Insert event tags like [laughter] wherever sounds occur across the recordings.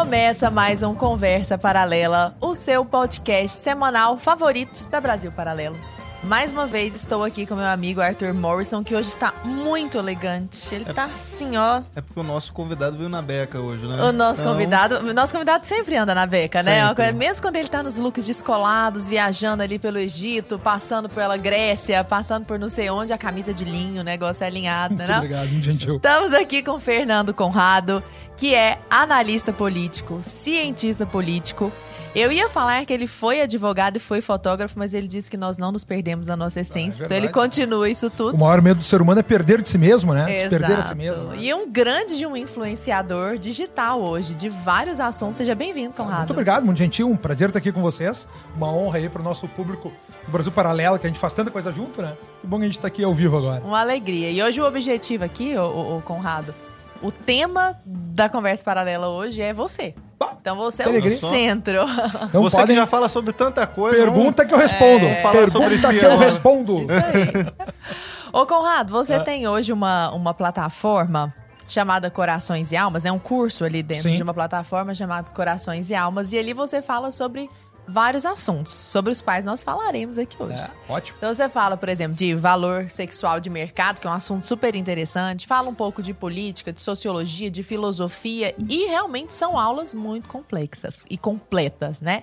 Começa mais um Conversa Paralela, o seu podcast semanal favorito da Brasil Paralelo. Mais uma vez estou aqui com meu amigo Arthur Morrison, que hoje está muito elegante. Ele é, tá assim, ó. É porque o nosso convidado veio na beca hoje, né? O nosso então... convidado. O nosso convidado sempre anda na beca, né? Sempre. Mesmo quando ele tá nos looks descolados, viajando ali pelo Egito, passando pela Grécia, passando por não sei onde, a camisa de linho, o negócio é alinhado, né? Muito obrigado, gentil. Estamos aqui com o Fernando Conrado, que é analista político, cientista político eu ia falar que ele foi advogado e foi fotógrafo, mas ele disse que nós não nos perdemos na nossa essência. É então ele continua isso tudo. O maior medo do ser humano é perder de si mesmo, né? Exato. Se perder a si mesmo. Né? E um grande de um influenciador digital hoje, de vários assuntos. Seja bem-vindo, Conrado. Muito obrigado, muito gentil. Um prazer estar aqui com vocês. Uma honra aí para o nosso público do Brasil Paralelo, que a gente faz tanta coisa junto, né? Que bom que a gente está aqui ao vivo agora. Uma alegria. E hoje o objetivo aqui, o, o Conrado, o tema da conversa paralela hoje é você. Então você é o centro. Então você podem... que já fala sobre tanta coisa. Pergunta que eu respondo. É... Pergunta que eu respondo. Isso aí. [laughs] Ô, Conrado, você é. tem hoje uma, uma plataforma chamada Corações e Almas, né? Um curso ali dentro Sim. de uma plataforma chamada Corações e Almas. E ali você fala sobre vários assuntos sobre os quais nós falaremos aqui hoje. É, ótimo. Então você fala, por exemplo, de valor sexual de mercado, que é um assunto super interessante, fala um pouco de política, de sociologia, de filosofia e realmente são aulas muito complexas e completas, né?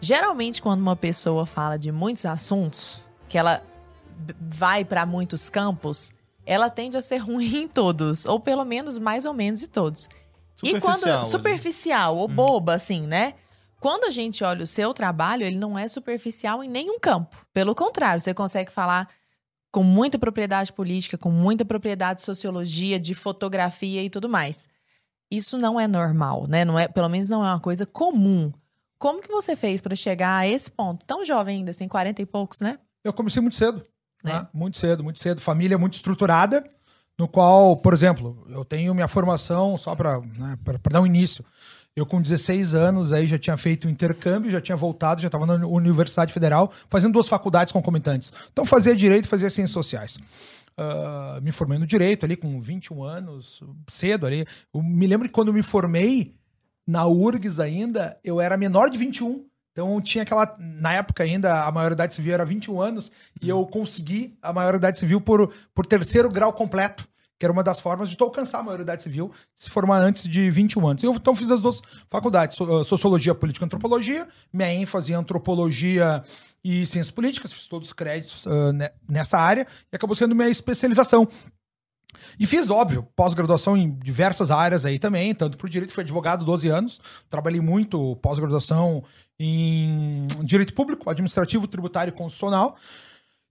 Geralmente quando uma pessoa fala de muitos assuntos, que ela vai para muitos campos, ela tende a ser ruim em todos, ou pelo menos mais ou menos em todos. E quando superficial ou hum. boba assim, né? Quando a gente olha o seu trabalho, ele não é superficial em nenhum campo. Pelo contrário, você consegue falar com muita propriedade política, com muita propriedade de sociologia, de fotografia e tudo mais. Isso não é normal, né? Não é, pelo menos não é uma coisa comum. Como que você fez para chegar a esse ponto? Tão jovem ainda, você tem 40 e poucos, né? Eu comecei muito cedo. É. Né? Muito cedo, muito cedo. Família muito estruturada, no qual, por exemplo, eu tenho minha formação, só para né, dar um início. Eu, com 16 anos, aí já tinha feito intercâmbio, já tinha voltado, já estava na Universidade Federal, fazendo duas faculdades concomitantes. Então, fazia direito e fazia ciências sociais. Uh, me formei no direito ali com 21 anos, cedo ali. Eu me lembro que quando me formei na URGS ainda, eu era menor de 21. Então tinha aquela. Na época ainda, a maioridade civil era 21 anos, e eu consegui a maioridade civil por, por terceiro grau completo que era uma das formas de tu alcançar a maioridade civil, se formar antes de 21 anos. Eu então fiz as duas faculdades, ah, Sociologia, Política e Antropologia, minha ênfase em Antropologia e Ciências Políticas, fiz todos os créditos uh, nessa área, e acabou sendo minha especialização. E fiz, óbvio, pós-graduação em diversas áreas aí também, tanto por direito, fui advogado 12 anos, trabalhei muito pós-graduação em direito público, administrativo, tributário e constitucional.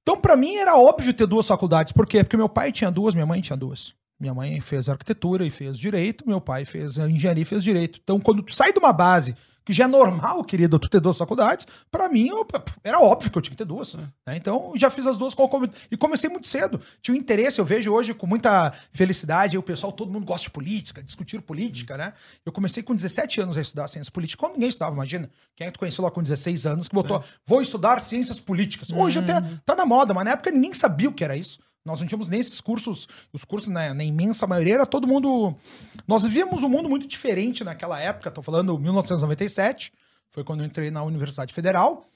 Então, para mim, era óbvio ter duas faculdades. Por quê? Porque meu pai tinha duas, minha mãe tinha duas. Minha mãe fez arquitetura e fez direito, meu pai fez engenharia e fez direito. Então, quando tu sai de uma base que já é normal, querido, tu ter duas faculdades, para mim era óbvio que eu tinha que ter duas. Né? Então, já fiz as duas e comecei muito cedo. Tinha um interesse, eu vejo hoje com muita felicidade, o pessoal, todo mundo gosta de política, discutir política, né? Eu comecei com 17 anos a estudar ciências políticas, quando ninguém estudava, imagina. Quem é que tu conheceu lá com 16 anos que botou, vou estudar ciências políticas? Hoje até uhum. tá na moda, mas na época ninguém sabia o que era isso. Nós não tínhamos nem esses cursos, os cursos na, na, imensa maioria era todo mundo. Nós vivíamos um mundo muito diferente naquela época, estou falando 1997, foi quando eu entrei na Universidade Federal.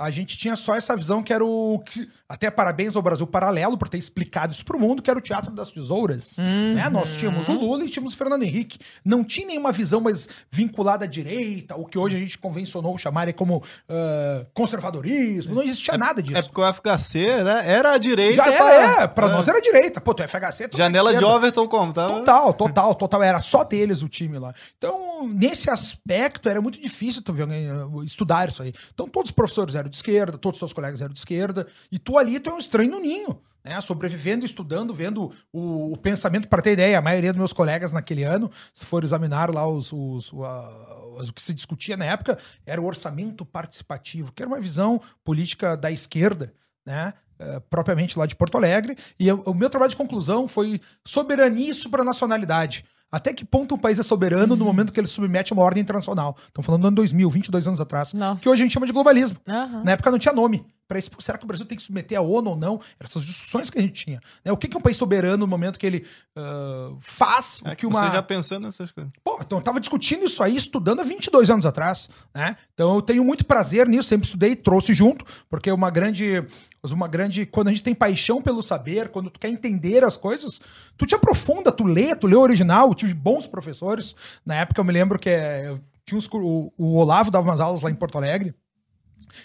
A gente tinha só essa visão que era o. Até parabéns ao Brasil Paralelo por ter explicado isso pro mundo, que era o Teatro das Tesouras. Uhum. Né? Nós tínhamos o Lula e tínhamos o Fernando Henrique. Não tinha nenhuma visão mais vinculada à direita, o que hoje a gente convencionou chamar como uh, conservadorismo. Não existia é, nada disso. É porque o FHC né, era a direita. Já era, é. Pra é. nós era a direita. Pô, tu FHC, tu Janela de Overton como? Tá? Total, total, total. Era só deles o time lá. Então, nesse aspecto, era muito difícil tu ver uh, estudar isso aí. Então, todos os professores eram de esquerda, todos os teus colegas eram de esquerda, e tu ali tu é um estranho no ninho. Né, sobrevivendo, estudando, vendo o, o pensamento, para ter ideia, a maioria dos meus colegas naquele ano, se for examinar lá os, os, o, a, o que se discutia na época, era o orçamento participativo, que era uma visão política da esquerda, né? Uh, propriamente lá de Porto Alegre. E eu, o meu trabalho de conclusão foi soberania e supranacionalidade. Até que ponto um país é soberano no momento que ele submete a uma ordem internacional? Estamos falando do ano 2000, 22 anos atrás. Nossa. Que hoje a gente chama de globalismo. Uhum. Na época não tinha nome. Para será que o Brasil tem que submeter a ONU ou não? Essas discussões que a gente tinha. Né? O que, que é um país soberano no momento que ele uh, faz é o que uma. Você já pensando nessas coisas. Pô, então eu tava discutindo isso aí, estudando há 22 anos atrás. Né? Então eu tenho muito prazer nisso, sempre estudei, trouxe junto, porque é uma grande. Uma grande. Quando a gente tem paixão pelo saber, quando tu quer entender as coisas, tu te aprofunda, tu lê, tu lê o original. Eu tive bons professores. Na época eu me lembro que é, tinha uns, o, o Olavo dava umas aulas lá em Porto Alegre.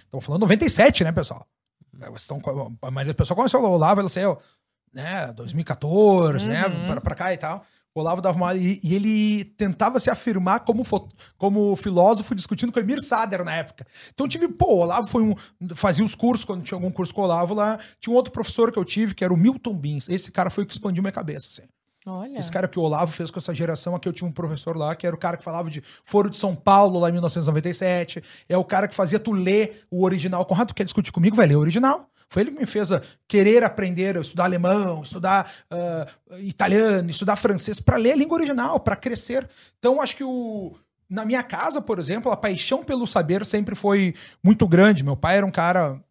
Estamos falando 97, né, pessoal? É, vocês estão, a maioria do pessoal conheceu o Olavo, ele saiu, né, 2014, né, uhum. né, pra, pra cá e tal. O Olavo dava uma. E, e, ele tentava se afirmar como, como filósofo discutindo com o Emir Sader na época. Então tive, pô, o Olavo foi um. Fazia os cursos, quando tinha algum curso com o Olavo lá. Tinha um outro professor que eu tive, que era o Milton Bins. Esse cara foi o que expandiu minha cabeça, assim. Olha. Esse cara que o Olavo fez com essa geração aqui, eu tinha um professor lá, que era o cara que falava de Foro de São Paulo lá em 1997. É o cara que fazia tu ler o original. Conrado, tu quer discutir comigo? Vai ler o original. Foi ele que me fez querer aprender, estudar alemão, estudar uh, italiano, estudar francês, para ler a língua original, para crescer. Então, acho que o. Na minha casa, por exemplo, a paixão pelo saber sempre foi muito grande. Meu pai era um cara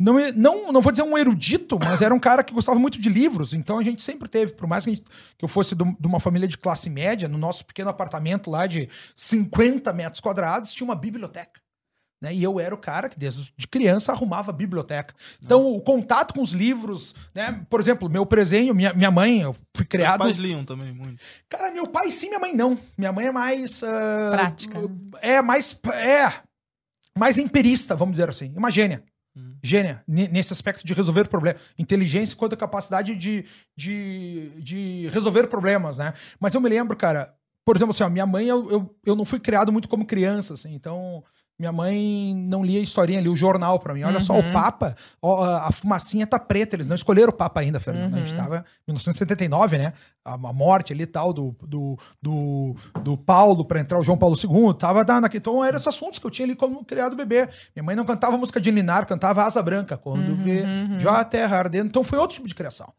não, não, não vou dizer um erudito, mas era um cara que gostava muito de livros. Então a gente sempre teve, por mais que, gente, que eu fosse de uma família de classe média, no nosso pequeno apartamento lá de 50 metros quadrados, tinha uma biblioteca. Né? E eu era o cara que, desde de criança, arrumava a biblioteca. Então, o contato com os livros, né? Por exemplo, meu presenho, minha, minha mãe, eu fui criado. Meus pais liam também muito. Cara, meu pai sim, minha mãe não. Minha mãe é mais. Uh, Prática. É mais. É. Mais empirista, vamos dizer assim. Uma gênia. Gênia, nesse aspecto de resolver problemas. Inteligência quanto a capacidade de, de, de resolver problemas, né? Mas eu me lembro, cara, por exemplo, assim, ó, minha mãe, eu, eu, eu não fui criado muito como criança, assim, então minha mãe não lia historinha, lia o jornal para mim. Olha uhum. só, o uhum. Papa, ó, a fumacinha tá preta. Eles não escolheram o Papa ainda, Fernando. Uhum. A gente uhum. tava em 1979, né? A, a morte ali e tal do, do, do, do Paulo para entrar o João Paulo II. Tava dando aqui. Então eram esses assuntos que eu tinha ali como criado bebê. Minha mãe não cantava música de Linar, cantava Asa Branca. Quando uhum. vê já a terra ardendo. Então foi outro tipo de criação.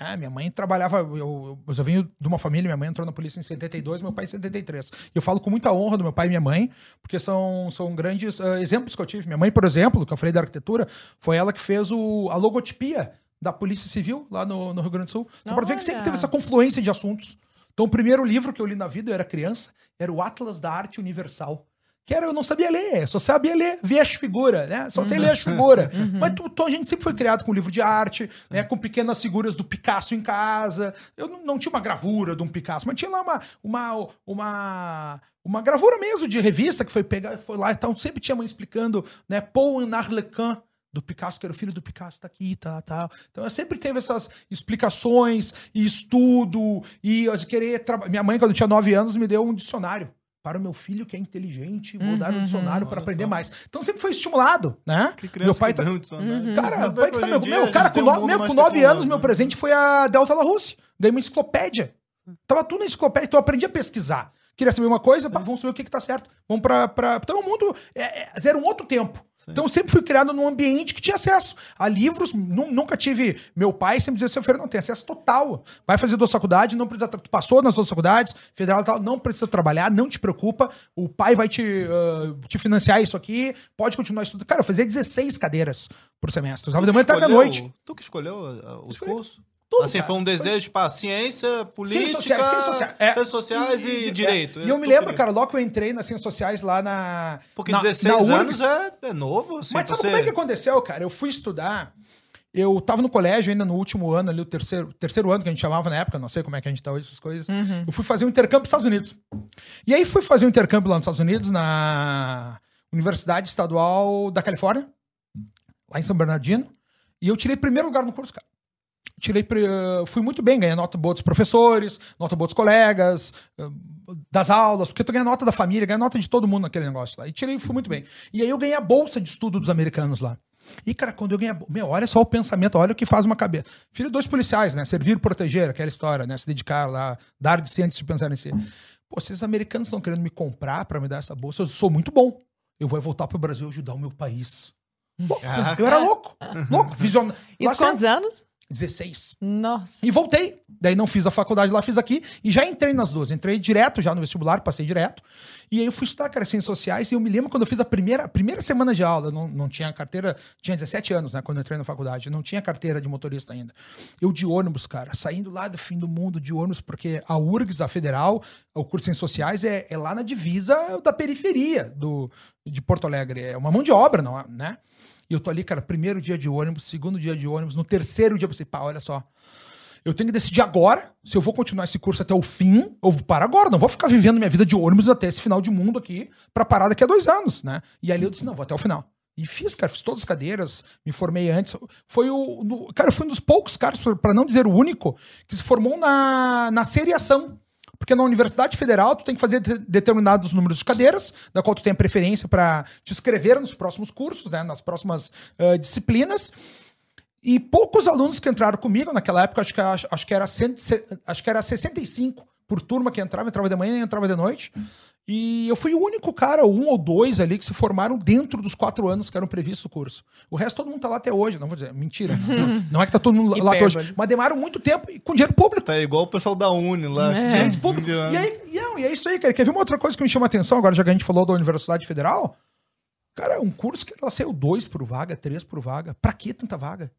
É, minha mãe trabalhava, eu, eu, eu venho de uma família, minha mãe entrou na polícia em 72, meu pai em 73. Eu falo com muita honra do meu pai e minha mãe, porque são, são grandes uh, exemplos que eu tive. Minha mãe, por exemplo, que eu falei da arquitetura, foi ela que fez o, a logotipia da Polícia Civil lá no, no Rio Grande do Sul. Então, pode ver que sempre teve essa confluência de assuntos. Então, o primeiro livro que eu li na vida, eu era criança, era o Atlas da Arte Universal que era eu não sabia ler, só sabia ler, ver as figuras, né? Só sei ler as figuras. Uhum. Mas tu, tu, a gente sempre foi criado com livro de arte, né? Com pequenas figuras do Picasso em casa. Eu não, não, tinha uma gravura de um Picasso, mas tinha lá uma, uma, uma, uma gravura mesmo de revista que foi pegar, foi lá, então sempre tinha mãe explicando, né? Paul en Arlequin, do Picasso, que era o filho do Picasso, tá aqui, tá, tá. Então eu sempre teve essas explicações e estudo e eu querer trabalhar. Minha mãe, quando eu tinha nove anos, me deu um dicionário para o meu filho que é inteligente, vou uhum, dar um dicionário para aprender só. mais. Então sempre foi estimulado, né? meu pai tá... Um uhum. Cara, pai que tá meu, meu cara, com, no, meu, com nove anos, meu presente foi a Delta La Russe. Ganhei uma enciclopédia. Tava tudo na enciclopédia, então eu aprendi a pesquisar. Queria saber uma coisa, pá, vamos saber o que, que tá certo. Vamos pra. pra... Então o mundo é, é, era um outro tempo. Sim. Então eu sempre fui criado num ambiente que tinha acesso a livros. Nunca tive. Meu pai sempre dizia assim: Fernando, não tem acesso total. Vai fazer duas faculdades, não precisa. Tu passou nas duas faculdades, federal e tal, não precisa trabalhar, não te preocupa. O pai vai te, uh, te financiar isso aqui, pode continuar estudando. Cara, eu fazia 16 cadeiras por semestre. Usava de manhã até da noite. Tu que escolheu uh, os cursos? Tudo, assim, cara. foi um desejo para ciência, política, ciências sociais, ciências sociais, é. ciências sociais e, e, e direito. E eu me lembro, cara, logo que eu entrei nas ciências sociais lá na. Porque na, 16 na anos é, é novo. Assim, Mas sabe você... como é que aconteceu, cara? Eu fui estudar. Eu tava no colégio ainda no último ano, ali, o terceiro, terceiro ano que a gente chamava na época, não sei como é que a gente tá hoje, essas coisas. Uhum. Eu fui fazer um intercâmbio nos Estados Unidos. E aí fui fazer um intercâmbio lá nos Estados Unidos, na Universidade Estadual da Califórnia, lá em São Bernardino. E eu tirei primeiro lugar no curso, cara tirei fui muito bem, ganhei nota boa dos professores, nota boa dos colegas, das aulas, porque tu ganha nota da família, ganha nota de todo mundo naquele negócio lá. E tirei, fui muito bem. E aí eu ganhei a bolsa de estudo dos americanos lá. E, cara, quando eu ganhei a meu, olha só o pensamento, olha o que faz uma cabeça. Filho de dois policiais, né? Servir, proteger, aquela história, né? Se dedicar lá, dar de si antes de pensar em si. Pô, se esses americanos estão querendo me comprar para me dar essa bolsa, eu sou muito bom. Eu vou voltar pro Brasil ajudar o meu país. Pô, eu era louco. [laughs] Louco. Vision... Isso quantos anos? 16. Nossa. E voltei. Daí não fiz a faculdade lá, fiz aqui. E já entrei nas duas. Entrei direto já no vestibular, passei direto. E aí eu fui estudar, cara, ciências sociais. E eu me lembro quando eu fiz a primeira, a primeira semana de aula. Não, não tinha carteira. Tinha 17 anos, né? Quando eu entrei na faculdade. Não tinha carteira de motorista ainda. Eu de ônibus, cara. Saindo lá do fim do mundo de ônibus, porque a URGS, a federal, o curso de ciências sociais, é, é lá na divisa da periferia do, de Porto Alegre. É uma mão de obra, não, né? E eu tô ali, cara, primeiro dia de ônibus, segundo dia de ônibus, no terceiro dia eu pensei, pá, olha só. Eu tenho que decidir agora se eu vou continuar esse curso até o fim ou vou parar agora. Não vou ficar vivendo minha vida de ônibus até esse final de mundo aqui para parar daqui a dois anos, né? E ali eu disse, não, vou até o final. E fiz, cara, fiz todas as cadeiras, me formei antes. Foi o. No, cara, eu fui um dos poucos caras, para não dizer o único, que se formou na, na seriação. Porque na Universidade Federal tu tem que fazer determinados números de cadeiras, da qual tu tem a preferência para te inscrever nos próximos cursos, né, nas próximas uh, disciplinas. E poucos alunos que entraram comigo naquela época, acho que, acho, acho que, era, cento, acho que era 65 por turma que entrava, entrava de manhã e entrava de noite. E eu fui o único cara, um ou dois ali, que se formaram dentro dos quatro anos que eram previstos o curso. O resto todo mundo tá lá até hoje, não vou dizer, mentira. não, não, [laughs] é que tá todo mundo lá até hoje. Mas demaram muito tempo e com dinheiro público. Tá igual o pessoal da Uni lá. É. Dinheiro público. E, aí, e, é, e é isso aí, cara. Quer ver uma outra coisa que me chama a atenção agora, já que a gente falou da Universidade Federal? Cara, um curso que ela saiu dois por vaga, três por vaga. Pra que tanta vaga?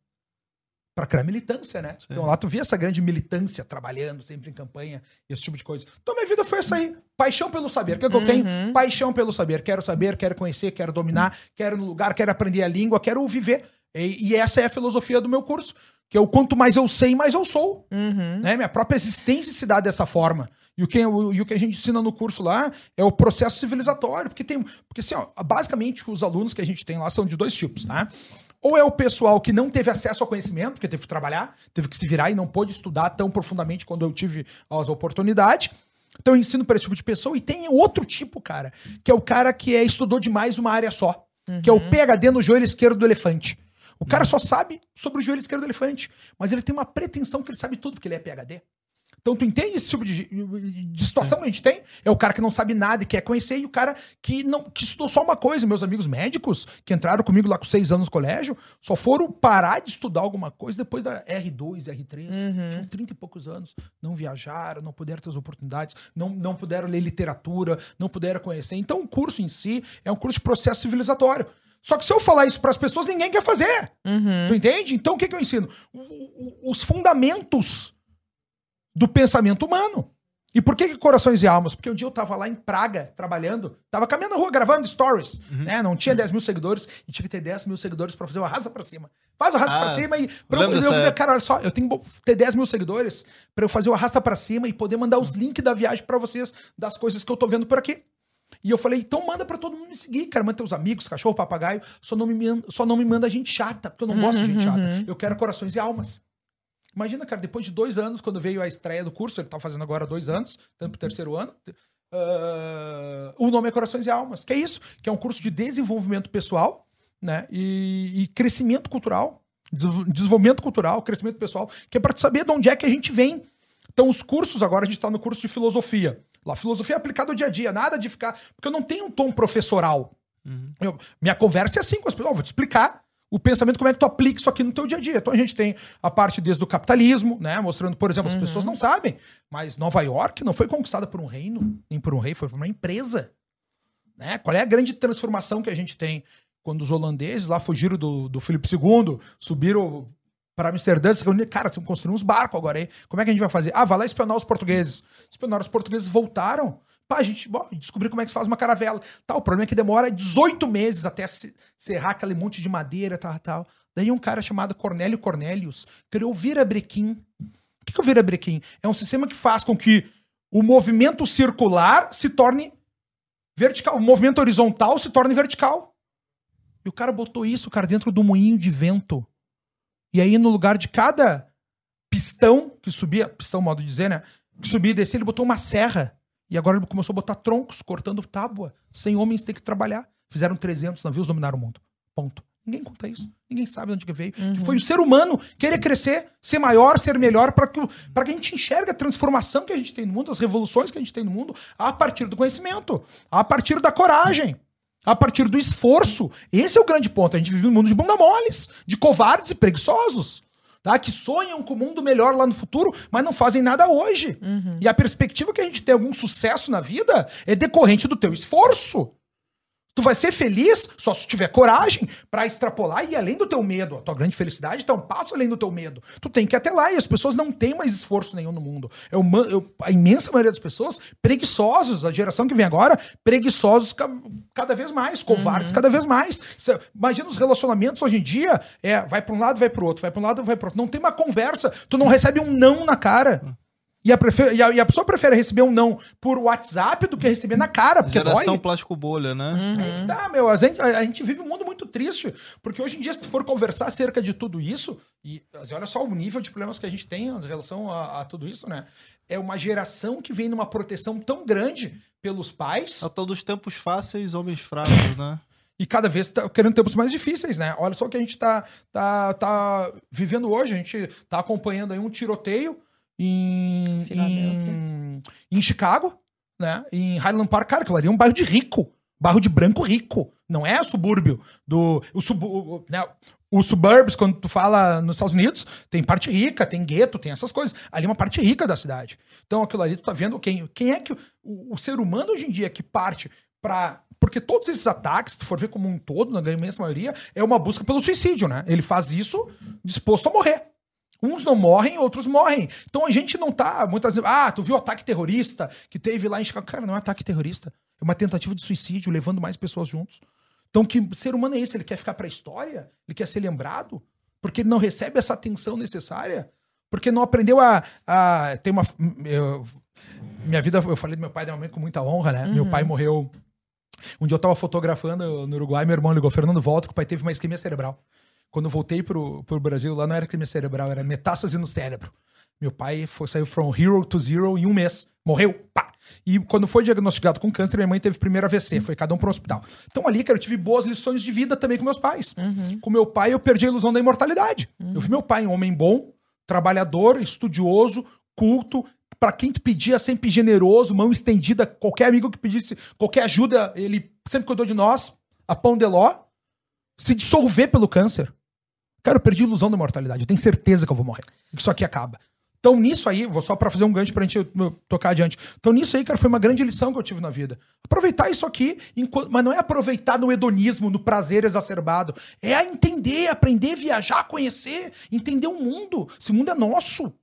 Para criar militância, né? Sim. Então lá tu via essa grande militância trabalhando sempre em campanha, esse tipo de coisa. Então minha vida foi essa aí. Paixão pelo saber. O que, é que eu tenho? Uhum. Paixão pelo saber. Quero saber, quero conhecer, quero dominar, quero no lugar, quero aprender a língua, quero viver. E, e essa é a filosofia do meu curso. Que é o quanto mais eu sei, mais eu sou. Uhum. Né? Minha própria existência se dá dessa forma. E o, que, o, e o que a gente ensina no curso lá é o processo civilizatório. Porque tem. Porque assim, ó, basicamente, os alunos que a gente tem lá são de dois tipos, tá? Ou é o pessoal que não teve acesso ao conhecimento, porque teve que trabalhar, teve que se virar e não pôde estudar tão profundamente quando eu tive as oportunidades. Então eu ensino para esse tipo de pessoa. E tem outro tipo, cara, que é o cara que é, estudou demais uma área só. Uhum. Que é o uhum. PHD no joelho esquerdo do elefante. O cara só sabe sobre o joelho esquerdo do elefante. Mas ele tem uma pretensão que ele sabe tudo, porque ele é PHD. Então, tu entende esse tipo de, de situação é. que a gente tem? É o cara que não sabe nada e quer conhecer, e o cara que não que estudou só uma coisa. Meus amigos médicos, que entraram comigo lá com seis anos no colégio, só foram parar de estudar alguma coisa depois da R2, R3. Uhum. Tinham 30 e poucos anos. Não viajaram, não puderam ter as oportunidades, não, não puderam ler literatura, não puderam conhecer. Então, o curso em si é um curso de processo civilizatório. Só que se eu falar isso para as pessoas, ninguém quer fazer. Uhum. Tu entende? Então, o que, que eu ensino? O, o, os fundamentos do pensamento humano. E por que, que Corações e Almas? Porque um dia eu tava lá em Praga, trabalhando, tava caminhando na rua, gravando stories, uhum. né? Não tinha 10 mil seguidores e tinha que ter 10 mil seguidores pra fazer o arrasta pra cima. Faz o arrasta ah, pra cima e... Pra eu, eu, eu, cara, olha só, eu tenho que ter 10 mil seguidores pra eu fazer o arrasta pra cima e poder mandar os links da viagem pra vocês, das coisas que eu tô vendo por aqui. E eu falei, então manda pra todo mundo me seguir, cara. Manda teus amigos, cachorro, papagaio. Só não me, só não me manda gente chata, porque eu não uhum, gosto de gente chata. Uhum. Eu quero corações e almas. Imagina, cara, depois de dois anos, quando veio a estreia do curso, ele tá fazendo agora dois anos, tanto pro terceiro ano. Uh, o nome é Corações e Almas, que é isso, que é um curso de desenvolvimento pessoal, né? E, e crescimento cultural, desenvolvimento cultural, crescimento pessoal, que é para saber de onde é que a gente vem. Então, os cursos, agora a gente está no curso de filosofia. Lá, filosofia é aplicada ao dia a dia, nada de ficar. Porque eu não tenho um tom professoral. Uhum. Eu, minha conversa é assim com as pessoas. Oh, vou te explicar o pensamento, como é que tu aplica isso aqui no teu dia a dia. Então a gente tem a parte desde o capitalismo, né? Mostrando, por exemplo, as uhum. pessoas não sabem, mas Nova York não foi conquistada por um reino, nem por um rei, foi por uma empresa. Né? Qual é a grande transformação que a gente tem quando os holandeses lá fugiram do, do Filipe II, subiram para Amsterdã, se reuniram, cara, construímos uns barcos agora aí. Como é que a gente vai fazer? Ah, vai lá espionar os portugueses. Espionaram os portugueses, voltaram Pá, a gente bom, descobriu como é que se faz uma caravela. Tá, o problema é que demora 18 meses até serrar aquele monte de madeira, tal, tal. Daí um cara chamado Cornélio Cornelius criou o virabrequim. O que, que é o virabrequim? É um sistema que faz com que o movimento circular se torne vertical, o movimento horizontal se torne vertical. E o cara botou isso, cara, dentro do moinho de vento. E aí, no lugar de cada pistão que subia, pistão, modo de dizer, né? Que subia e descia, ele botou uma serra. E agora ele começou a botar troncos, cortando tábua. Sem homens ter que trabalhar. Fizeram 300 navios, dominaram o mundo. Ponto. Ninguém conta isso. Ninguém sabe de onde que veio. Uhum. Que foi o ser humano querer crescer, ser maior, ser melhor, para que, que a gente enxergue a transformação que a gente tem no mundo, as revoluções que a gente tem no mundo, a partir do conhecimento, a partir da coragem, a partir do esforço. Esse é o grande ponto. A gente vive num mundo de bunda moles, de covardes e preguiçosos. Tá? Que sonham com o um mundo melhor lá no futuro, mas não fazem nada hoje. Uhum. E a perspectiva que a gente tem algum sucesso na vida é decorrente do teu esforço. Tu vai ser feliz só se tiver coragem para extrapolar e ir além do teu medo. A tua grande felicidade tá um passo além do teu medo. Tu tem que ir até lá e as pessoas não têm mais esforço nenhum no mundo. É uma, eu, a imensa maioria das pessoas preguiçosos, a geração que vem agora, preguiçosos ca, cada vez mais, covardes uhum. cada vez mais. Cê, imagina os relacionamentos hoje em dia, é, vai para um lado, vai para outro, vai para um lado, vai para outro. Não tem uma conversa, tu não recebe um não na cara. E a, prefer... e, a, e a, pessoa prefere receber um não por WhatsApp do que receber na cara, porque Geração dói. plástico bolha, né? Uhum. Aí tá, meu. A gente, a, a, gente vive um mundo muito triste. Porque hoje em dia, se tu for conversar acerca de tudo isso, e assim, olha só o nível de problemas que a gente tem em relação a, a tudo isso, né? É uma geração que vem numa proteção tão grande pelos pais. A todos tempos fáceis, homens fracos, né? E cada vez tá querendo tempos mais difíceis, né? Olha só o que a gente tá, tá, tá vivendo hoje. A gente tá acompanhando aí um tiroteio em, em, em, Chicago, né? Em Highland Park, cara, aquilo ali é um bairro de rico. Bairro de branco rico. Não é subúrbio do. O, sub, o, né? Os suburbs, quando tu fala nos Estados Unidos, tem parte rica, tem gueto, tem essas coisas. Ali é uma parte rica da cidade. Então aquilo ali tu tá vendo quem, quem é que. O, o ser humano hoje em dia que parte para porque todos esses ataques, se tu for ver como um todo, na imensa maioria, é uma busca pelo suicídio, né? Ele faz isso disposto a morrer. Uns não morrem, outros morrem. Então a gente não tá muitas vezes. Ah, tu viu o ataque terrorista que teve lá em Chicago? Cara, não é ataque terrorista. É uma tentativa de suicídio, levando mais pessoas juntos. Então, que ser humano é esse? Ele quer ficar pra história? Ele quer ser lembrado? Porque ele não recebe essa atenção necessária? Porque não aprendeu a. a ter uma. Eu, minha vida, eu falei do meu pai da minha mãe com muita honra, né? Uhum. Meu pai morreu. Um dia eu tava fotografando no Uruguai, meu irmão ligou, Fernando, volta, que o pai teve uma isquemia cerebral. Quando eu voltei pro, pro Brasil, lá não era crime cerebral, era metástase no cérebro. Meu pai foi, saiu from hero to zero em um mês. Morreu, pá! E quando foi diagnosticado com câncer, minha mãe teve primeiro AVC, foi cada um para um hospital. Então ali, cara, eu tive boas lições de vida também com meus pais. Uhum. Com meu pai, eu perdi a ilusão da imortalidade. Uhum. Eu vi meu pai um homem bom, trabalhador, estudioso, culto, para quem te pedia, sempre generoso, mão estendida, qualquer amigo que pedisse qualquer ajuda, ele sempre cuidou de nós, a pão de ló, se dissolver pelo câncer. Cara, eu perdi a ilusão da mortalidade. Eu tenho certeza que eu vou morrer. Que isso aqui acaba. Então, nisso aí, vou só para fazer um gancho pra gente tocar adiante. Então, nisso aí, cara, foi uma grande lição que eu tive na vida. Aproveitar isso aqui, mas não é aproveitar no hedonismo, no prazer exacerbado. É entender, aprender, viajar, conhecer, entender o mundo. Esse mundo é nosso.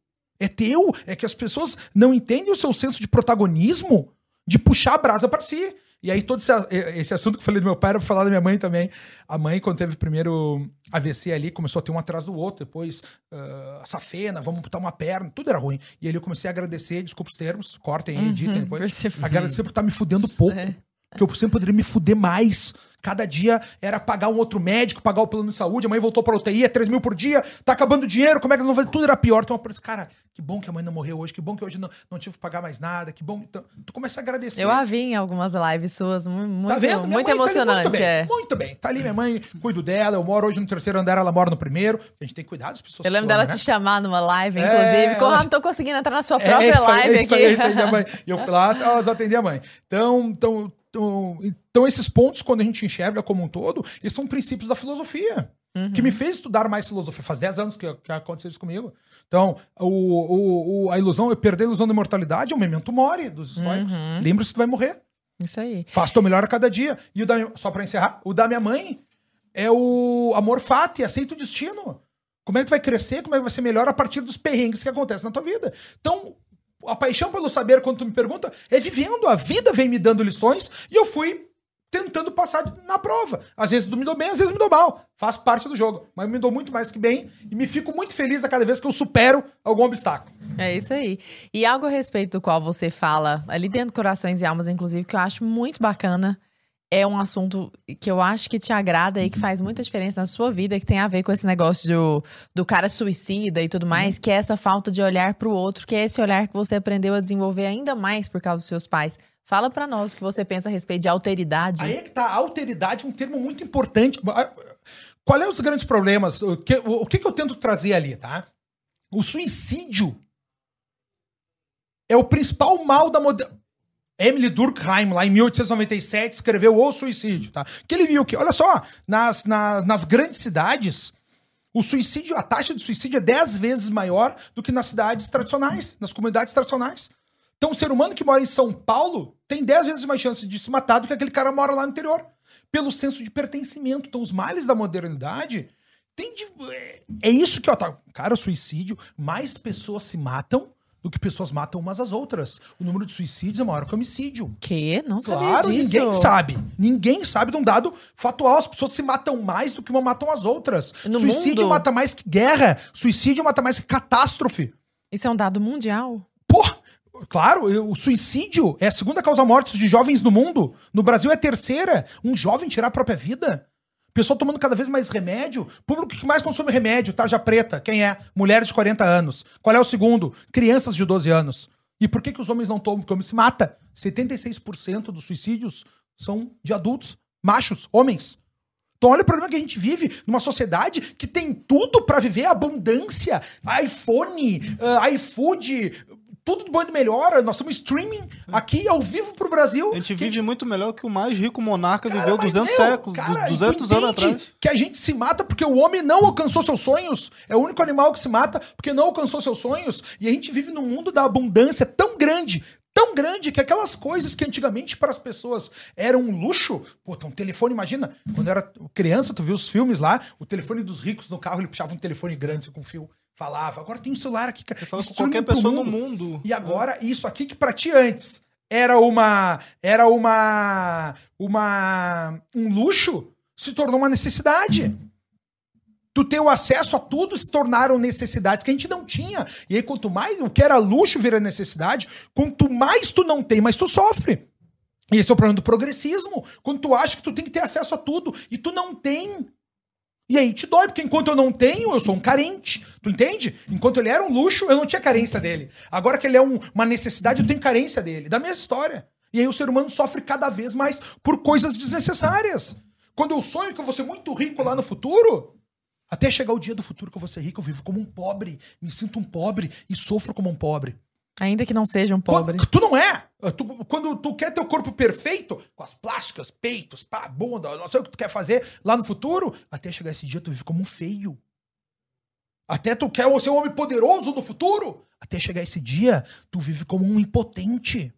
É teu. É que as pessoas não entendem o seu senso de protagonismo, de puxar a brasa para si. E aí, todo esse, esse, assunto que eu falei do meu pai era pra falar da minha mãe também. A mãe, quando teve o primeiro AVC ali, começou a ter um atrás do outro. Depois, uh, safena, vamos botar uma perna, tudo era ruim. E aí eu comecei a agradecer, desculpa os termos, cortem aí, uhum, editem depois. [laughs] Agradecer por estar tá me fudendo pouco. É. Que eu sempre poderia me fuder mais. Cada dia era pagar um outro médico, pagar o plano de saúde. A mãe voltou pra UTI, é 3 mil por dia, tá acabando o dinheiro, como é que vamos fazer? Tudo era pior. Então eu pensei, cara, que bom que a mãe não morreu hoje, que bom que hoje não, não tive que pagar mais nada, que bom. Então, tu começa a agradecer. Eu a vi em algumas lives suas, muito, tá vendo? muito emocionante. Tá muito, bem, é. muito bem. Tá ali minha mãe, cuido dela. Eu moro hoje no terceiro andar, ela mora no primeiro. A gente tem que cuidar das pessoas. Eu lembro dela né? te chamar numa live, inclusive. É, Como não tô conseguindo entrar na sua é, própria é, live aí, aqui. Isso aí, isso aí, minha mãe. E eu fui lá, elas atendi a mãe. Então, então então, esses pontos, quando a gente enxerga como um todo, eles são princípios da filosofia. Uhum. Que me fez estudar mais filosofia. Faz 10 anos que, que aconteceu isso comigo. Então, o, o, a ilusão, eu perder a ilusão da imortalidade é um memento mori dos estoicos. Uhum. Lembra-se que tu vai morrer. Isso aí. Faça teu melhor a cada dia. E o da, só para encerrar, o da minha mãe é o amor fati, aceita o destino. Como é que tu vai crescer, como é que vai ser melhor a partir dos perrengues que acontecem na tua vida. Então, a paixão pelo saber, quando tu me pergunta, é vivendo. A vida vem me dando lições e eu fui tentando passar na prova. Às vezes me dou bem, às vezes me dou mal. Faz parte do jogo. Mas eu me dou muito mais que bem e me fico muito feliz a cada vez que eu supero algum obstáculo. É isso aí. E algo a respeito do qual você fala, ali dentro Corações e Almas, inclusive, que eu acho muito bacana, é um assunto que eu acho que te agrada e que faz muita diferença na sua vida, que tem a ver com esse negócio do, do cara suicida e tudo mais, que é essa falta de olhar para o outro, que é esse olhar que você aprendeu a desenvolver ainda mais por causa dos seus pais. Fala para nós o que você pensa a respeito de alteridade. Aí é que tá, alteridade é um termo muito importante. Qual é os grandes problemas? O que, o que, eu tento trazer ali, tá? O suicídio é o principal mal da modernidade Emily Durkheim, lá em 1897, escreveu O Suicídio, tá? Que ele viu que, olha só, nas, nas, nas grandes cidades, O suicídio, a taxa de suicídio é 10 vezes maior do que nas cidades tradicionais, nas comunidades tradicionais. Então, o ser humano que mora em São Paulo tem 10 vezes mais chance de se matar do que aquele cara que mora lá no interior. Pelo senso de pertencimento. Então, os males da modernidade tem de... É isso que, ó, tá. Cara, suicídio, mais pessoas se matam do que pessoas matam umas às outras. O número de suicídios é maior que homicídio. Que? Não sabia claro, disso. ninguém sabe. Ninguém sabe de um dado fatual. As pessoas se matam mais do que uma matam as outras. No suicídio mundo? mata mais que guerra. Suicídio mata mais que catástrofe. Isso é um dado mundial? Porra! Claro, o suicídio é a segunda causa mortes de jovens no mundo. No Brasil é a terceira. Um jovem tirar a própria vida. Pessoal tomando cada vez mais remédio. Público que mais consome remédio, tarja preta. Quem é? Mulheres de 40 anos. Qual é o segundo? Crianças de 12 anos. E por que, que os homens não tomam? Porque o homem se mata. 76% dos suicídios são de adultos, machos, homens. Então olha o problema que a gente vive numa sociedade que tem tudo para viver abundância, iPhone, uh, iFood, tudo do bom e do melhor. Nós somos streaming aqui ao vivo pro Brasil. A gente vive gente... muito melhor que o mais rico monarca cara, viveu 200 meu, séculos, cara, 200 anos atrás. Que a gente se mata porque o homem não alcançou seus sonhos. É o único animal que se mata porque não alcançou seus sonhos. E a gente vive num mundo da abundância tão grande, tão grande que aquelas coisas que antigamente para as pessoas eram um luxo, pô, um telefone, imagina, quando eu era criança, tu viu os filmes lá, o telefone dos ricos no carro, ele puxava um telefone grande assim, com fio falava. Agora tem um celular aqui. Você fala com qualquer pessoa mundo. no mundo. E agora, isso aqui que pra ti antes era uma. Era uma. Uma. Um luxo, se tornou uma necessidade. Tu ter o acesso a tudo se tornaram necessidades que a gente não tinha. E aí, quanto mais o que era luxo vira necessidade, quanto mais tu não tem, mais tu sofre. E esse é o problema do progressismo. Quando tu acha que tu tem que ter acesso a tudo e tu não tem, e aí te dói, porque enquanto eu não tenho, eu sou um carente. Tu entende? Enquanto ele era um luxo, eu não tinha carência dele. Agora que ele é um, uma necessidade, eu tenho carência dele. Da mesma história. E aí o ser humano sofre cada vez mais por coisas desnecessárias. Quando eu sonho que eu vou ser muito rico lá no futuro, até chegar o dia do futuro que eu vou ser rico, eu vivo como um pobre, me sinto um pobre e sofro como um pobre. Ainda que não seja um pobre. Quando, tu não é. Tu, quando tu quer ter o corpo perfeito, com as plásticas, peitos, pá, bunda, não sei o que tu quer fazer lá no futuro, até chegar esse dia tu vive como um feio. Até tu quer ser um homem poderoso no futuro, até chegar esse dia tu vive como um impotente.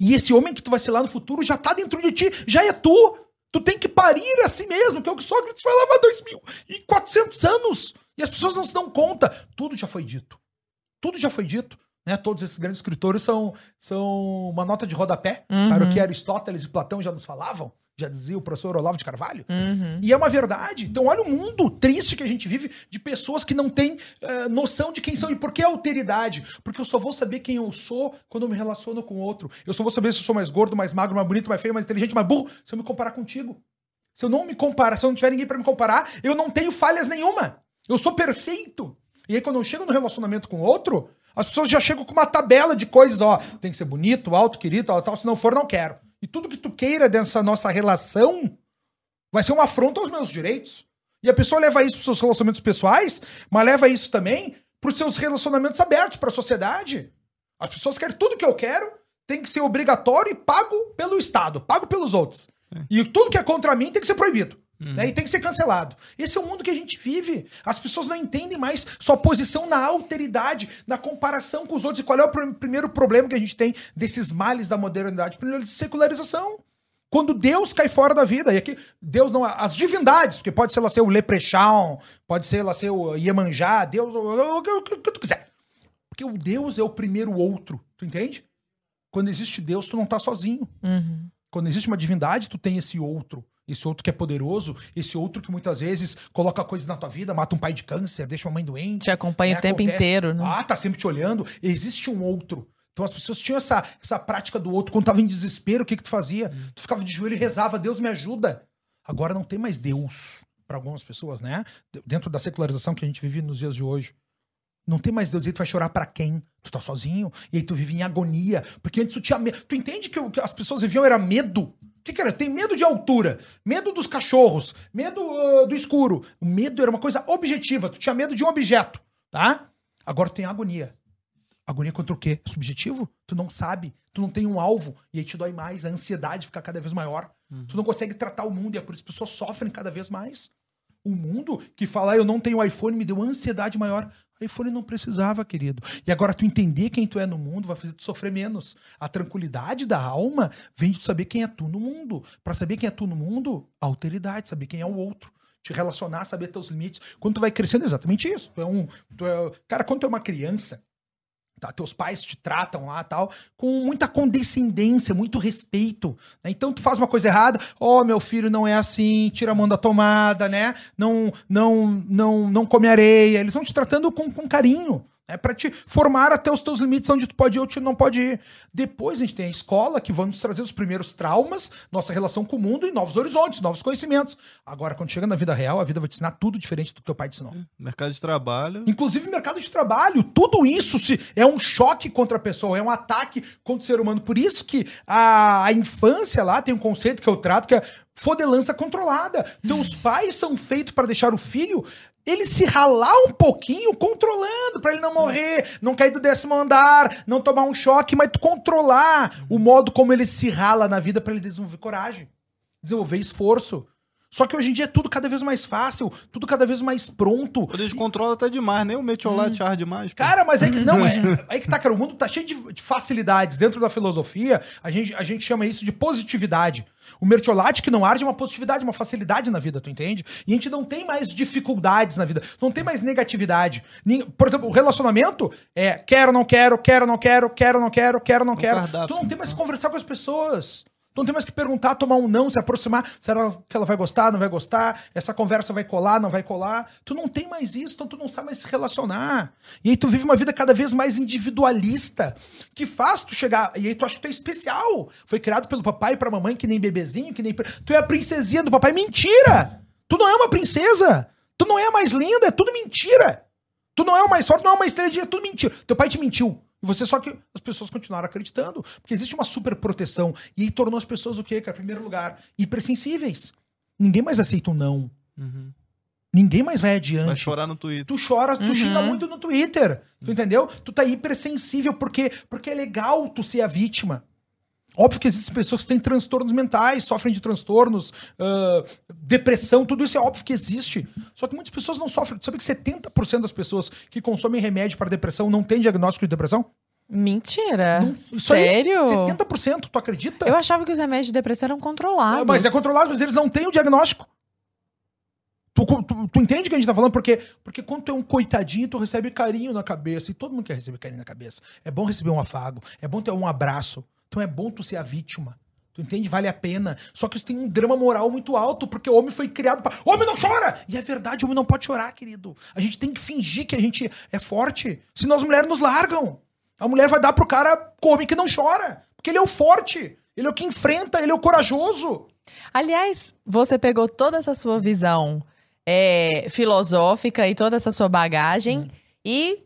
E esse homem que tu vai ser lá no futuro já tá dentro de ti, já é tu. Tu tem que parir a si mesmo, que é o que Sócrates falava há 2.400 anos. E as pessoas não se dão conta. Tudo já foi dito. Tudo já foi dito. Né? Todos esses grandes escritores são, são uma nota de rodapé uhum. para o que Aristóteles e Platão já nos falavam, já dizia o professor Olavo de Carvalho. Uhum. E é uma verdade. Então, olha o mundo triste que a gente vive de pessoas que não têm uh, noção de quem são. E por que alteridade? Porque eu só vou saber quem eu sou quando eu me relaciono com outro. Eu só vou saber se eu sou mais gordo, mais magro, mais bonito, mais feio, mais inteligente, mais burro, se eu me comparar contigo. Se eu não me comparar, se eu não tiver ninguém para me comparar, eu não tenho falhas nenhuma. Eu sou perfeito. E aí, quando eu chego no relacionamento com outro, as pessoas já chegam com uma tabela de coisas, ó, tem que ser bonito, alto, querido, tal, tal, se não for, não quero. E tudo que tu queira dessa nossa relação vai ser uma afronta aos meus direitos. E a pessoa leva isso para seus relacionamentos pessoais, mas leva isso também para os seus relacionamentos abertos para a sociedade. As pessoas querem tudo que eu quero, tem que ser obrigatório e pago pelo Estado, pago pelos outros. É. E tudo que é contra mim tem que ser proibido. Uhum. Né? E tem que ser cancelado. Esse é o mundo que a gente vive. As pessoas não entendem mais sua posição na alteridade, na comparação com os outros. E qual é o pr primeiro problema que a gente tem desses males da modernidade? Primeiro, secularização. Quando Deus cai fora da vida, e aqui Deus não. As divindades, porque pode ser lá ser o Leprechaun, pode ser lá ser o Iemanjá, Deus, o que tu quiser. Porque o Deus é o primeiro outro, tu entende? Quando existe Deus, tu não tá sozinho. Uhum. Quando existe uma divindade, tu tem esse outro esse outro que é poderoso, esse outro que muitas vezes coloca coisas na tua vida, mata um pai de câncer, deixa uma mãe doente. Te acompanha né? o tempo Acontece. inteiro, né? Ah, tá sempre te olhando. Existe um outro. Então as pessoas tinham essa, essa prática do outro. Quando tava em desespero, o que que tu fazia? Hum. Tu ficava de joelho e rezava, Deus me ajuda. Agora não tem mais Deus para algumas pessoas, né? Dentro da secularização que a gente vive nos dias de hoje. Não tem mais Deus e tu vai chorar para quem? Tu tá sozinho e aí tu vive em agonia. Porque antes tu tinha medo. Tu entende que o que as pessoas viviam era medo? Que, que era? Tem medo de altura, medo dos cachorros, medo uh, do escuro. O medo era uma coisa objetiva. Tu tinha medo de um objeto, tá? Agora tu tem agonia. Agonia contra o quê? É subjetivo? Tu não sabe, tu não tem um alvo, e aí te dói mais, a ansiedade fica cada vez maior. Uhum. Tu não consegue tratar o mundo, e é por isso que as pessoas sofrem cada vez mais. O mundo que fala, ah, eu não tenho iPhone, me deu ansiedade maior. iPhone não precisava, querido. E agora tu entender quem tu é no mundo vai fazer tu sofrer menos. A tranquilidade da alma vem de saber quem é tu no mundo. Para saber quem é tu no mundo, alteridade, saber quem é o outro. Te relacionar, saber teus limites. Quando tu vai crescendo, é exatamente isso. Tu é um. Tu é, cara, quando tu é uma criança, Tá, teus pais te tratam lá tal, com muita condescendência, muito respeito. Né? Então tu faz uma coisa errada, ó, oh, meu filho não é assim, tira a mão da tomada, né? Não, não, não, não come areia. Eles vão te tratando com, com carinho. É para te formar até os teus limites onde tu pode ir ou tu não pode ir. Depois a gente tem a escola que vai nos trazer os primeiros traumas, nossa relação com o mundo e novos horizontes, novos conhecimentos. Agora, quando chega na vida real, a vida vai te ensinar tudo diferente do que teu pai te ensinou. Mercado de trabalho. Inclusive mercado de trabalho. Tudo isso se é um choque contra a pessoa, é um ataque contra o ser humano. Por isso que a, a infância lá tem um conceito que eu trato que é fodelança controlada. Então, os pais são feitos para deixar o filho ele se ralar um pouquinho controlando para ele não morrer, não cair do décimo andar, não tomar um choque, mas tu controlar o modo como ele se rala na vida para ele desenvolver coragem, desenvolver esforço. Só que hoje em dia é tudo cada vez mais fácil, tudo cada vez mais pronto. Quando eles controlam até demais, nem o Metiolate hum. arde demais. Pô. Cara, mas é que não, é, [laughs] é que tá, cara, o mundo tá cheio de, de facilidades. Dentro da filosofia, a gente, a gente chama isso de positividade. O mertiolate que não arde é uma positividade, uma facilidade na vida, tu entende? E a gente não tem mais dificuldades na vida, não tem mais negatividade. Por exemplo, o relacionamento é quero, não quero, quero, não quero, quero, não quero, quero, não quero. Tu não tem mais que conversar com as pessoas. Tu não tem mais que perguntar, tomar um não, se aproximar. Será que ela vai gostar, não vai gostar? Essa conversa vai colar, não vai colar? Tu não tem mais isso, então tu não sabe mais se relacionar. E aí tu vive uma vida cada vez mais individualista, que faz tu chegar. E aí tu acha que tu é especial. Foi criado pelo papai e pra mamãe, que nem bebezinho, que nem. Tu é a princesinha do papai. Mentira! Tu não é uma princesa! Tu não é a mais linda, é tudo mentira! Tu não é o mais forte, não é uma estrela de é tudo mentira. Teu pai te mentiu. E você só que as pessoas continuaram acreditando, porque existe uma super proteção. E aí tornou as pessoas o quê, cara? Em primeiro lugar, hipersensíveis. Ninguém mais aceita um não. Uhum. Ninguém mais vai adiante. Vai chorar no Twitter. Tu chora, tu uhum. xinga muito no Twitter. Tu entendeu? Tu tá hipersensível porque, porque é legal tu ser a vítima. Óbvio que existem pessoas que têm transtornos mentais, sofrem de transtornos, uh, depressão, tudo isso é óbvio que existe. Só que muitas pessoas não sofrem. Sabe que 70% das pessoas que consomem remédio para depressão não têm diagnóstico de depressão? Mentira. Não, Sério? Aí, 70%, tu acredita? Eu achava que os remédios de depressão eram controlados. mas é controlado, mas eles não têm o diagnóstico. Tu, tu, tu, entende o que a gente tá falando? Porque, porque quando tu é um coitadinho, tu recebe carinho na cabeça. E todo mundo quer receber carinho na cabeça. É bom receber um afago. É bom ter um abraço. Então é bom tu ser a vítima. Tu entende? Vale a pena. Só que isso tem um drama moral muito alto, porque o homem foi criado para. Homem não chora! E é verdade, o homem não pode chorar, querido. A gente tem que fingir que a gente é forte. Senão as mulheres nos largam. A mulher vai dar pro cara o homem que não chora. Porque ele é o forte. Ele é o que enfrenta, ele é o corajoso. Aliás, você pegou toda essa sua visão é, filosófica e toda essa sua bagagem hum. e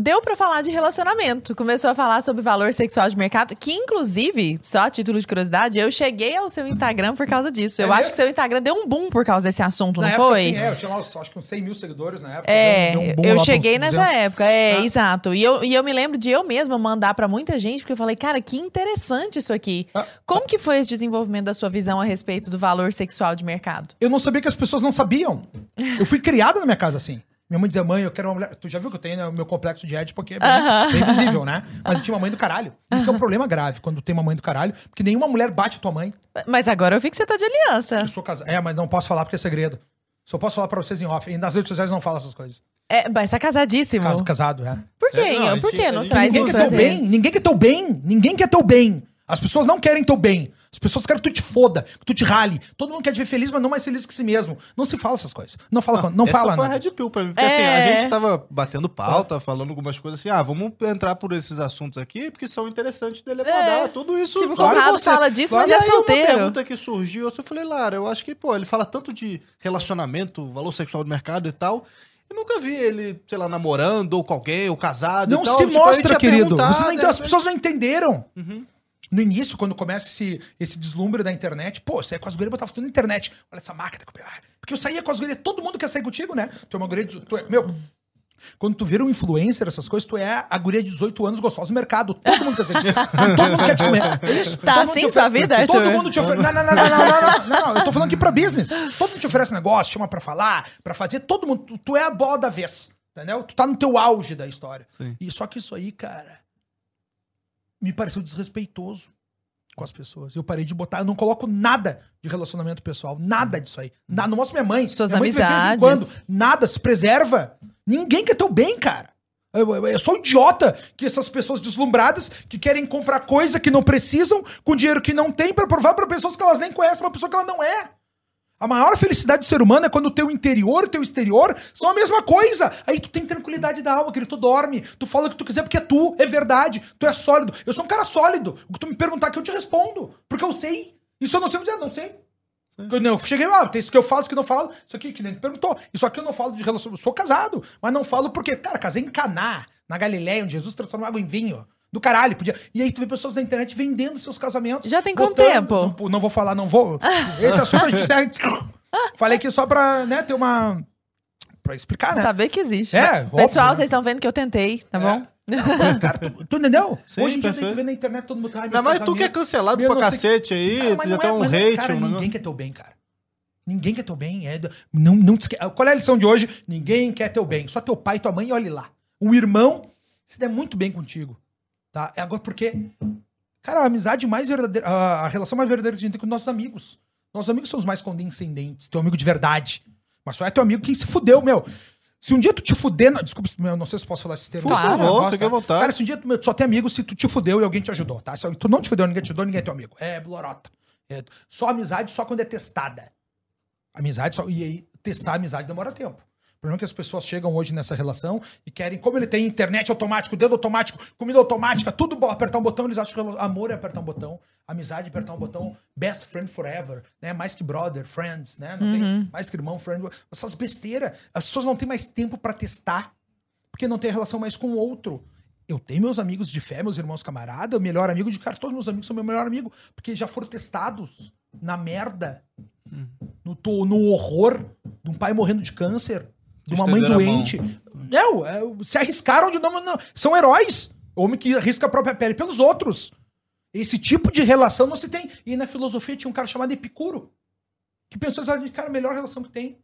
Deu para falar de relacionamento. Começou a falar sobre valor sexual de mercado, que inclusive, só a título de curiosidade, eu cheguei ao seu Instagram por causa disso. É eu mesmo? acho que seu Instagram deu um boom por causa desse assunto, na não época, foi? Sim, é, eu tinha lá, acho que uns 100 mil seguidores na época. É, um eu cheguei nessa época, é, ah. exato. E eu, e eu me lembro de eu mesma mandar para muita gente, porque eu falei, cara, que interessante isso aqui. Ah. Como que foi esse desenvolvimento da sua visão a respeito do valor sexual de mercado? Eu não sabia que as pessoas não sabiam. Eu fui criada na minha casa assim. Minha mãe dizia, mãe, eu quero uma mulher. Tu já viu que eu tenho né, o meu complexo de Ed, porque é bem, uh -huh. bem visível, né? Mas eu tinha uma mãe do caralho. Isso é um problema grave quando tem uma mãe do caralho, porque nenhuma mulher bate a tua mãe. Mas agora eu vi que você tá de aliança. Eu sou casado. É, mas não posso falar porque é segredo. Só posso falar pra vocês em off. E nas redes sociais não fala essas coisas. É, mas tá casadíssimo. Caso, casado, é. Por quê? É, não, Por quê? Não traz ninguém isso quer teu bem. Ninguém quer teu bem. Ninguém quer teu bem. As pessoas não querem teu bem. As pessoas querem que tu te foda, que tu te rale. Todo mundo quer te ver feliz, mas não mais feliz que si mesmo. Não se fala essas coisas. Não fala, ah, não essa fala foi nada. Red Pill pra mim. Porque assim, a é. gente tava batendo pauta, falando algumas coisas assim, ah, vamos entrar por esses assuntos aqui, porque são interessantes dele abordar. É. Tudo isso. Tipo, claro, o Conrado você, fala disso, claro, mas é solteiro. uma pergunta que surgiu, eu falei, Lara, eu acho que, pô, ele fala tanto de relacionamento, valor sexual do mercado e tal. Eu nunca vi ele, sei lá, namorando ou com alguém, ou casado. Não se tipo, mostra, querido. Não, as pessoas não entenderam. Uhum no início, quando começa esse, esse deslumbre da internet, pô, eu saía com as gurias, botava tudo na internet. Olha essa máquina. Porque eu saía com as gurias, todo mundo quer sair contigo, né? Tu é uma guria, tu é, meu, Quando tu vira um influencer, essas coisas, tu é a guria de 18 anos gostosa do mercado. Todo mundo quer ser. [laughs] todo mundo quer te comer. É isso. Tá assim sua vida, Arthur? Todo mundo te oferece. Não, não, não, não, não, não, não, não, Eu tô falando aqui pra business. Todo mundo te oferece negócio, chama pra falar, pra fazer. Todo mundo. Tu, tu é a bola da vez. Entendeu? Tu tá no teu auge da história. Sim. E só que isso aí, cara, me pareceu desrespeitoso com as pessoas. Eu parei de botar, eu não coloco nada de relacionamento pessoal, nada disso aí. Nada, não mostro minha mãe. Suas minha amizades. Mãe, quando, nada, se preserva. Ninguém quer teu bem, cara. Eu, eu, eu, sou idiota que essas pessoas deslumbradas que querem comprar coisa que não precisam com dinheiro que não tem para provar para pessoas que elas nem conhecem uma pessoa que ela não é. A maior felicidade do ser humano é quando o teu interior e o teu exterior são a mesma coisa. Aí tu tem tranquilidade da alma, querido. Tu dorme, tu fala o que tu quiser porque é tu, é verdade. Tu é sólido. Eu sou um cara sólido. O que tu me perguntar que eu te respondo. Porque eu sei. Isso eu não sei dizer, não sei. Eu, não, eu cheguei lá, tem isso que eu falo, isso que eu não falo. Isso aqui que nem perguntou. Isso aqui eu não falo de relação. Eu sou casado, mas não falo porque, cara, casei em Caná, na Galileia, onde Jesus transformou água em vinho do caralho. Podia... E aí tu vê pessoas na internet vendendo seus casamentos. Já tem quanto tempo? Não, não, vou falar, não vou. [laughs] Esse assunto a gente segue. Falei aqui só pra, né, ter uma. Pra explicar, né? Saber que existe. É, Pessoal, né? vocês estão vendo que eu tentei, tá é. bom? Não, cara, tu, tu, entendeu? [laughs] Sim, Hoje em dia tu vê na internet todo mundo. Não, mas tu que é cancelado pra cacete aí, cara, tu já tem é, um hate. Cara, um ninguém quer teu bem, cara. Ninguém quer teu bem. É, não, não te... Qual é a lição de hoje? Ninguém quer teu bem. Só teu pai e tua mãe, olhe lá. Um irmão se der muito bem contigo. Tá? É agora porque, cara, a amizade mais verdadeira, a, relação mais verdadeira que a gente tem com nossos amigos. Nossos amigos são os mais condescendentes, teu amigo de verdade. Mas só é teu amigo que se fudeu, meu. Se um dia tu te fuder. Não, desculpa, não sei se posso falar esse termo. Claro, favor, fique à vontade. Cara, se um dia tu só tem amigo se tu te fudeu e alguém te ajudou, tá? Se tu não te fudeu, ninguém te ajudou, ninguém é teu amigo. É blorota. É, só amizade só quando é testada. Amizade só. E aí, testar a amizade demora tempo problema é que as pessoas chegam hoje nessa relação e querem, como ele tem internet automático, dedo automático, comida automática, tudo apertar um botão, eles acham que amor é apertar um botão, amizade é apertar um botão, best friend forever, né? Mais que brother, friends, né? Não uhum. tem mais que irmão, friend. Essas besteiras. As pessoas não têm mais tempo para testar, porque não tem relação mais com o outro. Eu tenho meus amigos de fé, meus irmãos camarada, o melhor amigo de cara, todos meus amigos são meu melhor amigo, porque já foram testados na merda, hum. no, no horror de um pai morrendo de câncer, de uma mãe doente. Não, é, se arriscaram de não, não. São heróis. Homem que arrisca a própria pele pelos outros. Esse tipo de relação não se tem. E na filosofia tinha um cara chamado Epicuro. Que pensou exatamente, cara, a melhor relação que tem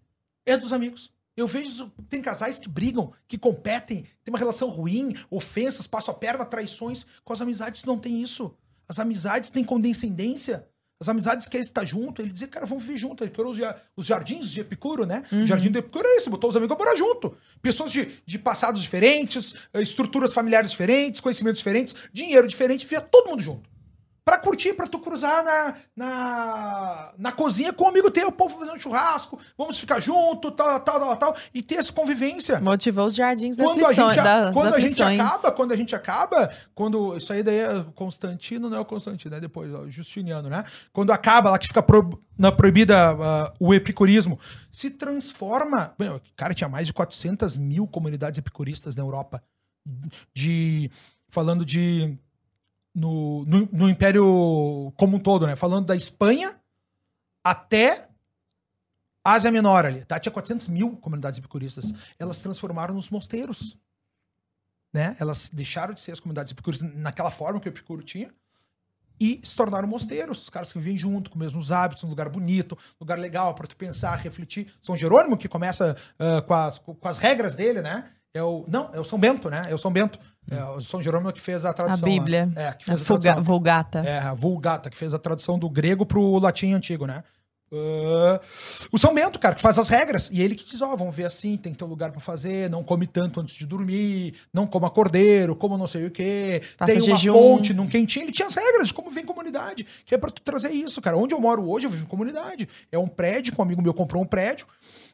é dos amigos. Eu vejo, tem casais que brigam, que competem, tem uma relação ruim, ofensas, passam a perna, traições. Com as amizades não tem isso. As amizades têm condescendência. As amizades querem estar junto. Ele dizia, cara, vamos viver junto. Ele criou os, jardins de Epicuro, né? Uhum. O jardim de Epicuro é esse, botou os amigos para morar junto. Pessoas de, de passados diferentes, eh, estruturas familiares diferentes, conhecimentos diferentes, dinheiro diferente, via todo mundo junto para curtir, para tu cruzar na, na, na cozinha com um amigo teu, o povo fazendo churrasco, vamos ficar junto, tal, tal, tal, tal, e ter essa convivência. Motivou os jardins da quando aflições, a gente, das quando a gente acaba, quando a gente acaba, quando isso aí daí é Constantino, não é o Constantino, é depois, ó, Justiniano, né? Quando acaba lá que fica pro, na proibida uh, o epicurismo, se transforma, o cara tinha mais de 400 mil comunidades epicuristas na Europa, de falando de no, no, no, Império como um todo, né? Falando da Espanha até Ásia Menor ali, tá? Tinha 400 mil comunidades epicuristas. Elas transformaram nos mosteiros, né? Elas deixaram de ser as comunidades epicuristas naquela forma que o Epicuro tinha e se tornaram mosteiros. Os caras que vivem junto, com os mesmos hábitos, um lugar bonito, lugar legal para tu pensar, refletir. São Jerônimo, que começa uh, com, as, com as regras dele, né? É o, não, é o São Bento, né? É o São Bento. É o São Jerônimo que fez a tradução. A Bíblia. Lá. É, que fez a, a tradução. Vulgata. É, a Vulgata, que fez a tradução do grego pro latim antigo, né? Uh, o São Bento, cara, que faz as regras. E ele que diz: Ó, oh, vamos ver assim, tem que ter um lugar para fazer, não come tanto antes de dormir, não coma cordeiro, como não sei o quê. Passa tem uma jejum. fonte num quentinho. Ele tinha as regras de como vem comunidade, que é pra tu trazer isso, cara. Onde eu moro hoje, eu vivo em comunidade. É um prédio, um amigo meu comprou um prédio,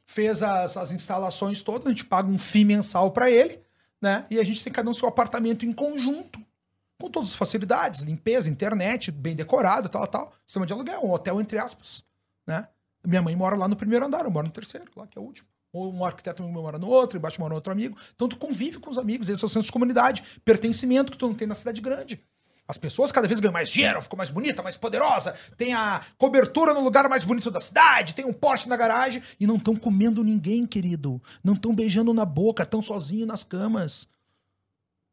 fez as, as instalações todas, a gente paga um FII mensal para ele né? E a gente tem cada um seu apartamento em conjunto, com todas as facilidades, limpeza, internet, bem decorado, tal, tal. Sistema de aluguel, um hotel entre aspas, né? Minha mãe mora lá no primeiro andar, eu moro no terceiro, lá que é o último. Ou um arquiteto mora no outro, embaixo mora outro amigo. Então tu convive com os amigos, esse é o senso de comunidade, pertencimento que tu não tem na cidade grande. As pessoas cada vez ganham mais dinheiro, ficam mais bonita, mais poderosa, tem a cobertura no lugar mais bonito da cidade, tem um poste na garagem e não estão comendo ninguém, querido. Não estão beijando na boca, estão sozinhos nas camas.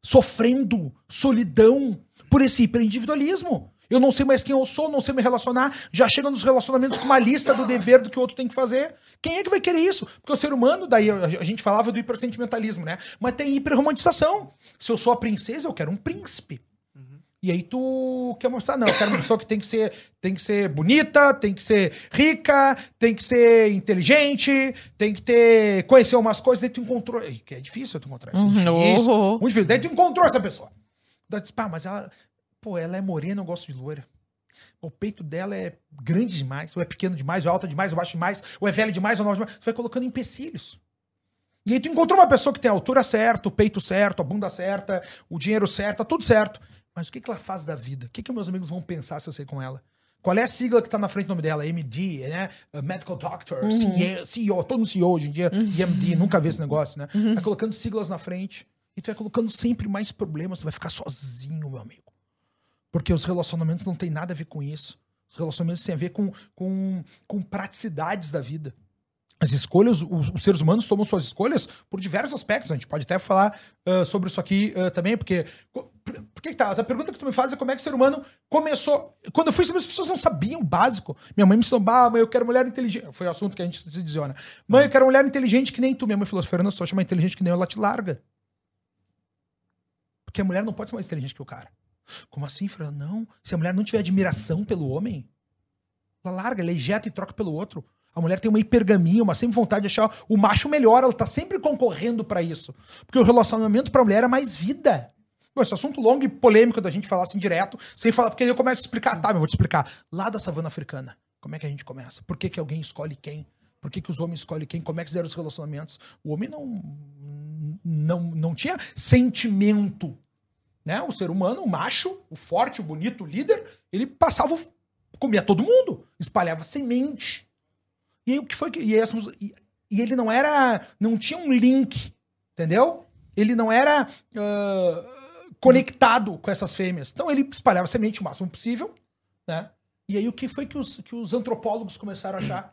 Sofrendo solidão por esse hiperindividualismo. Eu não sei mais quem eu sou, não sei me relacionar. Já chega nos relacionamentos com uma lista do dever do que o outro tem que fazer. Quem é que vai querer isso? Porque o ser humano, daí a gente falava do hipersentimentalismo, né? Mas tem hiperromantização. Se eu sou a princesa, eu quero um príncipe. E aí tu quer mostrar, não, eu quero uma pessoa que tem que ser, tem que ser bonita, tem que ser rica, tem que ser inteligente, tem que ter conhecer umas coisas, daí tu encontrou, que é difícil tu encontrar isso. Uhum. Difícil, muito difícil. Daí tu encontrou essa pessoa. Daí tu diz, pá, mas ela, pô, ela é morena, eu gosto de loira. O peito dela é grande demais, ou é pequeno demais, ou é alta demais, ou baixo demais, ou é velha demais, ou nova demais. Tu vai colocando empecilhos. E aí tu encontrou uma pessoa que tem a altura certa, o peito certo, a bunda certa, o dinheiro certo, tá tudo certo. Mas o que, que ela faz da vida? O que, que meus amigos vão pensar se eu sei com ela? Qual é a sigla que está na frente do nome dela? MD, né? Medical Doctor, uhum. CEO, CEO, todo mundo CEO hoje em dia, uhum. MD, nunca vê esse negócio, né? Uhum. Tá colocando siglas na frente e tu vai colocando sempre mais problemas, tu vai ficar sozinho, meu amigo. Porque os relacionamentos não tem nada a ver com isso. Os relacionamentos têm a ver com, com, com praticidades da vida as escolhas, os, os, seres humanos tomam suas escolhas por diversos aspectos. A gente pode até falar uh, sobre isso aqui uh, também, porque. Por que, que tá? A pergunta que tu me faz é como é que o ser humano começou. Quando eu fui saber, as pessoas não sabiam o básico. Minha mãe me ensinou, ah, mãe, eu quero mulher inteligente. Foi o assunto que a gente se dizia, né? Mãe, eu quero mulher inteligente que nem tu. Minha mãe falou, Fernando, só chama inteligente que nem eu, ela te larga. Porque a mulher não pode ser mais inteligente que o cara. Como assim, Fernando? Não. Se a mulher não tiver admiração pelo homem, ela larga, ela ejeta e troca pelo outro. A mulher tem uma hipergamia, uma sempre vontade de achar o macho melhor, ela tá sempre concorrendo para isso. Porque o relacionamento pra mulher é mais vida. Bom, esse assunto longo e polêmico da gente falar assim direto, sem falar, porque eu começo a explicar, tá, eu vou te explicar. Lá da savana africana, como é que a gente começa? Por que, que alguém escolhe quem? Por que, que os homens escolhem quem? Como é que fizeram os relacionamentos? O homem não, não, não tinha sentimento. Né? O ser humano, o macho, o forte, o bonito, o líder, ele passava, comia todo mundo, espalhava semente. E aí o que foi que. E, essas, e, e, ele não era. Não tinha um link, entendeu? Ele não era uh, conectado com essas fêmeas. Então ele espalhava semente o máximo possível, né? E aí o que foi que os, que os antropólogos começaram a achar?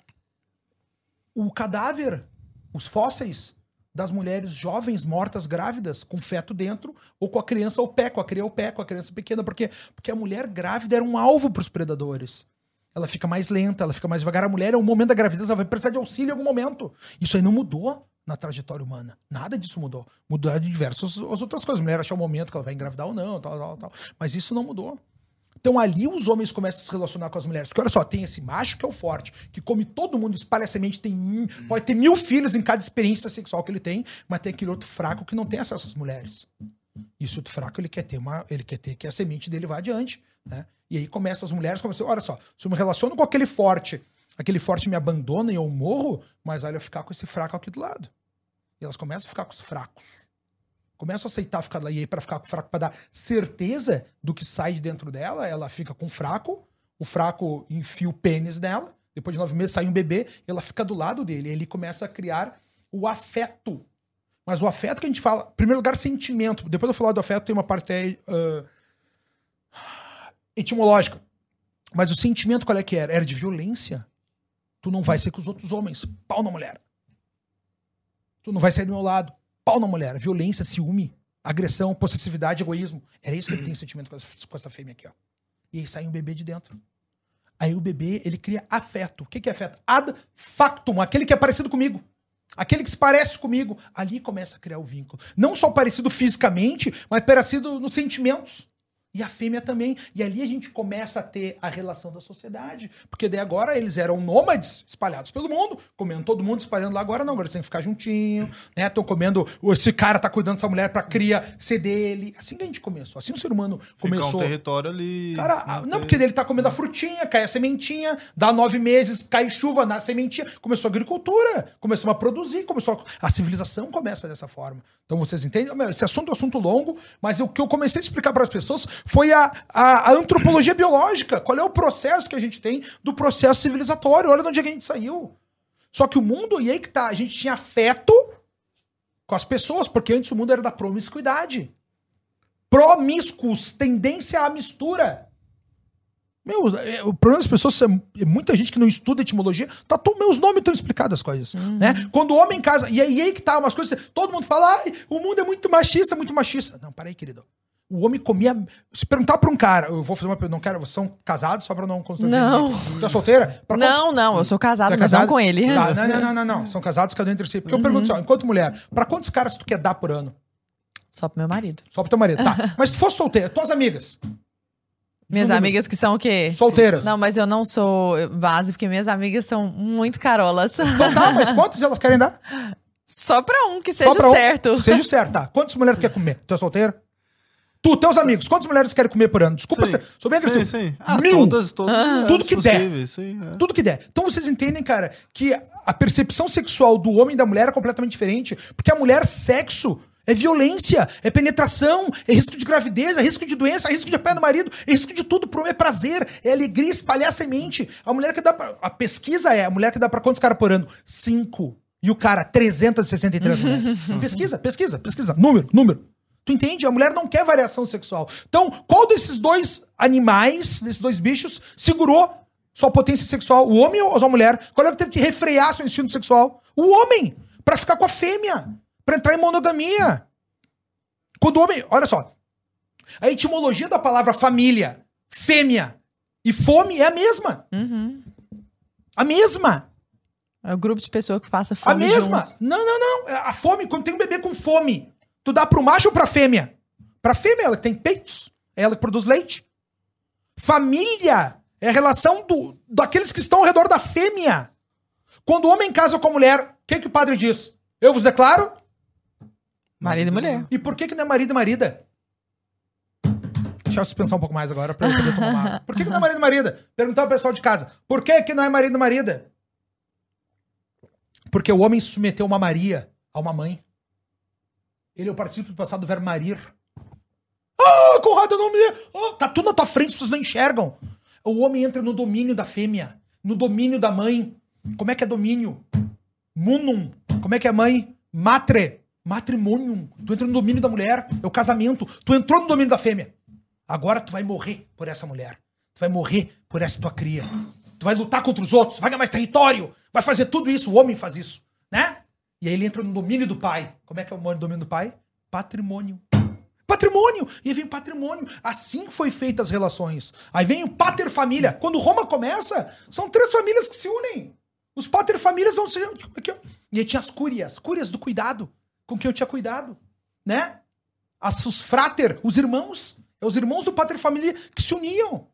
O cadáver, os fósseis das mulheres jovens mortas grávidas com feto dentro ou com a criança ao pé, com a criança ao pé, com a criança pequena, porque porque a mulher grávida era um alvo para os predadores ela fica mais lenta, ela fica mais devagar. A mulher, é o momento da gravidez, ela vai precisar de auxílio em algum momento. Isso aí não mudou na trajetória humana. Nada disso mudou. Mudou de diversas as outras coisas. A mulher achar o momento que ela vai engravidar ou não, tal, tal, tal. Mas isso não mudou. Então ali os homens começam a se relacionar com as mulheres. Porque olha só, tem esse macho que é o forte, que come todo mundo, espalha semente, tem, pode ter mil filhos em cada experiência sexual que ele tem, mas tem aquele outro fraco que não tem acesso às mulheres. E esse outro fraco, ele quer ter uma. Ele quer ter que a semente dele vá adiante. Né? E aí começa as mulheres começam, olha só, se eu me relaciono com aquele forte, aquele forte me abandona e eu morro, mas olha eu ficar com esse fraco aqui do lado. E elas começam a ficar com os fracos. Começam a aceitar ficar lá. E aí, para ficar com o fraco, para dar certeza do que sai de dentro dela, ela fica com o fraco, o fraco enfia o pênis dela, depois de nove meses sai um bebê, ela fica do lado dele. Ele começa a criar o afeto. Mas o afeto que a gente fala, em primeiro lugar, sentimento. Depois eu falar do afeto, tem uma parte uh, etimológica. Mas o sentimento qual é que era? Era de violência. Tu não vai ser com os outros homens. Pau na mulher. Tu não vai sair do meu lado. Pau na mulher. Violência, ciúme, agressão, possessividade, egoísmo. Era isso que ele tem sentimento com essa, com essa fêmea aqui, ó. E aí sai um bebê de dentro. Aí o bebê, ele cria afeto. O que, que é afeto? Ad factum, aquele que é parecido comigo. Aquele que se parece comigo. Ali começa a criar o vínculo. Não só parecido fisicamente, mas parecido nos sentimentos. E a fêmea também. E ali a gente começa a ter a relação da sociedade. Porque daí agora eles eram nômades, espalhados pelo mundo, comendo todo mundo, espalhando lá. Agora não, agora eles têm que ficar juntinho, né? Estão comendo. Esse cara tá cuidando dessa mulher pra cria ser dele. Assim que a gente começou. Assim o ser humano começou. Ficar um território ali. Cara, não, porque ele tá comendo a frutinha, cai a sementinha, dá nove meses, cai chuva na sementinha. Começou a agricultura, começou a produzir, começou a, a civilização começa dessa forma. Então vocês entendem? Esse assunto é um assunto longo, mas o que eu comecei a explicar para as pessoas foi a, a, a, antropologia biológica. Qual é o processo que a gente tem do processo civilizatório? Olha de onde a gente saiu. Só que o mundo, e aí que tá, a gente tinha afeto com as pessoas, porque antes o mundo era da promiscuidade. promíscuos, tendência à mistura. Meu, é, o problema das pessoas é muita gente que não estuda etimologia, tá todos meus nomes estão explicados as coisas, uhum. né? Quando o homem casa, e aí, e aí que tá umas coisas, todo mundo fala, ai, o mundo é muito machista, muito machista. Não, peraí, querido. O homem comia. Se perguntar pra um cara, eu vou fazer uma pergunta, não quero, vocês são casados só pra não? Não. Tu é solteira? Pra não, quantos... não, eu sou casado, é mas casado? não com ele. Tá, não, não, não, não, não, São casados cada um entre si. Porque uhum. eu pergunto só, enquanto mulher, pra quantos caras tu quer dar por ano? Só pro meu marido. Só pro teu marido, tá. [laughs] mas se tu fosse solteira, tuas amigas. Minhas amigas que são o quê? Solteiras. Não, mas eu não sou base, porque minhas amigas são muito carolas. Então tá, [laughs] mas quantas elas querem dar? Só pra um, que seja um, certo. Seja certo, tá. Quantas mulheres tu quer comer? Tu é solteira? Tu, teus amigos, quantas mulheres querem comer por ano? Desculpa, sim. sou bem agressivo. Sim, sim. Ah, Mil. Todas, todas ah. Tudo que der. Sim, é. Tudo que der. Então vocês entendem, cara, que a percepção sexual do homem e da mulher é completamente diferente. Porque a mulher, sexo, é violência, é penetração, é risco de gravidez, é risco de doença, é risco de pé do marido, é risco de tudo. Pro é prazer, é alegria, espalhar semente. A mulher que dá pra, A pesquisa é a mulher que dá pra quantos caras por ano? Cinco. E o cara, 363 mulheres. [laughs] pesquisa, pesquisa, pesquisa. Número, número. Tu entende? A mulher não quer variação sexual. Então, qual desses dois animais, desses dois bichos, segurou sua potência sexual? O homem ou a mulher? Qual é que teve que refrear seu instinto sexual? O homem! para ficar com a fêmea para entrar em monogamia. Quando o homem. Olha só. A etimologia da palavra família, fêmea e fome é a mesma. Uhum. A mesma. É o grupo de pessoas que passa fome. A mesma. Não, não, não. A fome, quando tem um bebê com fome, tu dá pro macho ou pra fêmea? Pra fêmea, ela que tem peitos. É ela que produz leite. Família é a relação do, daqueles que estão ao redor da fêmea. Quando o homem casa com a mulher, o que, que o padre diz? Eu vos declaro Marido e mulher. E por que, que não é marido e marida? Deixa eu pensar um pouco mais agora pra eu poder tomar uma Por que, que não é marido e marida? Perguntar ao pessoal de casa. Por que, que não é marido e marida? Porque o homem submeteu uma Maria a uma mãe. Ele é o participio do passado do verbo marir. Ah, Conrado, não me. Oh, tá tudo na tua frente, pessoas não enxergam. O homem entra no domínio da fêmea, no domínio da mãe. Como é que é domínio? Munum. Como é que é mãe? Matre. Matrimônio. Tu entra no domínio da mulher, é o casamento. Tu entrou no domínio da fêmea. Agora tu vai morrer por essa mulher. Tu vai morrer por essa tua cria. Tu vai lutar contra os outros, vai ganhar mais território, vai fazer tudo isso. O homem faz isso, né? E aí ele entra no domínio do pai. Como é que é o domínio do pai? Patrimônio. Patrimônio! E aí vem patrimônio. Assim foi feitas as relações. Aí vem o pater família. Quando Roma começa, são três famílias que se unem. Os pater famílias vão ser. Ó. E aí tinha as cúrias, cúrias do cuidado com quem eu tinha cuidado, né? As, os frater, os irmãos, é os irmãos do Pater Família que se uniam.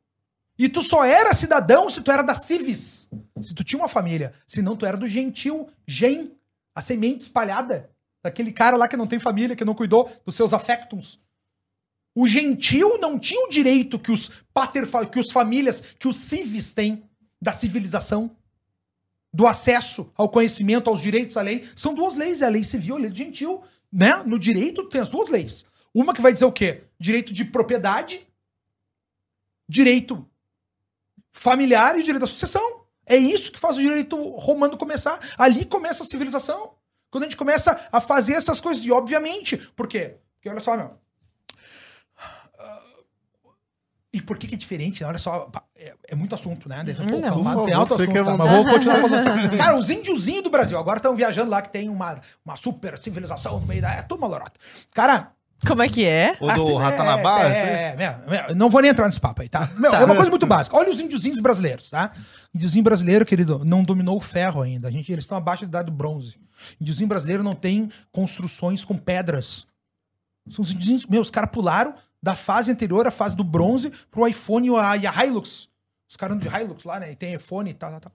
E tu só era cidadão se tu era da civis, se tu tinha uma família. Senão tu era do gentil, gen, a semente espalhada. Daquele cara lá que não tem família, que não cuidou dos seus afectos. O gentil não tinha o direito que os pater, que os famílias, que os civis têm da civilização do acesso ao conhecimento, aos direitos à lei. São duas leis, é a lei civil e a lei gentil. Né? No direito tem as duas leis. Uma que vai dizer o quê? Direito de propriedade, direito familiar e direito à sucessão. É isso que faz o direito romano começar. Ali começa a civilização. Quando a gente começa a fazer essas coisas. E obviamente, por quê? Porque olha só, meu. E por que, que é diferente? Olha só, é, é muito assunto, né? Deve, pô, não, tem alto assunto, tá? mas vamos continuar [laughs] falando. Cara, os índiozinhos do Brasil agora estão viajando lá que tem uma, uma super civilização no meio da. É tudo uma lorota. Cara. Como é que é? O do Ratanabá? É, é, é, não vou nem entrar nesse papo aí, tá? Meu, tá. É uma coisa muito básica. Olha os índiozinhos brasileiros, tá? Índiozinho brasileiro, querido, não dominou o ferro ainda. A gente, eles estão abaixo da idade do bronze. Índiozinho brasileiro não tem construções com pedras. São os índiozinhos. Meu, os caras pularam da fase anterior, a fase do bronze, pro iPhone e a, e a Hilux. Os caras de Hilux lá, né? E tem iPhone e tal, tal, tal.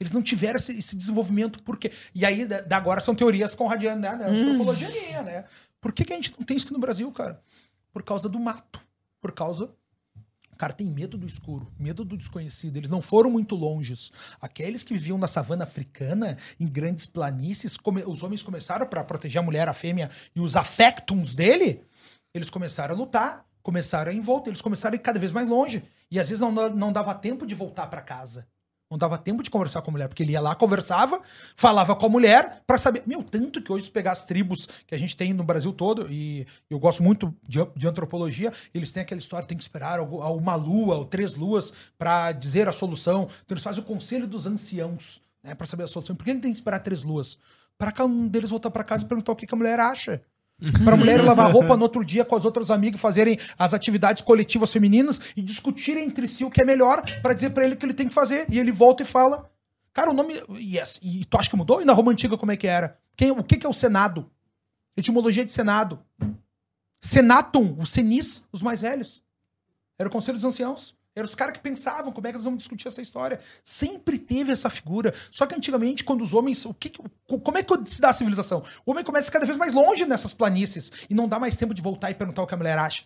Eles não tiveram esse, esse desenvolvimento, por quê? E aí, da, da agora são teorias conradianas, né? né? Hum. Né? Por que, que a gente não tem isso aqui no Brasil, cara? Por causa do mato. Por causa cara tem medo do escuro, medo do desconhecido. Eles não foram muito longes. Aqueles que viviam na savana africana, em grandes planícies, os homens começaram para proteger a mulher, a fêmea e os afectums dele. Eles começaram a lutar começaram a ir em volta, eles começaram a ir cada vez mais longe. E às vezes não, não dava tempo de voltar para casa. Não dava tempo de conversar com a mulher, porque ele ia lá, conversava, falava com a mulher para saber. Meu, tanto que hoje, pegar as tribos que a gente tem no Brasil todo, e eu gosto muito de, de antropologia, eles têm aquela história, tem que esperar uma lua ou três luas para dizer a solução. Então eles fazem o conselho dos anciãos, né, para saber a solução. Por que tem que esperar três luas? Para cada um deles voltar para casa e perguntar o que, que a mulher acha. Para a [laughs] mulher lavar roupa no outro dia com as outras amigas, fazerem as atividades coletivas femininas e discutirem entre si o que é melhor para dizer para ele o que ele tem que fazer. E ele volta e fala: Cara, o nome. Yes. E tu acha que mudou? E na Roma Antiga como é que era? Quem, o que, que é o Senado? Etimologia de Senado. Senatum, os senis, os mais velhos. Era o Conselho dos Anciãos. Eram os caras que pensavam como é que nós vamos discutir essa história. Sempre teve essa figura. Só que antigamente, quando os homens. O que, como é que se dá a civilização? O homem começa cada vez mais longe nessas planícies e não dá mais tempo de voltar e perguntar o que a mulher acha.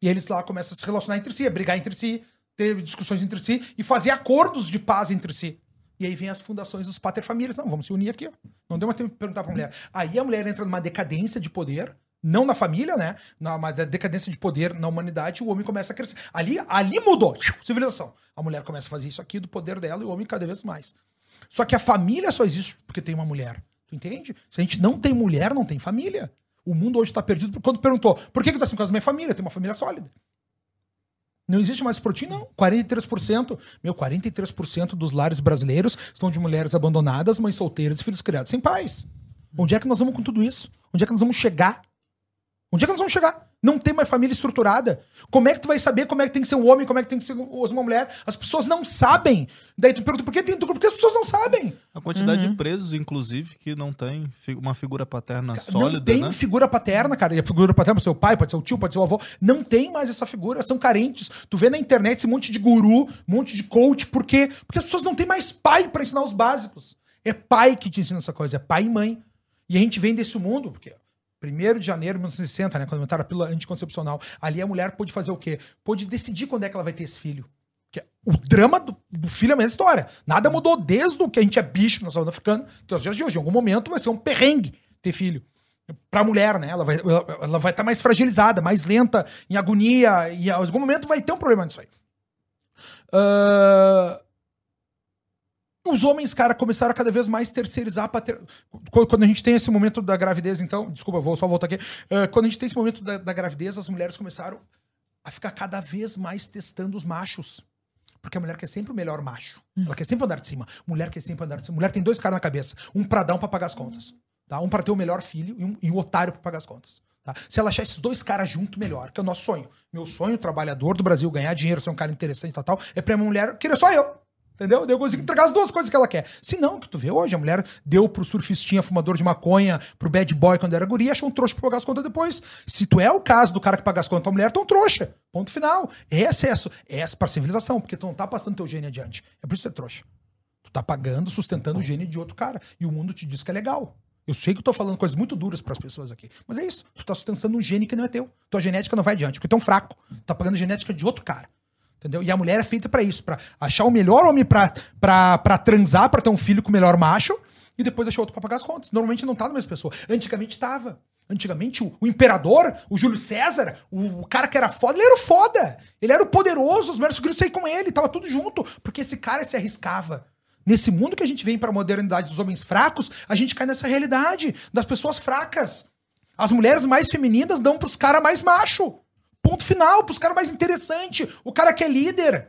E eles lá começam a se relacionar entre si, a brigar entre si, ter discussões entre si e fazer acordos de paz entre si. E aí vem as fundações dos paterfamílias. Não, vamos se unir aqui. Ó. Não deu mais tempo de perguntar pra mulher. Aí a mulher entra numa decadência de poder não na família, né? Na mas decadência de poder na humanidade, o homem começa a crescer. Ali, ali mudou, civilização. A mulher começa a fazer isso aqui do poder dela e o homem cada vez mais. Só que a família só existe porque tem uma mulher. Tu entende? Se a gente não tem mulher, não tem família. O mundo hoje está perdido. Quando perguntou, por que, que tá assim por causa minha família? Tem uma família sólida. Não existe mais ti, não. 43%. Meu, 43% dos lares brasileiros são de mulheres abandonadas, mães solteiras e filhos criados sem pais. Onde é que nós vamos com tudo isso? Onde é que nós vamos chegar? Onde é que nós vamos chegar? Não tem mais família estruturada. Como é que tu vai saber como é que tem que ser um homem, como é que tem que ser uma mulher? As pessoas não sabem. Daí tu pergunta, por que, tem, por que as pessoas não sabem? A quantidade uhum. de presos, inclusive, que não tem uma figura paterna cara, sólida, Não tem né? figura paterna, cara. E a figura paterna pode ser o pai, pode ser o tio, pode ser o avô. Não tem mais essa figura. São carentes. Tu vê na internet esse monte de guru, um monte de coach. Por quê? Porque as pessoas não têm mais pai para ensinar os básicos. É pai que te ensina essa coisa. É pai e mãe. E a gente vem desse mundo, porque 1 de janeiro de 1960, né, quando inventaram a pílula anticoncepcional, ali a mulher pôde fazer o quê? Pôde decidir quando é que ela vai ter esse filho. É, o drama do, do, filho é a mesma história. Nada mudou desde o que a gente é bicho na saúde africana até os dias de hoje. Em algum momento vai ser um perrengue ter filho. Pra mulher, né? Ela vai estar ela, ela vai tá mais fragilizada, mais lenta, em agonia, e em algum momento vai ter um problema nisso aí. Uh, os homens, cara, começaram a cada vez mais terceirizar. Pater... Quando a gente tem esse momento da gravidez, então, desculpa, vou só voltar aqui. Uh, quando a gente tem esse momento da, da, gravidez, as mulheres começaram a ficar cada vez mais testando os machos. Porque a mulher quer sempre o melhor macho. Hum. Ela quer sempre andar de cima. Mulher quer sempre andar de cima. Mulher tem dois caras na cabeça: um pra dar, um pra pagar as contas. Tá? Um pra ter o melhor filho e um, e um otário pra pagar as contas. Tá? Se ela achar esses dois caras junto, melhor, que é o nosso sonho. Meu sonho, trabalhador do Brasil, ganhar dinheiro, ser um cara interessante e tal, tal, é pra minha mulher querer só eu. Entendeu? Eu consigo entregar as duas coisas que ela quer. Se não, que tu vê hoje, a mulher deu pro surfistinha fumador de maconha, pro bad boy quando era guria, achou um trouxa pra pagar as contas depois. Se tu é o caso do cara que paga as contas da mulher, tu é um trouxa. Ponto final. É excesso. É pra civilização, porque tu não tá passando teu gênio adiante. É por isso que tu é trouxa. Tu tá pagando, sustentando o gênio de outro cara. E o mundo te diz que é legal. Eu sei que eu tô falando coisas muito duras para as pessoas aqui. Mas é isso. Tu tá sustentando um gene que não é teu. Tua genética não vai adiante, porque tu é um fraco. Tu tá pagando a genética de outro cara. Entendeu? E a mulher é feita para isso, para achar o melhor homem pra transar, para ter um filho com o melhor macho, e depois achar outro pra pagar as contas. Normalmente não tá na mesma pessoa. Antigamente tava. Antigamente, o, o imperador, o Júlio César, o, o, cara que era foda, ele era o foda. Ele era o poderoso, os melhores queriam sair com ele, tava tudo junto, porque esse cara se arriscava. Nesse mundo que a gente vem para a modernidade dos homens fracos, a gente cai nessa realidade das pessoas fracas. As mulheres mais femininas dão pros caras mais macho. Ponto final, pros caras mais interessante. O cara que é líder.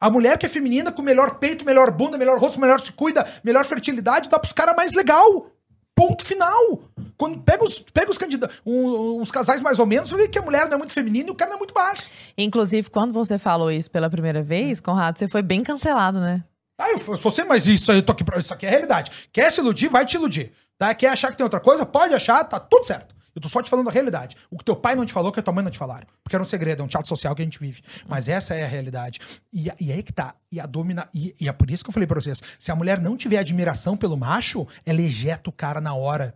A mulher que é feminina, com melhor peito, melhor bunda, melhor rosto, melhor se cuida, melhor fertilidade, dá pros caras mais legal. Ponto final. Quando pega os, pega os candidatos, um, uns casais mais ou menos, você vê que a mulher não é muito feminina e o cara não é muito baixo. Inclusive, quando você falou isso pela primeira vez, Conrado, você foi bem cancelado, né? Ah, eu, eu sou sempre, mas isso eu tô aqui isso aqui é realidade. Quer se iludir, vai te iludir. Tá? Quer achar que tem outra coisa? Pode achar, tá tudo certo. Eu tô só te falando a realidade. O que teu pai não te falou, que a tua mãe não te falaram. Porque era um segredo, é um teatro social que a gente vive. Mas essa é a realidade. E, e aí que tá. E a domina. E, e, é por isso que eu falei pra vocês: se a mulher não tiver admiração pelo macho, ela ejeta o cara na hora.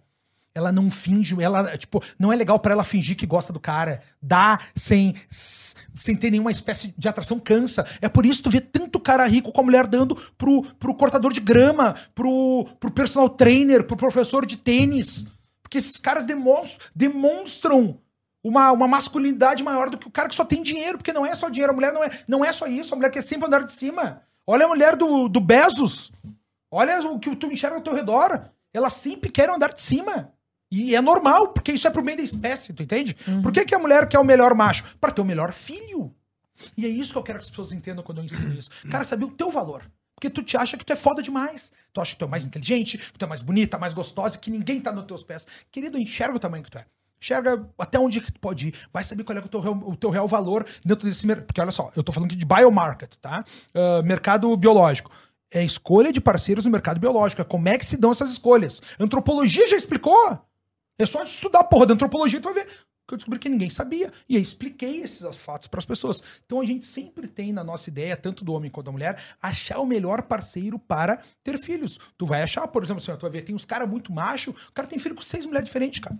Ela não finge, ela, tipo, não é legal para ela fingir que gosta do cara. Dá sem, sem ter nenhuma espécie de atração, cansa. É por isso que tu vê tanto cara rico com a mulher dando pro, pro cortador de grama, pro, pro personal trainer, pro professor de tênis. Porque esses caras demonstram, demonstram uma, uma masculinidade maior do que o cara que só tem dinheiro, porque não é só dinheiro, a mulher não é, não é só isso, a mulher quer sempre andar de cima. Olha a mulher do, do Bezos. Olha o que tu enxerga ao teu redor. Elas sempre querem andar de cima. E é normal, porque isso é pro bem da espécie, tu entende? Uhum. Por que, que a mulher quer o melhor macho? Para ter o melhor filho. E é isso que eu quero que as pessoas entendam quando eu ensino isso. Cara, saber o teu valor. Porque tu te acha que tu é foda demais. Tu acha que tu é mais inteligente, que tu é mais bonita, mais gostosa, que ninguém tá nos teus pés. Querido, enxerga o tamanho que tu é. Enxerga até onde que tu pode ir. Vai saber qual é o teu, real, o teu real valor dentro desse mercado. Porque olha só, eu tô falando aqui de biomarket, tá? Uh, mercado biológico. É escolha de parceiros no mercado biológico. É como é que se dão essas escolhas. Antropologia já explicou. É só estudar a porra da antropologia, tu vai ver que eu descobri que ninguém sabia. E aí expliquei esses fatos para as pessoas. Então a gente sempre tem na nossa ideia, tanto do homem quanto da mulher, achar o melhor parceiro para ter filhos. Tu vai achar, por exemplo, assim, tu vai ver, tem uns caras muito macho, o cara tem filho com seis mulheres diferentes, cara.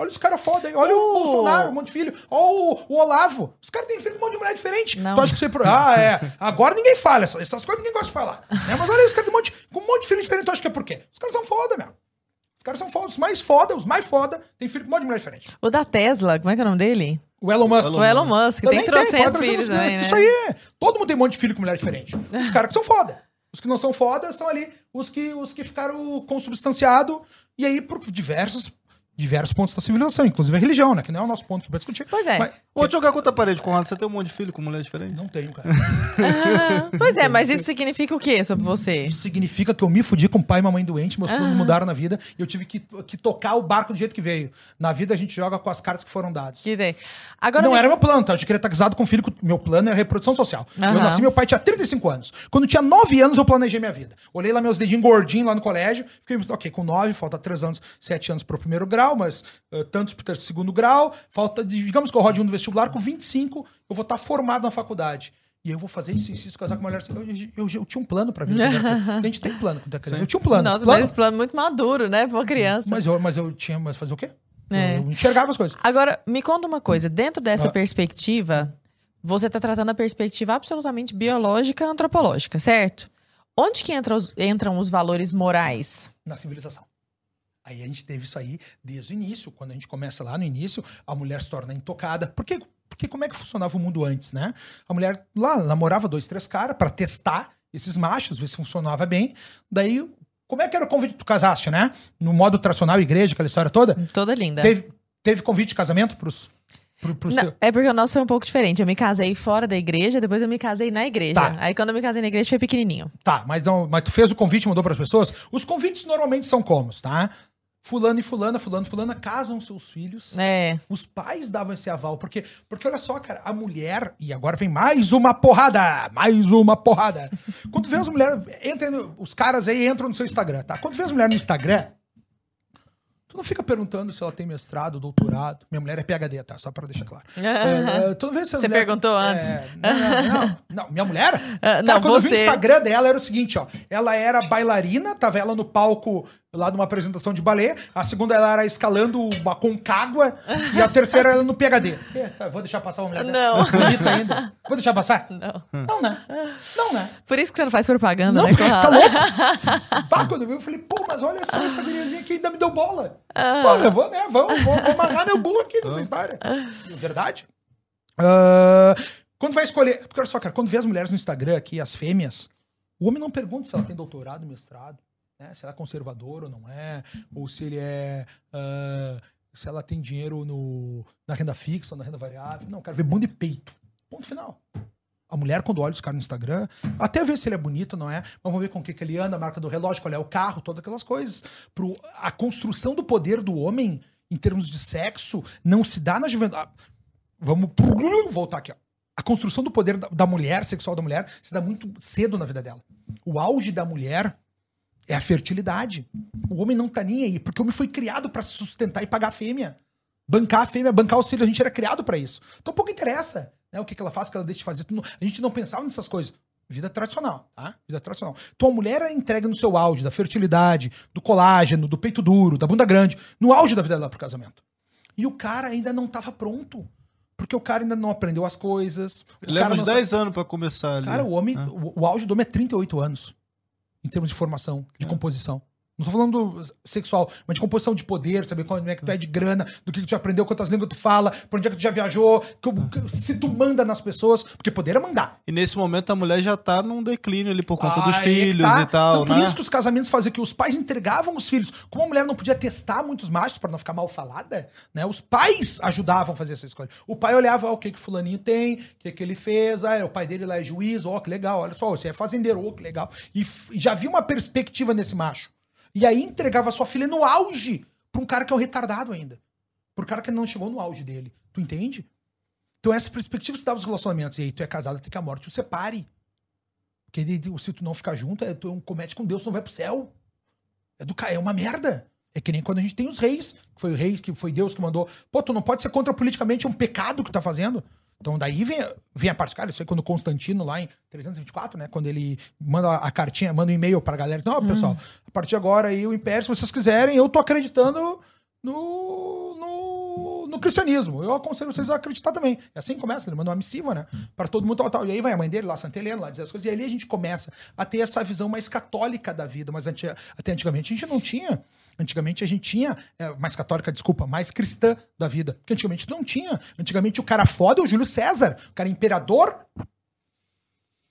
Olha os caras foda aí. Olha uh. o Bolsonaro, um monte de filho. Olha o, o Olavo. Os caras têm filho com um monte de mulher diferente. Não. Tu acha que você. Ah, é. Agora ninguém fala. Essas, coisas ninguém gosta de falar. Né? Mas olha, os caras têm um monte, com um monte de filho diferente. Tu acha que é por quê? Os caras são foda, meu. Os caras são foda, os mais foda, os mais foda, tem filho com um monte de mulher diferente. O da Tesla, como é que é o nome dele? O Elon Musk. O Elon Musk, tem trocentos filhos também, né? Isso aí é. Todo mundo tem um monte de filho com mulher diferente. [laughs] Os caras que são foda. Os que não são foda são ali os que, os que ficaram consubstanciados e aí por diversos diversos pontos da civilização, inclusive a religião, né? Que não é o nosso ponto que vai discutir. Pois é. Mas, Vou jogar contra a parede, Conrado. Você tem um monte de filho com mulher diferente? Não tenho, cara. pois é, mas isso significa o quê sobre você? Isso significa que eu me fudi com pai e mamãe doente, meus planos mudaram na vida e eu tive que, que tocar o barco do jeito que veio. Na vida a gente joga com as cartas que foram dadas. Que tem. Agora não me... era meu plano, tá? Eu queria estar casado com um filho. Meu plano era reprodução social. Eu nasci, meu pai tinha 35 anos. Quando tinha 9 anos, eu planejei minha vida. Olhei lá meus dedinhos gordinhos lá no colégio. Fiquei, ok, com 9, falta 3 anos, 7 anos pro primeiro grau, mas uh, tantos pro segundo grau. Falta, digamos que eu rode um no vestibular com 25 25, eu vou estar formado na faculdade. E eu vou fazer isso, isso, isso, casar com uma mulher. Eu, eu, eu, eu tinha um plano pra vida. a gente tem plano quando é criança. Eu tinha um plano. Nossa, plano. mas esse plano muito maduro, né? Pra criança. Mas eu, mas eu tinha. Mas fazer o quê? É. Eu enxergava as coisas. Agora, me conta uma coisa. Dentro dessa ah. perspectiva, você está tratando a perspectiva absolutamente biológica antropológica, certo? Onde que entra os, entram os valores morais? Na civilização. Aí a gente teve isso aí desde o início. Quando a gente começa lá no início, a mulher se torna intocada. Por que porque como é que funcionava o mundo antes, né? A mulher lá namorava dois, três caras para testar esses machos, ver se funcionava bem. Daí, como é que era o convite que tu casaste, né? No modo tradicional, igreja, aquela história toda? Toda linda. Teve, teve convite de casamento pros. Pro, pro Não, é porque o nosso foi um pouco diferente. Eu me casei fora da igreja, depois eu me casei na igreja. Tá. Aí quando eu me casei na igreja foi pequenininho. Tá, mas, não, mas tu fez o convite e mandou para as pessoas? Os convites normalmente são como, tá? Fulano e fulana, fulano e fulana casam seus filhos. É. Os pais davam esse aval. Porque, porque olha só, cara, a mulher. E agora vem mais uma porrada! Mais uma porrada! [laughs] Quando vê as mulheres. Entra, os caras aí entram no seu Instagram, tá? Quando vê as mulheres no Instagram, Tu não fica perguntando se ela tem mestrado, doutorado. Minha mulher é PHD, tá? Só para deixar claro. [laughs] é, tu não vê se Você mulher... perguntou antes. É, não, não, não, não, Minha mulher? [laughs] Uh, não, quando você... eu vi o Instagram dela, era o seguinte, ó. Ela era bailarina, tava ela no palco lá numa apresentação de balé. A segunda ela era escalando uma concagua. e a terceira ela no PHD. Eita, vou deixar passar uma mulher Não. [laughs] Bonita ainda. Vou deixar passar? Não. Não, né? Não, né? Por isso que você não faz propaganda, não, né? Tá louco? Pá, quando eu vi, eu falei, pô, mas olha só essa guriazinha aqui ainda me deu bola. Ah. Pô, eu vou, né? Vou, vou, vou amarrar meu burro aqui nessa história. Verdade? Uh, quando vai escolher. Porque olha só, cara, quando vê as mulheres no Instagram aqui, as fêmeas, o homem não pergunta se ela tem doutorado, mestrado né? Se ela é conservador ou não é, ou se ele é. Uh, se ela tem dinheiro no, na renda fixa ou na renda variável. Não, quero ver bunda e peito. Ponto final. A mulher, quando olha os caras no Instagram, até ver se ele é bonito, não é? Mas vamos ver com o que, que ele anda, a marca do relógio, qual é o carro, todas aquelas coisas. Pro, a construção do poder do homem, em termos de sexo, não se dá na juventude. Ah, vamos [laughs] voltar aqui, ó. A construção do poder da, da mulher, sexual da mulher, se dá muito cedo na vida dela. O auge da mulher é a fertilidade. O homem não tá nem aí, porque o homem foi criado para sustentar e pagar a fêmea. Bancar a fêmea, bancar o filho, a gente era criado para isso. Então pouco interessa né, o que, que ela faz, o que ela deixa de fazer. A gente não pensava nessas coisas. Vida tradicional, tá? Vida tradicional. Então a mulher é entregue no seu auge da fertilidade, do colágeno, do peito duro, da bunda grande, no auge da vida dela pro casamento. E o cara ainda não tava pronto. Porque o cara ainda não aprendeu as coisas. Leva uns 10 sabe... anos para começar ali. Cara, o homem, é. o, o auge do homem é 38 anos em termos de formação, de é. composição. Não tô falando sexual, mas de composição de poder, saber como é que tu é de grana, do que tu já aprendeu, quantas línguas tu fala, por onde é que tu já viajou, que, se tu manda nas pessoas, porque poder é mandar. E nesse momento a mulher já tá num declínio ali por conta dos filhos tá. e tal, então, Por né? isso que os casamentos faziam que os pais entregavam os filhos. Como a mulher não podia testar muitos machos para não ficar mal falada, né? Os pais ajudavam a fazer essa escolha. O pai olhava ó, o que que fulaninho tem, o que que ele fez, ah, o pai dele lá é juiz, ó, que legal, olha só, você é fazendeiro, ó, que legal. E, e já havia uma perspectiva nesse macho. E aí entregava sua filha no auge pra um cara que é um retardado ainda. Pro cara que não chegou no auge dele. Tu entende? Então essa perspectiva se dava os relacionamentos. E aí tu é casado até que a morte o separe. Porque se tu não ficar junto, é, tu é um comete com Deus, tu não vai pro céu. É, do, é uma merda. É que nem quando a gente tem os reis, que foi o rei, que foi Deus que mandou. Pô, tu não pode ser contra politicamente, é um pecado que tá fazendo. Então daí vem, vem a parte, cara, isso aí quando Constantino lá em 324, né, quando ele manda a cartinha, manda um e-mail pra galera, diz, ó, oh, pessoal, a partir de agora aí o império, se vocês quiserem, eu tô acreditando no, no, no cristianismo. Eu aconselho vocês a acreditar também. E assim começa, ele manda uma missiva, né, para todo mundo tal, tal. E aí vai a mãe dele lá, Santa Helena, lá dizer as coisas, e ali a gente começa a ter essa visão mais católica da vida, mas até antigamente a gente não tinha Antigamente a gente tinha, é, mais católica, desculpa, mais cristã da vida. Porque antigamente não tinha. Antigamente o cara foda é o Júlio César. O cara é imperador,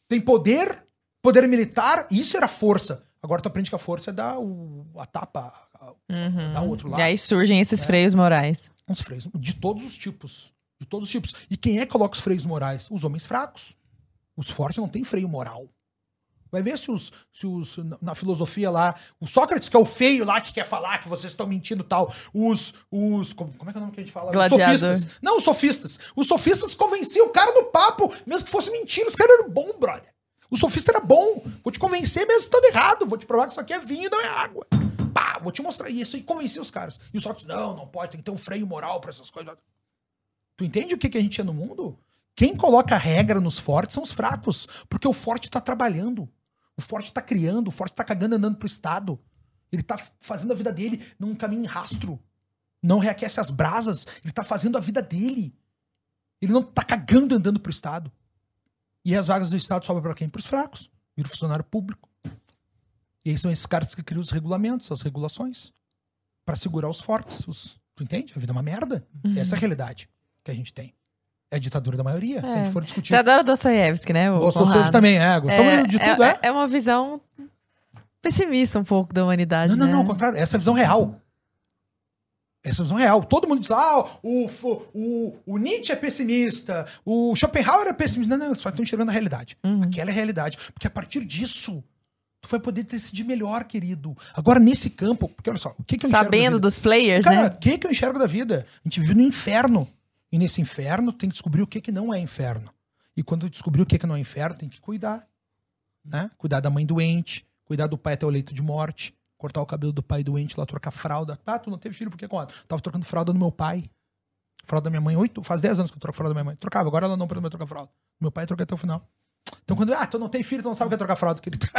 tem poder, poder militar, isso era força. Agora tu aprende que a força é dar o, a tapa, a, uhum. dar o outro lado. E aí surgem esses é. freios morais. Uns freios, de todos os tipos. De todos os tipos. E quem é que coloca os freios morais? Os homens fracos. Os fortes não têm freio moral. Vai ver se os, se os. Na filosofia lá. O Sócrates, que é o feio lá, que quer falar que vocês estão mentindo tal. Os. os como, como é que é o nome que a gente fala? Gladiador. Os sofistas. Não, os sofistas. Os sofistas convenciam o cara do papo, mesmo que fosse mentira. Os caras eram bom, brother. O sofista era bom. Vou te convencer mesmo estando errado. Vou te provar que isso aqui é vinho e não é água. Pá, vou te mostrar isso e convencer os caras. E os Sócrates, não, não pode, tem que ter um freio moral para essas coisas. Tu entende o que, que a gente é no mundo? Quem coloca regra nos fortes são os fracos, porque o forte tá trabalhando. O forte tá criando, o forte tá cagando andando pro Estado. Ele tá fazendo a vida dele num caminho em rastro. Não reaquece as brasas. Ele tá fazendo a vida dele. Ele não tá cagando andando pro Estado. E as vagas do Estado sobem para quem? Pros fracos. Vira funcionário público. E aí são esses caras que criam os regulamentos, as regulações. para segurar os fortes. Os... Tu entende? A vida é uma merda. Uhum. Essa é a realidade que a gente tem é a ditadura da maioria, é. se a gente for discutir. Você adora Dostoiévski, né? Dostoiévski também, é. Gostamos é, de tudo, é, é. É uma visão pessimista um pouco da humanidade, Não, né? não, não, ao contrário. Essa é a visão real. Essa é a visão real. Todo mundo diz, ah, o, o, o Nietzsche é pessimista, o Schopenhauer é pessimista. Não, não, só estão enxergando a realidade. Uhum. Aquela é a realidade. Porque a partir disso, tu vai poder decidir melhor, querido. Agora, nesse campo, porque olha só, o que, que eu Sabendo dos players, Cara, né? o que, que eu enxergo da vida? A gente vive no inferno. E nesse inferno tem que descobrir o que, que não é inferno. E quando descobrir o que, que não é inferno, tem que cuidar. Né? Cuidar da mãe doente, cuidar do pai até o leito de morte, cortar o cabelo do pai doente, lá trocar fralda. Ah, tu não teve filho por que quando? Tava trocando fralda no meu pai. Fralda da minha mãe, oito, faz 10 anos que eu troco fralda da minha mãe. Trocava, agora ela não permite trocar fralda. Meu pai troca até o final. Então quando, ah, tu não tem filho, tu não sabe o que é trocar fralda, querido. [laughs]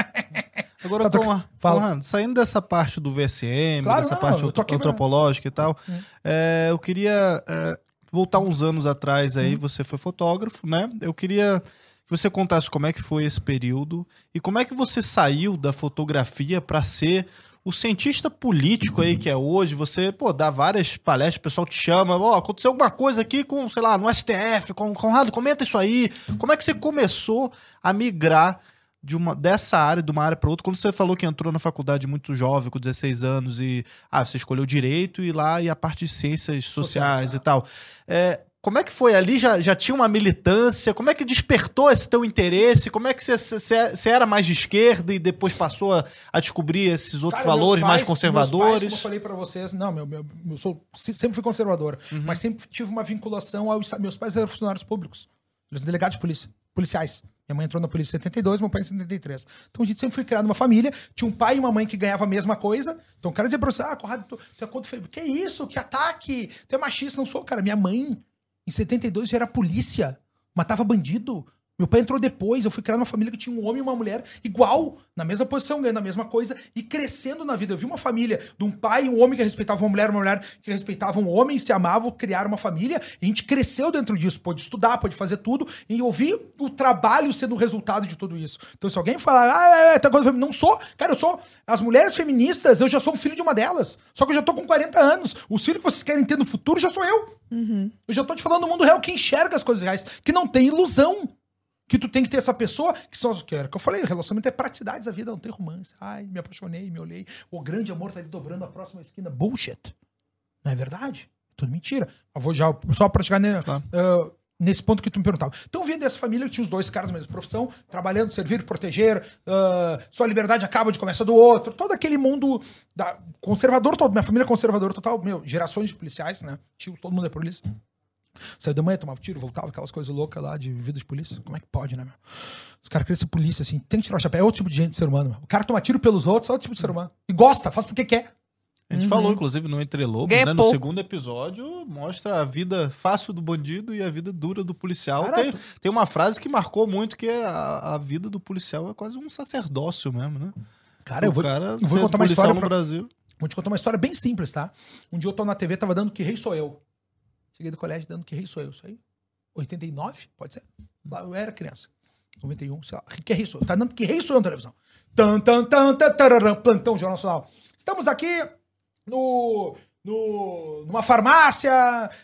Agora, tá troca... Fala. saindo dessa parte do VSM, claro, dessa não, parte antropológica e tal, hum. é, eu queria é, voltar uns anos atrás aí, uhum. você foi fotógrafo, né? Eu queria que você contasse como é que foi esse período e como é que você saiu da fotografia para ser o cientista político aí que é hoje, você, pô, dá várias palestras, o pessoal te chama, ó, oh, aconteceu alguma coisa aqui com, sei lá, no STF, com Conrado, comenta isso aí. Como é que você começou a migrar de uma dessa área, de uma área para outra. Quando você falou que entrou na faculdade muito jovem, com 16 anos, e ah, você escolheu direito e lá e a parte de ciências sociais, sociais, e tal. É, como é que foi ali? Já, já tinha uma militância? Como é que despertou esse teu interesse? Como é que você, você, você era mais de esquerda e depois passou a, a descobrir esses outros Cara, valores pais, mais conservadores? Pais, como eu falei para vocês, não, meu, meu, eu sou, sempre fui conservador, uhum. mas sempre tive uma vinculação aos meus pais eram funcionários públicos, eles delegados de polícia, policiais. Minha mãe entrou na polícia em 72, meu pai em 73. Então a gente sempre foi criado numa família. Tinha um pai e uma mãe que ganhavam a mesma coisa. Então o cara dizia pra você: Ah, Conrado, tu, é contra. Que isso? Que ataque? Tu é machista? Não sou, cara. Minha mãe, em 72, já era polícia. Matava bandido. Meu pai entrou depois, eu fui criado numa família que tinha um homem e uma mulher igual, na mesma posição, ganhando a mesma coisa e crescendo na vida. Eu vi uma família de um pai e um homem que respeitava uma mulher, uma mulher que respeitava um homem, se amavam, criaram uma família. E a gente cresceu dentro disso, pôde estudar, pôde fazer tudo e eu vi o trabalho sendo o resultado de tudo isso. Então, se alguém falar, ah, é, é, tá coisa não sou, cara, eu sou. As mulheres feministas, eu já sou um filho de uma delas. Só que eu já tô com 40 anos. O filho que vocês querem ter no futuro já sou eu. Uhum. Eu já tô te falando do mundo real que enxerga as coisas reais, que não tem ilusão que tu tem que ter essa pessoa que são que era que eu falei, relacionamento é praticidade da vida, não tem romance. Ai, me apaixonei, me olhei, o grande amor tá ali dobrando a próxima esquina. Bullshit. Não é verdade? Tudo mentira. Eu vou já só para chegar ne, claro. uh, nesse ponto que tu me perguntava. Então, vindo dessa família tinha os dois caras da mesma profissão, trabalhando, servir, proteger, uh, sua liberdade acaba de começar do outro, todo aquele mundo da, conservador todo, minha família é conservadora total, meu, gerações de policiais, né? Tio, todo mundo é polícia. Saiu da manhã, tomava tiro, voltava, aquelas coisas loucas lá de vida de polícia. Como é que pode, né, meu? Os caras querem ser polícia, assim, tem que tirar o chapéu. É outro tipo de gente, de ser humano. Meu. O cara toma tiro pelos outros, é outro tipo de ser humano. E gosta, faz porque quer. A gente uhum. falou, inclusive, no Entre Lobos, né? No segundo episódio, mostra a vida fácil do bandido e a vida dura do policial. Tem, tem, uma frase que marcou muito, que é a, a, vida do policial é quase um sacerdócio mesmo, né? Cara, o eu vou, cara eu vou contar uma história no pra... Brasil. Vou te contar uma história bem simples, tá? Um dia eu tô na TV, tava dando Que Rei Sou Eu. Cheguei do colégio dando Que Rei Sou Eu. Isso aí? 89? Pode ser? Eu era criança. 91, sei lá. Que Rei Sou Eu. Tá dando Que Rei Sou Eu na televisão. Tan, tan, tan, tan, tararam, plantão Jornal Nacional. Estamos aqui no, no, numa farmácia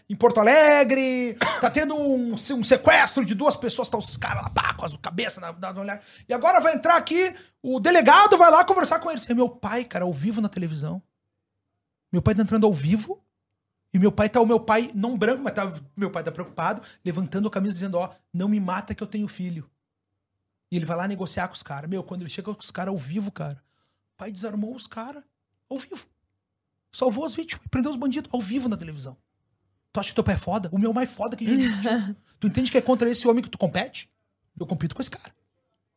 em Porto Alegre, tá tendo um, um sequestro de duas pessoas, tá os caras lá, pá, com as cabeças na, na, na, E agora vai entrar aqui, o delegado vai lá conversar com eles. É meu pai, cara, ao vivo na televisão. Meu pai tá entrando ao vivo. E meu pai tá, o meu pai, não branco, mas tá, meu pai tá preocupado, levantando a camisa dizendo, ó, não me mata que eu tenho filho. E ele vai lá negociar com os caras. Meu, quando ele chega com os caras ao vivo, cara, o pai desarmou os caras ao vivo. Salvou as vítimas, prendeu os bandidos ao vivo na televisão. Tu acha que teu pai é foda? O meu mais foda que existe. [laughs] tu entende que é contra esse homem que tu compete? Eu compito com esse cara.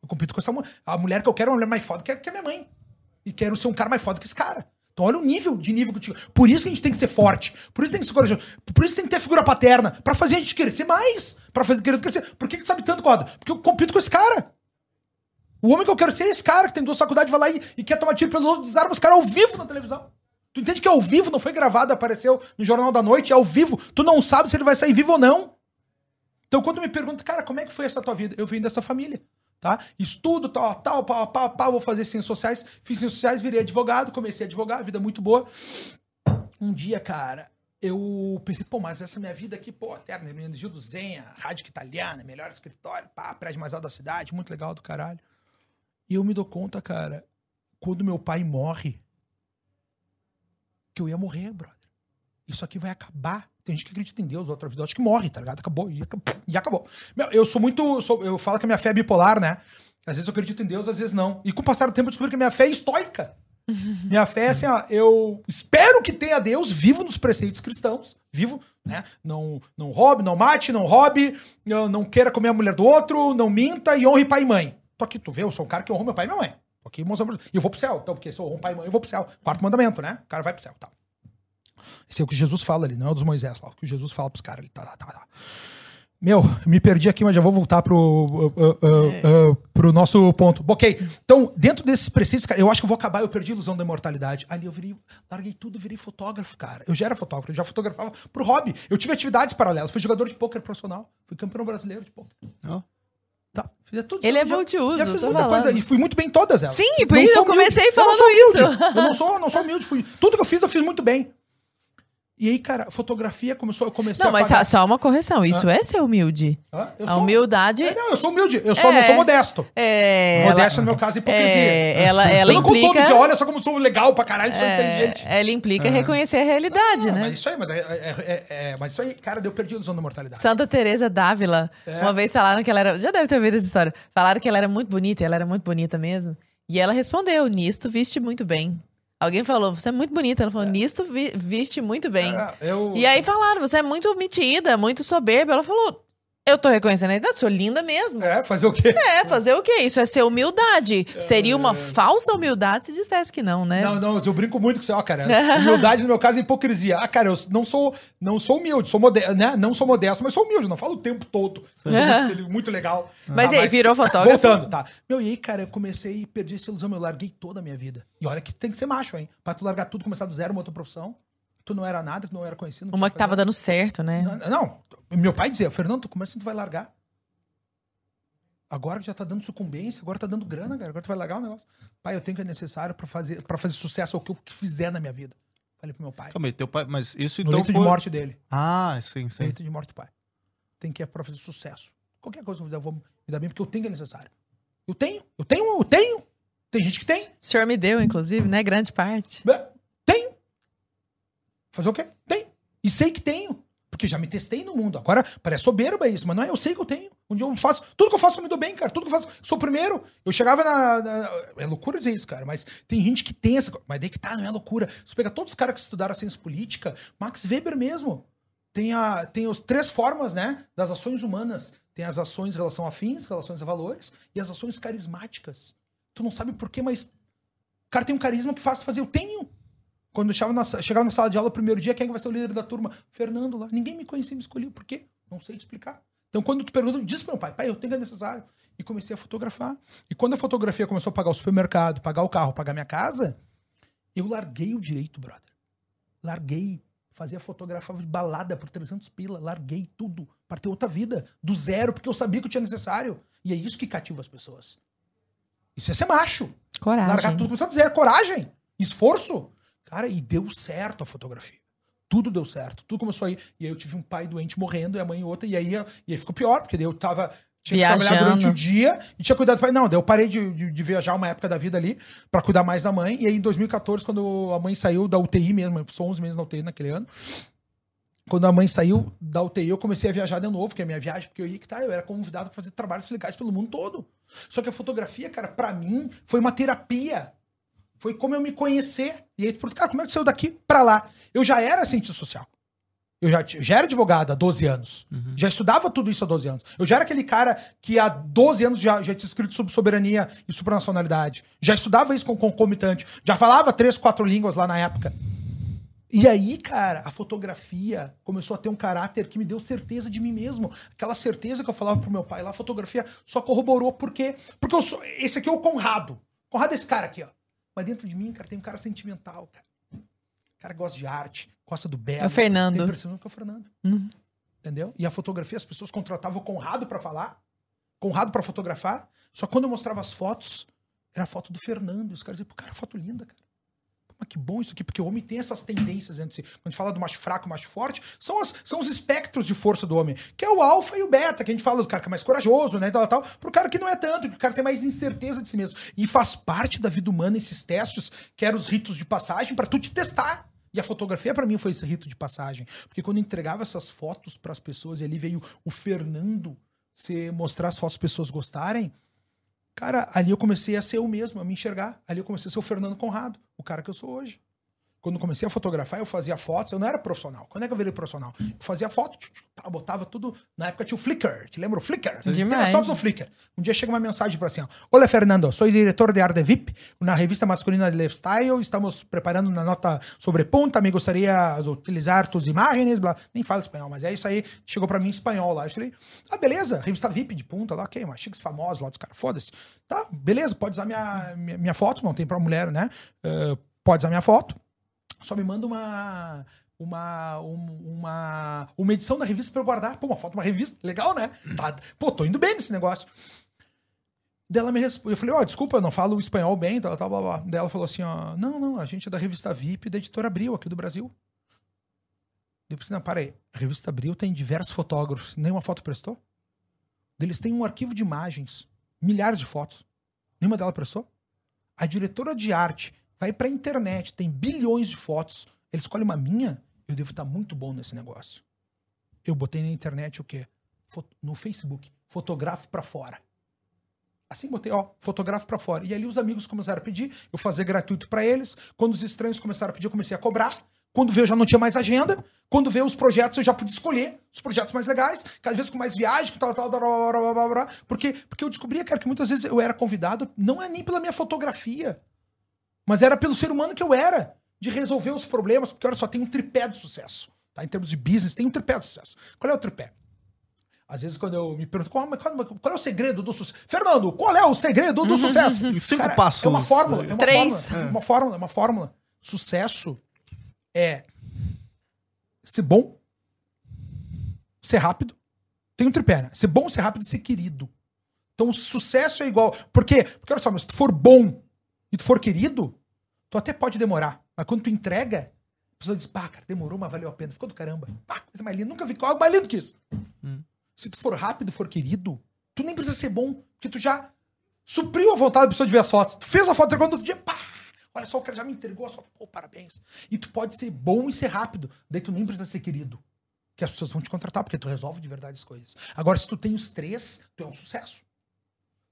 Eu compito com essa mulher. A mulher que eu quero é uma mulher mais foda que, que a minha mãe. E quero ser um cara mais foda que esse cara. Então olha o nível de nível que te... Por isso que a gente tem que ser forte. Por isso tem que ser corajoso. Por isso tem que ter figura paterna. para fazer a gente crescer mais. Pra fazer querer crescer. Por que, que tu sabe tanto, Coda? Porque eu compito com esse cara. O homem que eu quero ser é esse cara que tem duas faculdades, vai lá e, e quer tomar tiro pelo outro, desarma os caras ao vivo na televisão. Tu entende que é ao vivo, não foi gravado, apareceu no Jornal da Noite, é ao vivo. Tu não sabe se ele vai sair vivo ou não. Então, quando me pergunta, cara, como é que foi essa tua vida? Eu vim dessa família, tá? Estudo, tal, tal, pau, pau, pau, vou fazer ciências sociais. Fiz ciências sociais, virei advogado, comecei a advogar, vida muito boa. Um dia, cara, eu pensei, pô, mas essa minha vida aqui, pô, eterna, Gil do Zenha, rádio italiana, melhor escritório, pá, prédio mais alto da cidade, muito legal do caralho. E eu me dou conta, cara, quando meu pai morre, que eu ia morrer, brother. Isso aqui vai acabar. Tem gente que acredita em Deus, outra vida acho que morre, tá ligado? Acabou. E, e acabou. Meu, eu sou muito. Eu, sou, eu falo que a minha fé é bipolar, né? Às vezes eu acredito em Deus, às vezes não. E com o passar do tempo eu descobri que a minha fé é estoica. [laughs] Minha fé é assim, ó, eu espero que tenha Deus vivo nos preceitos cristãos, vivo, né? Não, não roube, não mate, não roube, não queira comer a mulher do outro, não minta e honre pai e mãe. Tô aqui, tu vê, eu sou um cara que honra meu pai e minha mãe. Tô aqui mostrando. E eu vou pro céu, então, porque sou um pai e mãe, eu vou pro céu. Quarto mandamento, né? O cara vai pro céu, tal. Esse é o que Jesus fala ali, não é o dos Moisés lá. O que Jesus fala pros caras ali. Tá, tá, tá. Meu, me perdi aqui, mas já vou voltar pro, uh, uh, uh, uh, pro nosso ponto. Ok, então, dentro desses preceitos, cara, eu acho que eu vou acabar, eu perdi a ilusão da imortalidade. Ali eu virei, larguei tudo, virei fotógrafo, cara. Eu já era fotógrafo, eu já fotografava pro hobby. Eu tive atividades paralelas, fui jogador de pôquer profissional, fui campeão brasileiro de pôquer. Oh. Tá. tudo Ele é multiuso. Já fiz muita coisa e fui muito bem em todas elas. Sim, por isso eu comecei falando eu isso. Eu não sou, não sou humilde. Fui, tudo que eu fiz, eu fiz muito bem. E aí, cara, fotografia começou, eu comecei não, a. Não, mas só uma correção. Isso é ser humilde. a humildade. É, não, eu sou humilde. Eu sou, é... não sou modesto. É. Modesto, ela... no meu caso, é hipocrisia. É... Ela, ela eu implica. Não de olha só como sou legal pra caralho, sou é... inteligente. Ela implica reconhecer a realidade, não, né? Mas isso aí, mas, é, é, é, mas isso aí, cara, deu perdi a ilusão da mortalidade. Santa Teresa d'Ávila, uma vez falaram que ela era. Já deve ter ouvido essa história. Falaram que ela era muito bonita, e ela era muito bonita mesmo. E ela respondeu: Nisto viste muito bem. Alguém falou, você é muito bonita. Ela falou, é. nisto vi, viste muito bem. É, eu... E aí falaram, você é muito metida, muito soberba. Ela falou, Eu tô reconhecendo a idade, sou linda mesmo. É, fazer o quê? É, fazer o quê? Isso é ser humildade. É. Seria uma falsa humildade se dissesse que não, né? Não, não, eu brinco muito com você, ó, cara. [laughs] humildade no meu caso é hipocrisia. Ah, cara, eu não sou, não sou humilde, sou modesto, né? Não sou modesto, mas sou humilde, não falo o tempo todo. Sou muito, muito, legal. [laughs] Mas e aí, virou fotógrafo? Voltando, tá. Meu, e aí, cara, eu comecei e perdi essa ilusão, eu larguei toda a minha vida. E olha que tem que ser macho, hein? Pra tu largar tudo, começar do zero, uma outra profissão. Tu não era nada, tu não era conhecido. Não uma que tava dando certo, né? Não, não, meu pai dizia, Fernando, tu começa e tu vai largar. Agora que já tá dando sucumbência, agora tá dando grana, cara. Agora tu vai largar o negócio. Pai, eu tenho o que é necessário para fazer, pra fazer sucesso ao que eu fizer na minha vida. Falei pro meu pai. Calma aí, teu pai, mas isso então. No leito foi... de morte dele. Ah, sim, sim. No leito de morte do pai. Tem que ir pra fazer sucesso. Qualquer coisa que eu fizer, eu vou me dar bem, porque eu tenho o que é necessário. Eu tenho, eu tenho, eu tenho. Tem gente que tem. O senhor me deu, inclusive, né? Grande parte. Fazer o quê? Tenho. E sei que tenho. Porque já me testei no mundo. Agora, parece soberba isso, mas não é, eu sei que eu tenho. Onde eu faço. Tudo que eu faço eu me dou bem, cara. Tudo que eu faço. Sou o primeiro. Eu chegava na, na, É loucura dizer isso, cara. Mas tem gente que tem essa. Mas daí que tá, não é loucura. Você pega todos os caras que estudaram a ciência política, Max Weber mesmo. Tem, a, tem as três formas, né? Das ações humanas. Tem as ações em relação a fins, relações a valores, e as ações carismáticas. Tu não sabe por quê, mas. O cara tem um carisma que faz fazer. Eu tenho. Quando eu chegava na, chegava na sala de aula o primeiro dia, quem é vai ser o líder da turma? Fernando lá. Ninguém me conhecia, me escolheu. Por quê? Não sei explicar. Então, quando tu pergunta, diz pro meu pai, pai, eu tenho que é necessário. E comecei a fotografar. E quando a fotografia começou a pagar o supermercado, pagar o carro, pagar minha casa, eu larguei o direito, brother. Larguei. Fazia fotografava de balada por 300 pila. Larguei tudo para ter outra vida. Do zero, porque eu sabia que eu tinha necessário. E é isso que cativa as pessoas. Isso é ser macho. Coragem. Largar tudo, começar a dizer, coragem, esforço. Cara, e deu certo a fotografia. Tudo deu certo, tudo começou aí. E aí eu tive um pai doente morrendo e a mãe outra, e aí, e aí ficou pior, porque daí eu tava. Tinha Viajando. que trabalhar durante o dia e tinha cuidado do pai. Não, daí eu parei de, de, de viajar uma época da vida ali para cuidar mais da mãe. E aí em 2014, quando a mãe saiu da UTI mesmo, sou 11 meses na UTI naquele ano. Quando a mãe saiu da UTI, eu comecei a viajar de novo, porque a minha viagem, porque eu ia que tá, eu era convidado para fazer trabalhos legais pelo mundo todo. Só que a fotografia, cara, para mim foi uma terapia. Foi como eu me conhecer. E aí, cara, como é que saiu daqui para lá? Eu já era cientista social. Eu já, já era advogado há 12 anos. Uhum. Já estudava tudo isso há 12 anos. Eu já era aquele cara que há 12 anos já, já tinha escrito sobre soberania e supranacionalidade. Já estudava isso com concomitante. Já falava três, quatro línguas lá na época. E aí, cara, a fotografia começou a ter um caráter que me deu certeza de mim mesmo. Aquela certeza que eu falava pro meu pai lá, a fotografia só corroborou. Por quê? Porque eu sou. Esse aqui é o Conrado. Conrado é esse cara aqui, ó. Mas dentro de mim, cara, tem um cara sentimental, cara. O cara gosta de arte, gosta do belo. É o Fernando. Tem impressão que é o Fernando. Uhum. Entendeu? E a fotografia, as pessoas contratavam o Conrado para falar, Conrado para fotografar. Só que quando eu mostrava as fotos, era a foto do Fernando. Os caras diziam, pô, cara, foto linda, cara. Que bom isso aqui, porque o homem tem essas tendências entre si. Quando a gente fala do macho fraco e macho forte, são, as, são os espectros de força do homem, que é o alfa e o beta, que a gente fala do cara que é mais corajoso, né, tal, tal, pro cara que não é tanto, que o cara tem mais incerteza de si mesmo. E faz parte da vida humana esses testes, que eram os ritos de passagem, para tu te testar. E a fotografia para mim foi esse rito de passagem, porque quando entregava essas fotos para as pessoas e ali veio o Fernando se mostrar as fotos as pessoas gostarem, Cara, ali eu comecei a ser eu mesmo, a me enxergar. Ali eu comecei a ser o Fernando Conrado, o cara que eu sou hoje. Quando comecei a fotografar, eu fazia fotos, eu não era profissional. Quando é que eu virei profissional? Eu fazia foto, botava tudo. Na época tinha o Flickr, te lembra o Flickr? Demais. Fotos no Flickr. Um dia chega uma mensagem para assim: ó, Olá, Fernando, sou diretor de Arte VIP, na revista masculina de lifestyle. Estamos preparando uma nota sobre punta. Me gostaria de utilizar tuas imagens. Blá. Nem falo espanhol, mas é isso aí. Chegou para mim em espanhol lá. Eu falei: Ah, beleza, revista VIP de punta lá, ok, mas chiques famosos lá dos caras, foda-se. Tá, beleza, pode usar minha, minha, minha foto, não tem pra mulher, né? Uh, pode usar minha foto só me manda uma uma, uma, uma edição da revista para eu guardar. Pô, uma foto, uma revista, legal, né? Tá, pô, tô indo bem nesse negócio. Dela me respondeu, eu falei, ó, oh, desculpa, eu não falo espanhol bem, tal, tal, blá, blá. Daí ela falou assim, ó, não, não, a gente é da revista VIP da editora Abril, aqui do Brasil. Depois, não, para aí, a revista Abril tem diversos fotógrafos, nenhuma foto prestou? Eles têm um arquivo de imagens, milhares de fotos, nenhuma delas prestou? A diretora de arte vai pra internet, tem bilhões de fotos. Ele escolhe uma minha, eu devo estar muito bom nesse negócio. Eu botei na internet o quê? No Facebook, fotografo para fora. Assim botei, ó, fotografo para fora. E ali os amigos começaram a pedir, eu fazia gratuito para eles. Quando os estranhos começaram a pedir, eu comecei a cobrar. Quando veio, já não tinha mais agenda. Quando veio os projetos, eu já pude escolher os projetos mais legais, cada vez com mais viagem, tal, tal, tal, blá, blá, blá, blá, porque, porque eu descobria, cara, que muitas vezes eu era convidado, não é nem pela minha fotografia, mas era pelo ser humano que eu era, de resolver os problemas, porque olha só, tem um tripé de sucesso. Tá? Em termos de business, tem um tripé de sucesso. Qual é o tripé? Às vezes, quando eu me pergunto qual, qual, qual é o segredo do sucesso? Fernando, qual é o segredo do sucesso? Cinco Cara, passos. É uma fórmula. É uma Três. Fórmula, é uma fórmula, é uma fórmula. Sucesso é ser bom, ser rápido. Tem um tripé, né? Ser bom, ser rápido e ser querido. Então, sucesso é igual. Por quê? Porque olha só, mas se tu for bom e tu for querido, tu até pode demorar. Mas quando tu entrega, a pessoa diz, pá, cara, demorou, mas valeu a pena. Ficou do caramba. Pá, coisa mais linda. Nunca vi algo mais lindo que isso. Hum. Se tu for rápido, for querido, tu nem precisa ser bom, porque tu já supriu a vontade da pessoa de ver as fotos. Tu fez a foto, entregou no outro dia, pá, olha só, o cara já me entregou a foto, pô, parabéns. E tu pode ser bom e ser rápido, daí tu nem precisa ser querido. Que as pessoas vão te contratar, porque tu resolve de verdade as coisas. Agora, se tu tem os três, tu é um sucesso.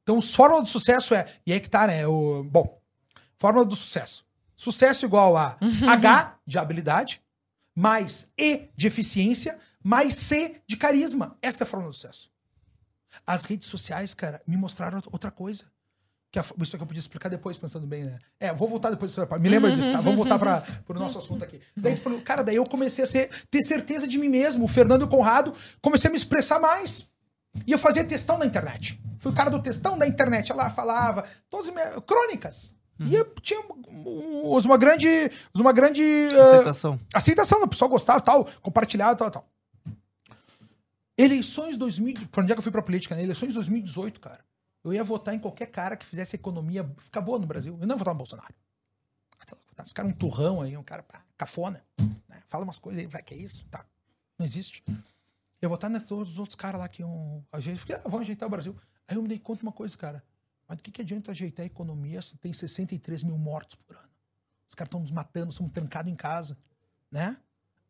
Então, os fórmula do sucesso é, e aí que tá, né, o, bom, fórmula do sucesso. Sucesso igual a H de habilidade, mais E de eficiência, mais C de carisma. Essa é a fórmula do sucesso. As redes sociais, cara, me mostraram outra coisa. Que a, isso que eu podia explicar depois, pensando bem, né? É, vou voltar depois. Me lembra disso, tá? Vamos voltar para o nosso assunto aqui. Daí, tipo, cara, daí eu comecei a ser, ter certeza de mim mesmo. O Fernando e o Conrado comecei a me expressar mais. E eu fazia textão na internet. Fui o cara do textão da internet. Lá falava, todas as minhas crônicas. E eu tinha uma grande. Uma grande. Aceitação. Uh, aceitação, o pessoal gostava tal, compartilhava tal, tal. Eleições 2000. Quando é que eu fui pra política, né? Eleições 2018, cara. Eu ia votar em qualquer cara que fizesse a economia ficar boa no Brasil. Eu não ia votar no Bolsonaro. Esse cara é um turrão aí, um cara pá, cafona. Né? Fala umas coisas aí, vai, que é isso? Tá. Não existe. Eu ia votar nesses outros caras lá que iam. Fiquei, ah, vão ajeitar o Brasil. Aí eu me dei conta de uma coisa, cara. Mas do que, que adianta ajeitar a economia se tem 63 mil mortos por ano? Os caras estão nos matando, somos trancados em casa, né?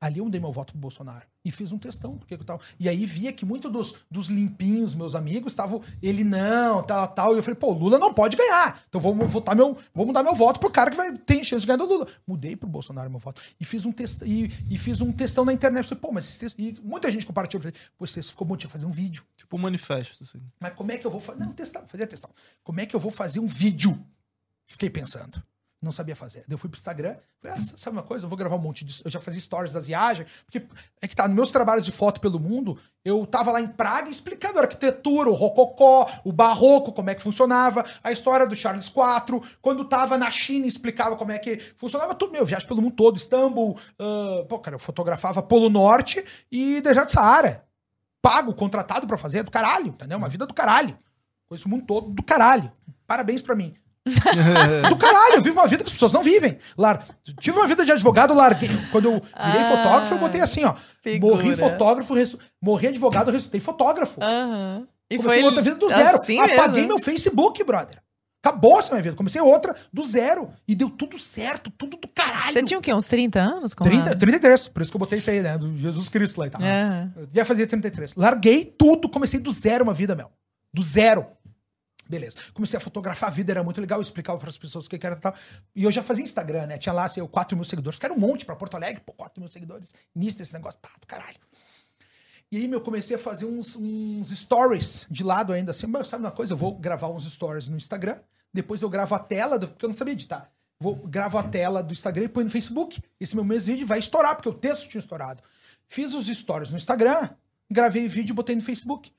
Ali eu dei meu voto pro Bolsonaro. E fiz um testão, porque eu tava. E aí via que muitos dos, dos limpinhos, meus amigos, estavam. Ele não, tal, tal. E eu falei, pô, Lula não pode ganhar. Então vou votar meu. Vou mudar meu voto pro cara que vai ter chance de ganhar do Lula. Mudei pro Bolsonaro meu voto. E fiz um test, e, e fiz um testão na internet. Eu falei, pô, mas esse texto. E muita gente compartilhou. Eu falei, pô, esse texto ficou bom, tinha que fazer um vídeo. Tipo um manifesto, assim. Mas como é que eu vou fazer. Não, testar, fazia testão. Como é que eu vou fazer um vídeo? Fiquei pensando. Não sabia fazer. Daí eu fui pro Instagram, falei, ah, sabe uma coisa? Eu vou gravar um monte de. Eu já fazia stories das viagens, porque é que tá, nos meus trabalhos de foto pelo mundo, eu tava lá em Praga explicando a arquitetura, o rococó, o barroco, como é que funcionava, a história do Charles IV. Quando tava na China, explicava como é que funcionava tudo. Meu, viagem pelo mundo todo, Istambul. Uh, pô, cara, eu fotografava Polo Norte e Deserto Saara. Pago, contratado para fazer, do caralho, entendeu? Uma vida do caralho. Conheço o mundo todo do caralho. Parabéns para mim [laughs] do caralho, eu vivo uma vida que as pessoas não vivem. Lar... Tive uma vida de advogado, larguei. Quando eu virei ah, fotógrafo, eu botei assim, ó. Figura. Morri fotógrafo, morri advogado, ressuscitei fotógrafo. Uhum. E Comecei foi outra vida do zero. Assim Apaguei mesmo. meu Facebook, brother. Acabou essa minha vida. Comecei outra do zero. E deu tudo certo, tudo do caralho. Você tinha o quê? Uns 30 anos? 30, 33. Por isso que eu botei isso aí, né? Do Jesus Cristo lá e tal. Uhum. Já fazia 33. Larguei tudo, comecei do zero uma vida, Mel. Do zero. Beleza. Comecei a fotografar a vida, era muito legal, eu explicava para as pessoas o que era tal. E eu já fazia Instagram, né? Tinha lá, assim, 4 mil seguidores. Quero um monte para Porto Alegre, pô, 4 mil seguidores. Início desse negócio, pá, caralho. E aí, meu, comecei a fazer uns, uns stories de lado ainda, assim. Mas sabe uma coisa? Eu vou gravar uns stories no Instagram, depois eu gravo a tela, do, porque eu não sabia editar. Vou, gravo a tela do Instagram e põe no Facebook. Esse meu mês vídeo vai estourar, porque o texto tinha estourado. Fiz os stories no Instagram, gravei vídeo e botei no Facebook.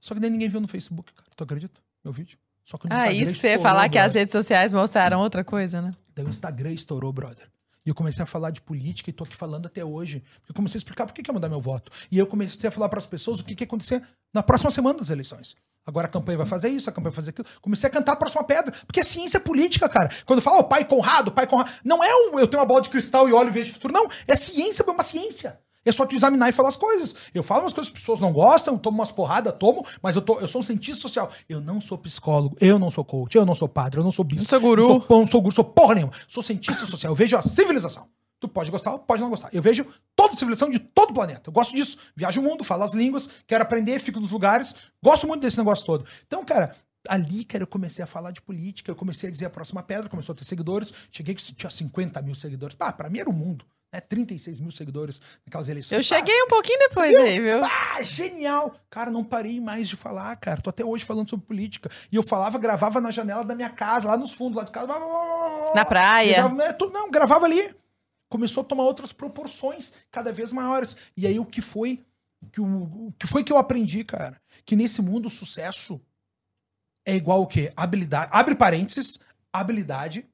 Só que nem ninguém viu no Facebook, cara. Tu acredita? Meu vídeo. Só que Ah, isso que você ia falar que as redes sociais mostraram outra coisa, né? Daí o Instagram estourou, brother. E eu comecei a falar de política e tô aqui falando até hoje. Eu comecei a explicar por que, que ia mudar meu voto. E eu comecei a falar para as pessoas o que, que ia acontecer na próxima semana das eleições. Agora a campanha vai fazer isso, a campanha vai fazer aquilo. Comecei a cantar a próxima pedra. Porque é ciência política, cara. Quando fala, o pai Conrado, pai Conrado. Não é um eu tenho uma bola de cristal e olho e vejo o futuro. Não. É ciência, é uma ciência. É só tu examinar e falar as coisas. Eu falo umas coisas que as pessoas não gostam, tomo umas porradas, tomo, mas eu, tô, eu sou um cientista social. Eu não sou psicólogo, eu não sou coach, eu não sou padre, eu não sou bispo. Não sou guru. Não sou, não sou guru, sou porra nenhuma. Sou cientista social. Eu vejo a civilização. Tu pode gostar, pode não gostar. Eu vejo toda a civilização de todo o planeta. Eu gosto disso. Viajo o mundo, falo as línguas, quero aprender, fico nos lugares. Gosto muito desse negócio todo. Então, cara, ali, cara, eu comecei a falar de política, eu comecei a dizer a próxima pedra, começou a ter seguidores. Cheguei que tinha 50 mil seguidores. Ah, pra mim era o mundo. Né? 36 mil seguidores naquelas eleições. Eu cheguei um pouquinho depois viu? aí, viu? Ah, genial! Cara, não parei mais de falar, cara. Tô até hoje falando sobre política. E eu falava, gravava na janela da minha casa, lá nos fundos, lá de casa. Na praia. Gravava, né, não, gravava ali. Começou a tomar outras proporções cada vez maiores. E aí o que foi que o, o que foi que eu aprendi, cara? Que nesse mundo o sucesso é igual o quê? Habilidade. Abre parênteses, habilidade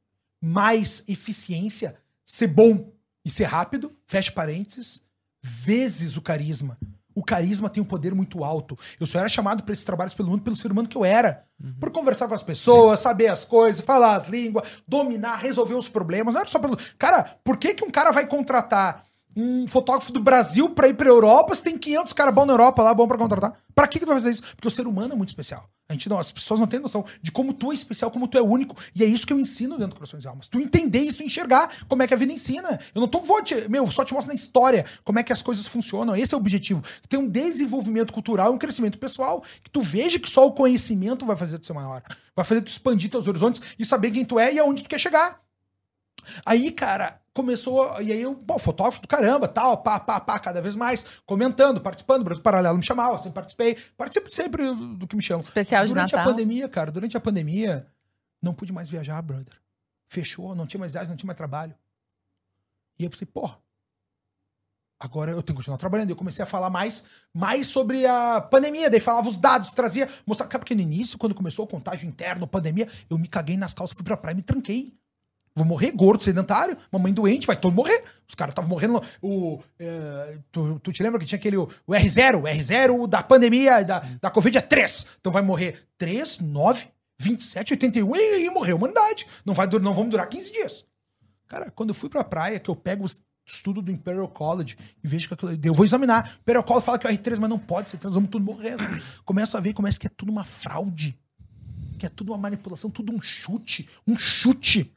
mais eficiência, ser bom e ser rápido, fecha parênteses, vezes o carisma. O carisma tem um poder muito alto. Eu só era chamado para esses trabalhos pelo mundo pelo ser humano que eu era. Uhum. Por conversar com as pessoas, saber as coisas, falar as línguas, dominar, resolver os problemas. Não era só pelo. Cara, por que, que um cara vai contratar um fotógrafo do Brasil para ir pra Europa se tem 500 caras bons na Europa lá, bom para contratar? Para que, que tu vai fazer isso? Porque o ser humano é muito especial. A gente não, as pessoas não têm noção de como tu é especial, como tu é único. E é isso que eu ensino dentro do Corações e Almas. Tu entender isso, tu enxergar como é que a vida ensina. Eu não tô, vou te, meu, só te mostro na história como é que as coisas funcionam. Esse é o objetivo. Ter um desenvolvimento cultural, um crescimento pessoal, que tu veja que só o conhecimento vai fazer tu ser maior. Vai fazer tu expandir teus horizontes e saber quem tu é e aonde tu quer chegar. Aí, cara, começou. E aí eu, pô, fotógrafo do caramba, tal, pá, pá, pá, cada vez mais, comentando, participando. O Brasil Paralelo me chamava, sempre participei. Participo sempre do que me chamam. Especial de durante Natal. Durante a pandemia, cara, durante a pandemia, não pude mais viajar, brother. Fechou, não tinha mais viagem, não tinha mais trabalho. E eu pensei, pô, agora eu tenho que continuar trabalhando. Eu comecei a falar mais, mais sobre a pandemia. Daí falava os dados, trazia, mostrava. Porque no início, quando começou o contágio interno, pandemia, eu me caguei nas calças, fui pra praia e me tranquei. Vou morrer gordo, sedentário, mamãe doente, vai todo morrer. Os caras estavam morrendo. O, é, tu, tu, te lembra que tinha aquele o, o R0, o R0 da pandemia, da, da Covid é 3. Então vai morrer 3, 9, 27, 81 e, e morreu a humanidade. Não, vai, não vamos durar 15 dias. Cara, quando eu fui pra praia, que eu pego os estudo do Imperial College e vejo que aquilo. Eu vou examinar. O Imperial College fala que é o R3, mas não pode ser, nós vamos tudo morrer. Começa a ver como é que é tudo uma fraude. Que é tudo uma manipulação, tudo um chute. Um chute.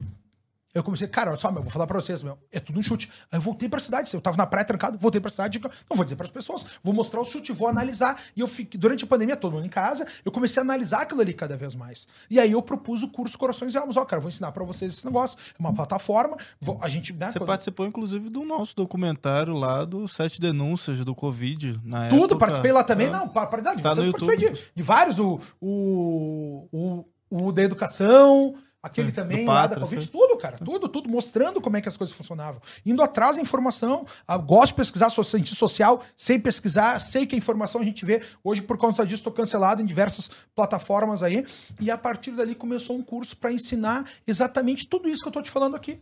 Eu comecei, cara, olha só, meu, vou falar pra vocês, meu, é tudo um chute. Aí eu voltei pra cidade, eu tava na praia trancado, voltei pra cidade, não vou dizer pras pessoas, vou mostrar o chute, vou analisar. E eu fiquei, durante a pandemia, todo mundo em casa, eu comecei a analisar aquilo ali cada vez mais. E aí eu propus o curso Corações e Almas. Ó, cara, vou ensinar pra vocês esse negócio. É uma plataforma, vou, a gente... Né, Você quando... participou, inclusive, do nosso documentário lá do Sete Denúncias do Covid, na Tudo, época. participei lá também. É. Não, para, para, de tá vocês participei de, de, vários, o, o, o, o da educação... Aquele Sim, também, lá da Covid, tudo, cara, tudo, tudo, mostrando como é que as coisas funcionavam. Indo atrás da informação, ah, gosto de pesquisar ciência social, sei pesquisar, sei que a informação a gente vê. Hoje, por conta disso, estou cancelado em diversas plataformas aí. E a partir dali começou um curso para ensinar exatamente tudo isso que eu estou te falando aqui.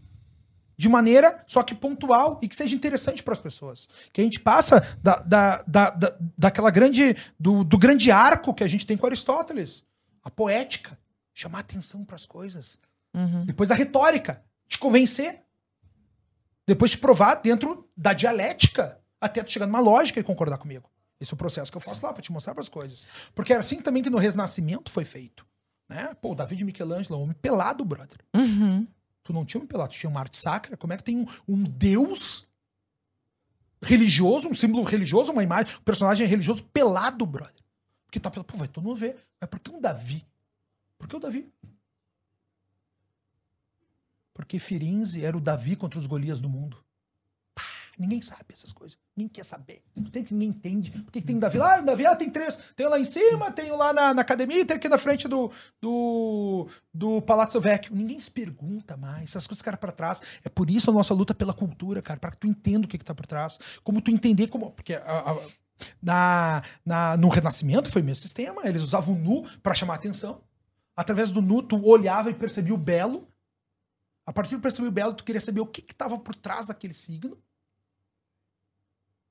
De maneira, só que pontual e que seja interessante para as pessoas. Que a gente passa da, da, da, da, daquela grande. Do, do grande arco que a gente tem com Aristóteles. A poética chamar atenção para as coisas. Uhum. Depois a retórica, te convencer. Depois te provar dentro da dialética, até tu chegar numa lógica e concordar comigo. Esse é o processo que eu faço lá para te mostrar as coisas. Porque era assim também que no Renascimento foi feito. Né? Pô, Davi de Michelangelo, um homem pelado, brother. Uhum. Tu não tinha um pelado, tu tinha uma arte sacra. Como é que tem um, um deus religioso, um símbolo religioso, uma imagem, um personagem religioso pelado, brother? Porque tá pelado. Pô, vai todo mundo ver. Mas por que um Davi por que o Davi? Porque Firenze era o Davi contra os Golias do mundo. Pá, ninguém sabe essas coisas. Ninguém quer saber. Ninguém entende. Por que, tem Davi lá? Ah, Davi ah, tem três. Tem lá em cima, tem lá na, na academia e tem aqui na frente do, do, do Palazzo Vecchio. Ninguém se pergunta mais. Essas coisas ficaram para trás. É por isso a nossa luta pela cultura, cara. Para que tu entenda o que, que tá por trás. Como tu entender como. Porque a, a, na, na, no Renascimento foi o mesmo sistema. Eles usavam o nu para chamar atenção. Através do nu, tu olhava e percebia o belo. A partir de perceber o belo, tu queria saber o que estava por trás daquele signo.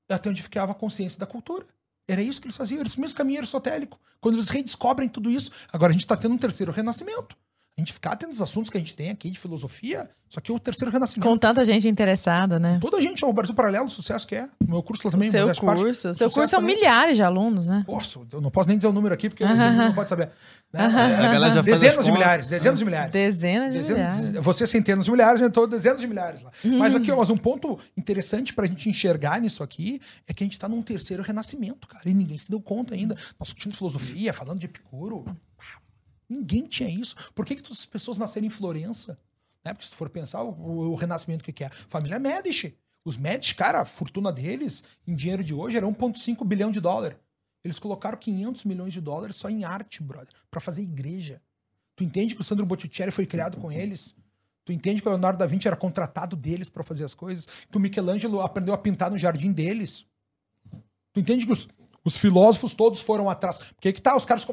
Até onde ficava a consciência da cultura. Era isso que eles faziam, era esse mesmo caminho aristotélico. Quando eles redescobrem tudo isso, agora a gente está tendo um terceiro renascimento a gente ficar tendo os assuntos que a gente tem aqui de filosofia, só que é o terceiro renascimento. Com tanta gente interessada, né? Toda a gente, é o Brasil Paralelo, o sucesso que é. O meu curso lá também. O seu curso. Parte, o seu curso são milhares de alunos, né? Poxa, eu não posso nem dizer o número aqui, porque uh -huh. não pode saber. Né? Uh -huh. dezenas de milhares, dezenas de milhares. Dezenas de dezenas, milhares. Você centenas de milhares, eu estou dezenas de milhares lá. Uhum. Mas aqui, ó, mas um ponto interessante pra gente enxergar nisso aqui é que a gente tá num terceiro renascimento, cara. E ninguém se deu conta ainda. Nós discutindo filosofia, falando de Epicuro. Ninguém tinha isso. Por que, que todas as pessoas nasceram em Florença? Né? Porque se tu for pensar, o, o renascimento, o que, que é? Família Medici. Os médicos, cara, a fortuna deles, em dinheiro de hoje, era 1,5 bilhão de dólar. Eles colocaram 500 milhões de dólares só em arte, brother, para fazer igreja. Tu entende que o Sandro Botticelli foi criado com eles? Tu entende que o Leonardo da Vinci era contratado deles para fazer as coisas? Que o Michelangelo aprendeu a pintar no jardim deles? Tu entende que os, os filósofos todos foram atrás? Porque que tá, os caras.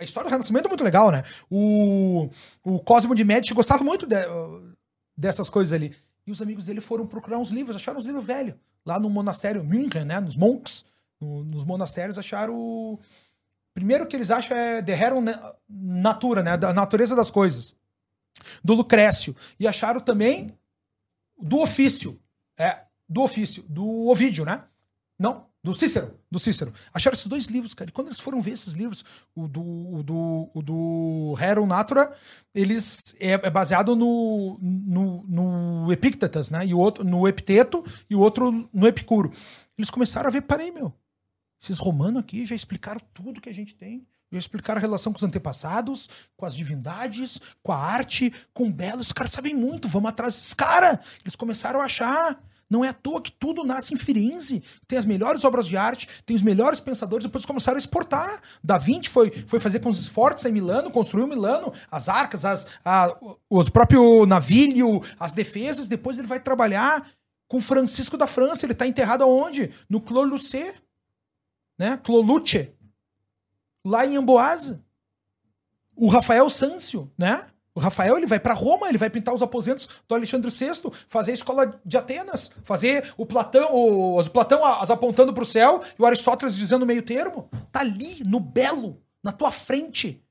A história do Renascimento é muito legal, né? O, o Cosmo de Médici gostava muito de, dessas coisas ali. E os amigos dele foram procurar uns livros, acharam uns livros velhos. Lá no monastério München, né? Nos monks, no, nos monastérios, acharam. O... Primeiro que eles acham é The Heron Natura, né? Da natureza das coisas. Do Lucrécio. E acharam também do ofício. É, do ofício. Do Ovídio, né? Não, do Cícero, do Cícero. Acharam esses dois livros, cara. E quando eles foram ver esses livros, o do, o do, o do Hero Natura, eles é, é baseado no, no, no Epictetus, né? E o outro no Epiteto e o outro no Epicuro. Eles começaram a ver, parei, meu. Esses romanos aqui já explicaram tudo que a gente tem. Já explicaram a relação com os antepassados, com as divindades, com a arte, com o belo. Esses caras sabem muito, vamos atrás desses caras. Eles começaram a achar. Não é à toa que tudo nasce em Firenze. Tem as melhores obras de arte, tem os melhores pensadores, depois começaram a exportar. Da Vinci foi, foi fazer com os fortes em Milano, construiu Milano, as arcas, as, a, os próprio navilho, as defesas. Depois ele vai trabalhar com Francisco da França. Ele está enterrado aonde? No Clos Lucé, né? Cloluce, lá em Amboise. O Rafael Sâncio, né? O Rafael ele vai para Roma, ele vai pintar os aposentos do Alexandre VI, fazer a escola de Atenas, fazer o Platão, o, Platão as apontando para o céu e o Aristóteles dizendo meio termo. Tá ali no belo, na tua frente.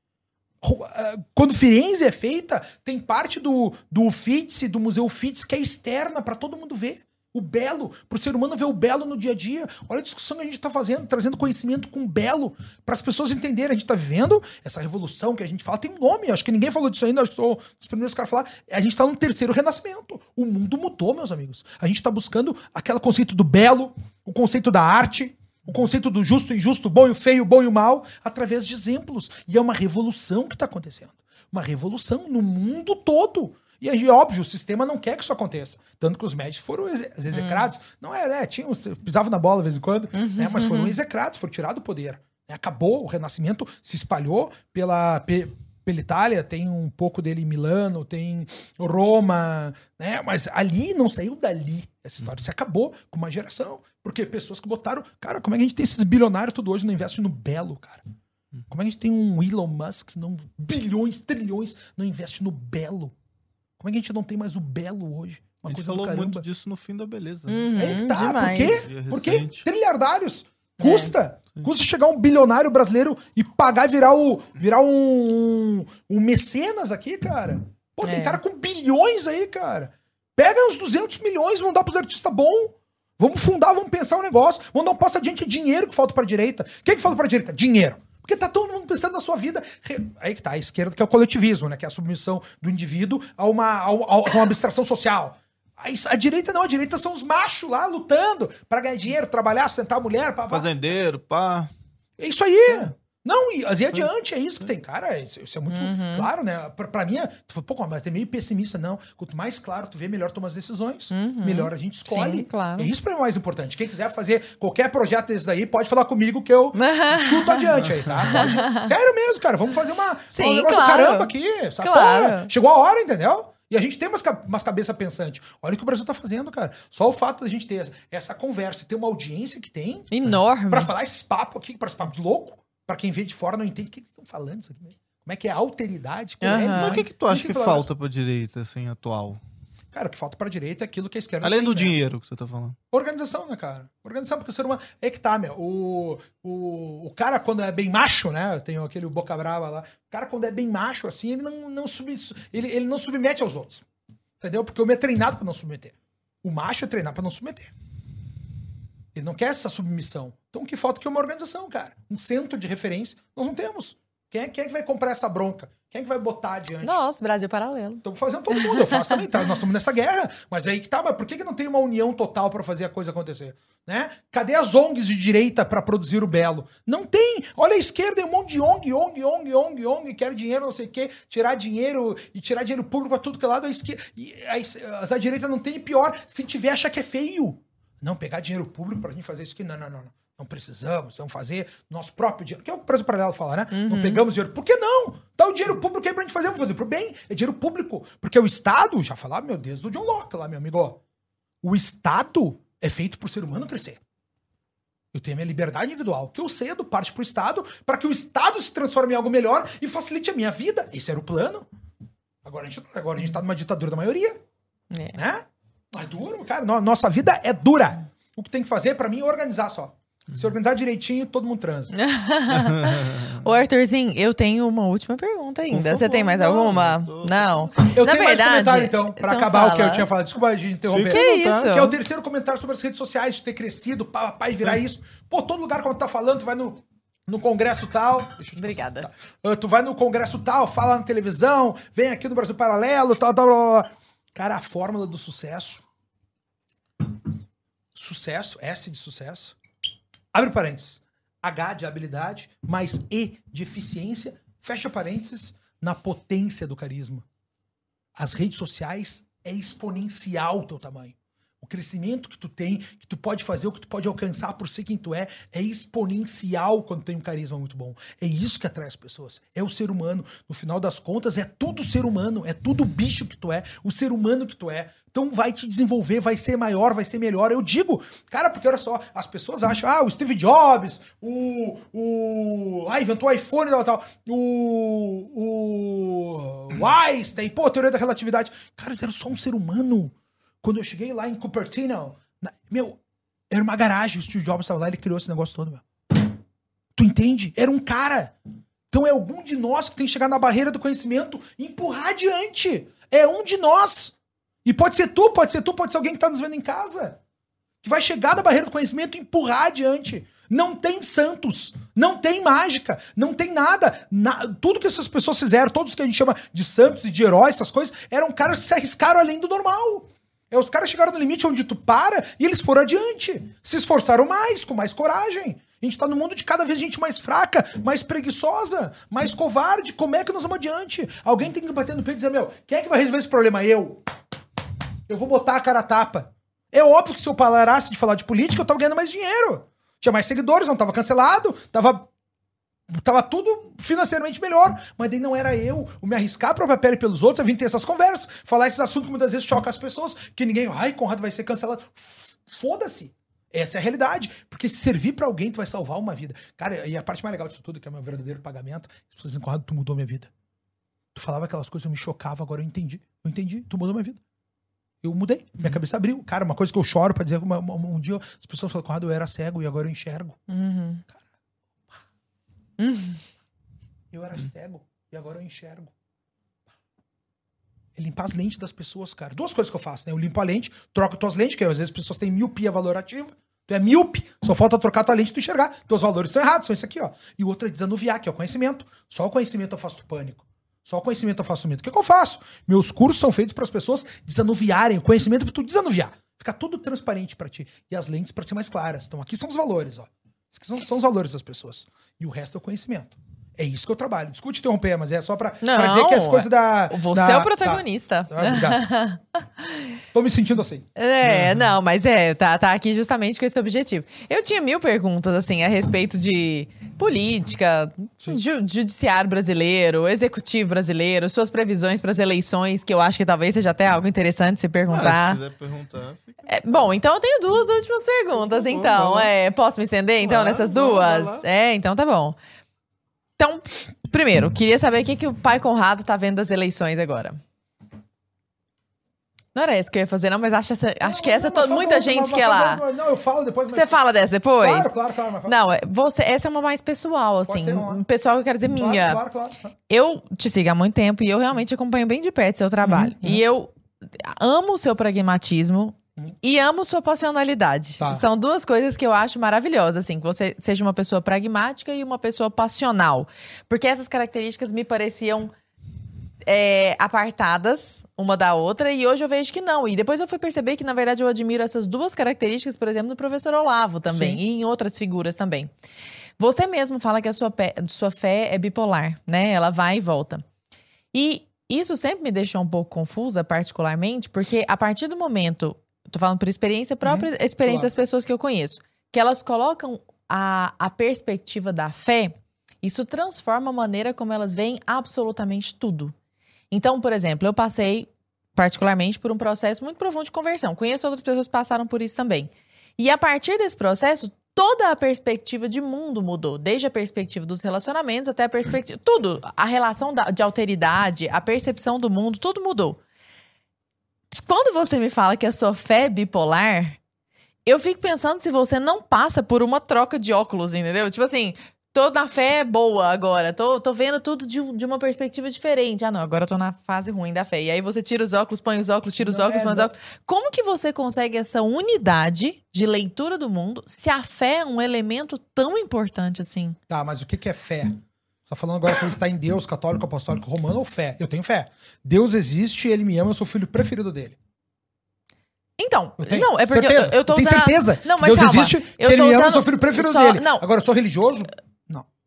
Eh, quando Firenze é feita, tem parte do, do Uffizi, do Museu Uffizi, que é externa para todo mundo ver. O belo, para o ser humano ver o belo no dia a dia. Olha a discussão que a gente está fazendo, trazendo conhecimento com belo para as pessoas entenderem. A gente está vivendo essa revolução que a gente fala, tem um nome, acho que ninguém falou disso ainda, acho que os primeiros caras a falar. A gente está no terceiro renascimento. O mundo mudou, meus amigos. A gente está buscando aquele conceito do belo, o conceito da arte, o conceito do justo e injusto, bom e feio, bom e mal, através de exemplos. E é uma revolução que está acontecendo. Uma revolução no mundo todo. E aí, óbvio, o sistema não quer que isso aconteça. Tanto que os médicos foram execrados. Hum. Não é, né? Tinham, pisavam na bola de vez em quando, uhum, né? Mas foram uhum. execrados, foram tirados do poder. Acabou, o Renascimento se espalhou pela, pela Itália, tem um pouco dele em Milano, tem Roma, né? Mas ali não saiu dali. Essa história se acabou com uma geração. Porque pessoas que botaram. Cara, como é que a gente tem esses bilionários tudo hoje não investe no belo, cara? Como é que a gente tem um Elon Musk, não, bilhões, trilhões, não investe no belo? Como é que a gente não tem mais o belo hoje? Uma a gente falou muito disso no fim da beleza. Né? Uhum, é que tá. Demais. Por quê? Por quê? Trilhardários. Custa. É. Custa chegar um bilionário brasileiro e pagar e virar, o, virar um, um mecenas aqui, cara. Pô, tem é. cara com bilhões aí, cara. Pega uns 200 milhões, vão dar pros artistas bom. Vamos fundar, vamos pensar um negócio. Vamos dar um passo adiante. É dinheiro que falta pra direita. O que, é que falta pra direita? Dinheiro. Porque tá todo mundo pensando na sua vida. Aí que tá, a esquerda que é o coletivismo, né? Que é a submissão do indivíduo a uma, a, a uma abstração social. A, direita não, a direita são os machos lá lutando para ganhar dinheiro, trabalhar, sentar a mulher. Pá, pá. Fazendeiro, pá. É isso aí. É. Não, e, e adiante, é isso que tem. Cara, isso, isso é muito uhum. claro, né? Pra, pra mim, é, tu falou, pô, mas é meio pessimista. Não. Quanto mais claro tu vê, melhor toma as decisões. Uhum. Melhor a gente escolhe. Sim, claro. É isso pra mim é mais importante. Quem quiser fazer qualquer projeto desse daí, pode falar comigo que eu [laughs] chuto adiante aí, tá? Pode. [laughs] Sério mesmo, cara. Vamos fazer uma, Sim, um negócio claro. do caramba aqui. Sabe? Claro. Pô, chegou a hora, entendeu? E a gente tem umas, umas cabeças pensantes. Olha o que o Brasil tá fazendo, cara. Só o fato da gente ter essa conversa, ter uma audiência que tem. Enorme. Pra falar esse papo aqui, para esse papo de louco para quem vê de fora não entende o que eles estão falando isso aqui. Como é que é alteridade? Uhum. É, Mas o que, que tu acha que falta para direita, assim, atual? Cara, o que falta para direita é aquilo que a esquerda Além tem, do né? dinheiro que você tá falando. Organização, né, cara? Organização, porque o ser humano. É que tá, meu. O, o, o cara, quando é bem macho, né? Eu tenho aquele boca brava lá. O cara, quando é bem macho, assim, ele não, não, sub, ele, ele não submete aos outros. Entendeu? Porque o homem é treinado para não submeter. O macho é treinado para não submeter. Ele não quer essa submissão. Então o que falta aqui é uma organização, cara. Um centro de referência. Nós não temos. Quem é, quem é que vai comprar essa bronca? Quem é que vai botar adiante? Nós, Brasil Paralelo. Estamos fazendo todo mundo, eu faço também, tá? Nós estamos nessa guerra. Mas aí que tá, mas por que, que não tem uma união total para fazer a coisa acontecer? Né? Cadê as ONGs de direita para produzir o belo? Não tem. Olha a esquerda, tem um monte de ONG, ONG, ONG, ONG, ONG, quer dinheiro, não sei o quê, tirar dinheiro e tirar dinheiro público para tudo que é lado. A esquerda, a, a direita não tem pior. Se tiver, acha que é feio. Não, pegar dinheiro público pra gente fazer isso aqui, não, não, não. não. Não precisamos, vamos fazer nosso próprio dinheiro. Que é o preço paralelo fala, né? Uhum. Não pegamos dinheiro. Por que não? Dá o dinheiro público aí pra gente fazer, vamos fazer pro bem. É dinheiro público. Porque o Estado, já falava, meu Deus, do John Locke lá, meu amigo. O Estado é feito pro ser humano crescer. Eu tenho a minha liberdade individual, que eu cedo parte pro Estado, para que o Estado se transforme em algo melhor e facilite a minha vida. Esse era o plano. Agora a gente, agora a gente tá numa ditadura da maioria. É. Né? É duro, cara. Nossa vida é dura. O que tem que fazer para mim é organizar só. Se organizar direitinho, todo mundo transa. [laughs] Ô, Arthurzinho, eu tenho uma última pergunta ainda. Você tem mais alguma? Tô... Não. Eu Na tenho verdade, mais comentário, então, pra então acabar fala. o que eu tinha falado. Desculpa de interromper. Que isso? Que é o terceiro comentário sobre as redes sociais, de ter crescido, pai virar Sim. isso. Pô, todo lugar quando tá falando, tu vai no, no congresso tal. Obrigada. Passar, tá. Tu vai no congresso tal, fala na televisão, vem aqui no Brasil Paralelo, tal, tal, tal. Cara, a fórmula do sucesso. Sucesso, S de sucesso Abre parênteses. H de habilidade, mais E de eficiência, fecha parênteses, na potência do carisma. As redes sociais é exponencial o teu tamanho. O crescimento que tu tem, que tu pode fazer, o que tu pode alcançar por ser quem tu é, é exponencial quando tem um carisma muito bom. É isso que atrai as pessoas. É o ser humano. No final das contas, é tudo ser humano. É tudo o bicho que tu é, o ser humano que tu é. Então vai te desenvolver, vai ser maior, vai ser melhor. Eu digo, cara, porque olha só, as pessoas acham, ah, o Steve Jobs, o. o ah, inventou o iPhone e tal, tal. O. O. Einstein, pô, teoria da relatividade. Cara, eles eram só um ser humano. Quando eu cheguei lá em Cupertino, na, meu, era uma garagem, o Steve Jobs estava lá, ele criou esse negócio todo, meu. Tu entende? Era um cara. Então é algum de nós que tem que chegar na barreira do conhecimento e empurrar adiante. É um de nós. E pode ser tu, pode ser tu, pode ser alguém que está nos vendo em casa. Que vai chegar na barreira do conhecimento e empurrar adiante. Não tem santos, não tem mágica, não tem nada. Na, tudo que essas pessoas fizeram, todos que a gente chama de santos e de heróis, essas coisas, eram caras que se arriscaram além do normal. É, os caras chegaram no limite onde tu para e eles foram adiante. Se esforçaram mais, com mais coragem. A gente tá no mundo de cada vez gente mais fraca, mais preguiçosa, mais covarde. Como é que nós vamos adiante? Alguém tem que bater no peito e dizer, meu, quem é que vai resolver esse problema? Eu. Eu vou botar a cara a tapa. É óbvio que se eu parasse de falar de política, eu tava ganhando mais dinheiro. Tinha mais seguidores, não tava cancelado, tava Tava tudo financeiramente melhor, mas daí não era eu, o me arriscar a própria pele pelos outros, a vir ter essas conversas, falar esses assuntos que muitas vezes chocam as pessoas, que ninguém, ai, Conrado vai ser cancelado. Foda-se. Essa é a realidade. Porque se servir para alguém, tu vai salvar uma vida. Cara, e a parte mais legal disso tudo, que é o meu verdadeiro pagamento, as pessoas dizem, Conrado, tu mudou minha vida. Tu falava aquelas coisas, eu me chocava, agora eu entendi. Eu entendi, tu mudou minha vida. Eu mudei, minha uhum. cabeça abriu. Cara, uma coisa que eu choro pra dizer um dia as pessoas falam, Conrado, eu era cego e agora eu enxergo. Uhum. Cara, Uhum. Eu era cego e agora eu enxergo. É limpar as lentes das pessoas, cara. Duas coisas que eu faço, né? Eu limpo a lente, troco tuas lentes, que às vezes as pessoas têm miopia valorativa. Tu é míope, só falta trocar tua lente e tu enxergar. Teus valores estão errados, são isso aqui, ó. E o outro é desanuviar, que é o conhecimento. Só o conhecimento eu faço pânico. Só o conhecimento eu faço medo. O que, que eu faço? Meus cursos são feitos para as pessoas desanuviarem o conhecimento para tu desanuviar. Ficar tudo transparente para ti. E as lentes para ser mais claras. Então aqui são os valores, ó. São, são os valores das pessoas. E o resto é o conhecimento. É isso que eu trabalho. Desculpe te interromper, mas é só pra, não, pra dizer que as coisas da. Você da, é o protagonista. Tá. [laughs] Tô me sentindo assim. É, uhum. não, mas é, tá, tá aqui justamente com esse objetivo. Eu tinha mil perguntas, assim, a respeito de política, ju judiciário brasileiro, executivo brasileiro, suas previsões para as eleições, que eu acho que talvez seja até algo interessante se perguntar. Ah, se quiser perguntar. Fica... É, bom, então eu tenho duas últimas perguntas, então. É, posso me estender, então, nessas duas? É, então tá bom. Então, primeiro, queria saber o que, que o pai Conrado tá vendo das eleições agora. Não era essa que eu ia fazer, não, mas acho, essa, acho que essa não, todo, muita gente que quer lá. Não, eu falo depois. Você fala dessa depois? Claro, claro, claro. Mas não, é, você, essa é uma mais pessoal, assim. Um pessoal que eu quero dizer claro, minha. Claro, claro, claro, Eu te sigo há muito tempo e eu realmente acompanho bem de perto seu trabalho. Uhum, uhum. E eu amo o seu pragmatismo Hum. E amo sua passionalidade. Tá. São duas coisas que eu acho maravilhosas, assim, que você seja uma pessoa pragmática e uma pessoa passional. Porque essas características me pareciam é, apartadas uma da outra, e hoje eu vejo que não. E depois eu fui perceber que, na verdade, eu admiro essas duas características, por exemplo, no professor Olavo também, Sim. e em outras figuras também. Você mesmo fala que a sua, pé, sua fé é bipolar, né? Ela vai e volta. E isso sempre me deixou um pouco confusa, particularmente, porque a partir do momento, tô falando por experiência própria, uhum, experiência claro. das pessoas que eu conheço, que elas colocam a, a perspectiva da fé, isso transforma a maneira como elas veem absolutamente tudo. Então, por exemplo, eu passei particularmente por um processo muito profundo de conversão. Conheço outras pessoas que passaram por isso também. E a partir desse processo, toda a perspectiva de mundo mudou, desde a perspectiva dos relacionamentos até a perspectiva, tudo, a relação de alteridade, a percepção do mundo, tudo mudou. Quando você me fala que a sua fé é bipolar, eu fico pensando se você não passa por uma troca de óculos, entendeu? Tipo assim, tô na fé boa agora, tô, tô vendo tudo de, de uma perspectiva diferente. Ah, não, agora eu tô na fase ruim da fé. E aí você tira os óculos, põe os óculos, tira os não, óculos, é, põe os óculos. Como que você consegue essa unidade de leitura do mundo se a fé é um elemento tão importante assim? Tá, mas o que, que é fé? Tá falando agora que gente tá em Deus, católico, apostólico, romano ou fé? Eu tenho fé. Deus existe, ele me ama, eu sou o filho preferido dele. Então, não, é porque certeza. eu, eu tô usando... certeza. Não, mas Deus calma. existe, eu ele me ama, eu sou filho preferido só... dele. Não. Agora, eu sou religioso?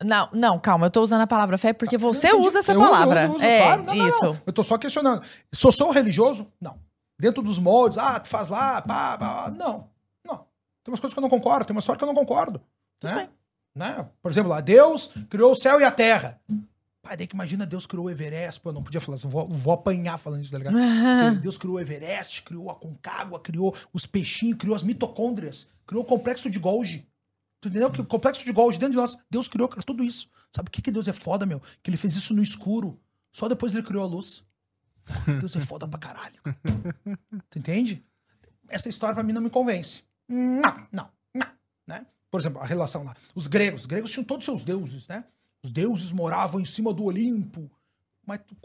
Não, não, calma, eu tô usando a palavra fé porque você usa essa eu palavra. Uso, uso, é, claro. não, isso. Não, não. Eu tô só questionando. Sou sou religioso? Não. Dentro dos moldes, ah, tu faz lá, pá, pá, não. Não. Tem umas coisas que eu não concordo, tem uma história que eu não concordo. Tudo né? Né? Por exemplo, lá, Deus criou o céu e a terra. Pai, daí que imagina Deus criou o Everest. Pô, eu não podia falar assim, vou, vou apanhar falando isso, tá ligado? Deus criou o Everest, criou a Concagua, criou os peixinhos, criou as mitocôndrias, criou o complexo de Golgi. Tu entendeu? Que o complexo de Golgi dentro de nós, Deus criou, cara, tudo isso. Sabe o que, que Deus é foda, meu? Que ele fez isso no escuro. Só depois ele criou a luz. Deus é foda pra caralho. Tu entende? Essa história pra mim não me convence. Não, não, não. Né? Por exemplo, a relação lá. Os gregos. Os gregos tinham todos seus deuses, né? Os deuses moravam em cima do Olimpo. Mas, tu,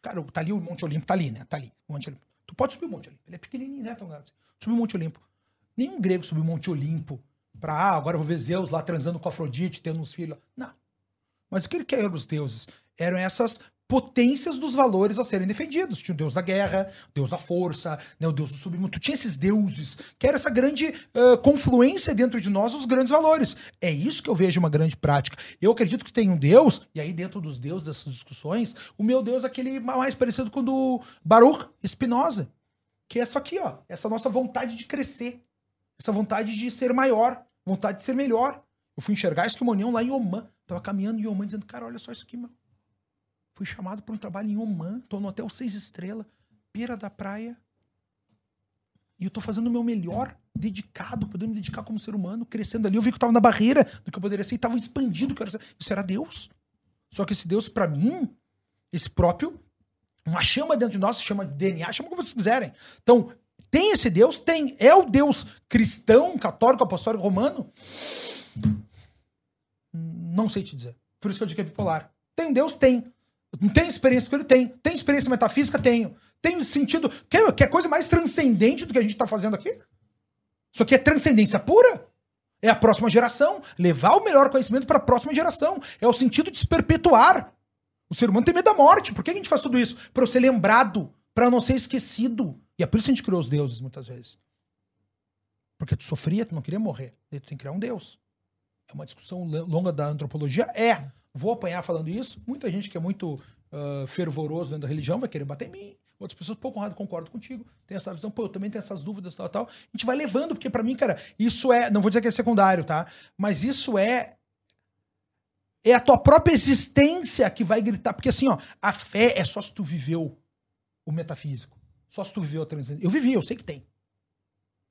cara, tá ali o Monte Olimpo, tá ali, né? Tá ali. O Monte Olimpo. Tu pode subir o Monte Olimpo. Ele é pequenininho, né? Tão grande. Subir o Monte Olimpo. Nenhum grego subiu o Monte Olimpo para ah, agora eu vou ver Zeus lá transando com Afrodite, tendo uns filhos. Não. Mas o que ele os deuses? Eram essas potências dos valores a serem defendidos. Tinha o deus da guerra, o deus da força, né, o deus do submundo. Tinha esses deuses, que era essa grande uh, confluência dentro de nós, os grandes valores. É isso que eu vejo uma grande prática. Eu acredito que tem um deus, e aí dentro dos deuses dessas discussões, o meu deus é aquele mais parecido com o do Baruch Spinoza, que é isso aqui, ó, essa nossa vontade de crescer, essa vontade de ser maior, vontade de ser melhor. Eu fui enxergar isso que o Monião lá em Oman. Tava caminhando em Oman dizendo, cara, olha só isso aqui, meu. Fui chamado para um trabalho em Oman, tô no hotel seis estrelas, beira da praia. E eu tô fazendo o meu melhor, dedicado, podendo me dedicar como ser humano, crescendo ali. Eu vi que eu tava na barreira do que eu poderia ser e tava expandindo o que eu era. Isso era Deus. Só que esse Deus, para mim, esse próprio, uma chama dentro de nós, chama de DNA, chama como vocês quiserem. Então, tem esse Deus? Tem. É o Deus cristão, católico, apostólico, romano? Não sei te dizer. Por isso que eu digo que é bipolar. Tem Deus? Tem. Tem experiência com ele? Tem. Tem experiência metafísica? Tenho. Tem sentido. Quer, quer coisa mais transcendente do que a gente está fazendo aqui? Isso aqui é transcendência pura? É a próxima geração. Levar o melhor conhecimento para a próxima geração. É o sentido de se perpetuar. O ser humano tem medo da morte. Por que a gente faz tudo isso? Para eu ser lembrado, para não ser esquecido. E é por isso que a gente criou os deuses muitas vezes. Porque tu sofria, tu não queria morrer. Daí tu tem que criar um deus. É uma discussão longa da antropologia? É. Vou apanhar falando isso. Muita gente que é muito uh, fervoroso dentro da religião vai querer bater em mim. Outras pessoas, pô, Conrado, concordo contigo. Tem essa visão, pô, eu também tenho essas dúvidas, tal, tal. A gente vai levando, porque para mim, cara, isso é. Não vou dizer que é secundário, tá? Mas isso é. É a tua própria existência que vai gritar. Porque assim, ó, a fé é só se tu viveu o metafísico. Só se tu viveu a transcendência. Eu vivi, eu sei que tem.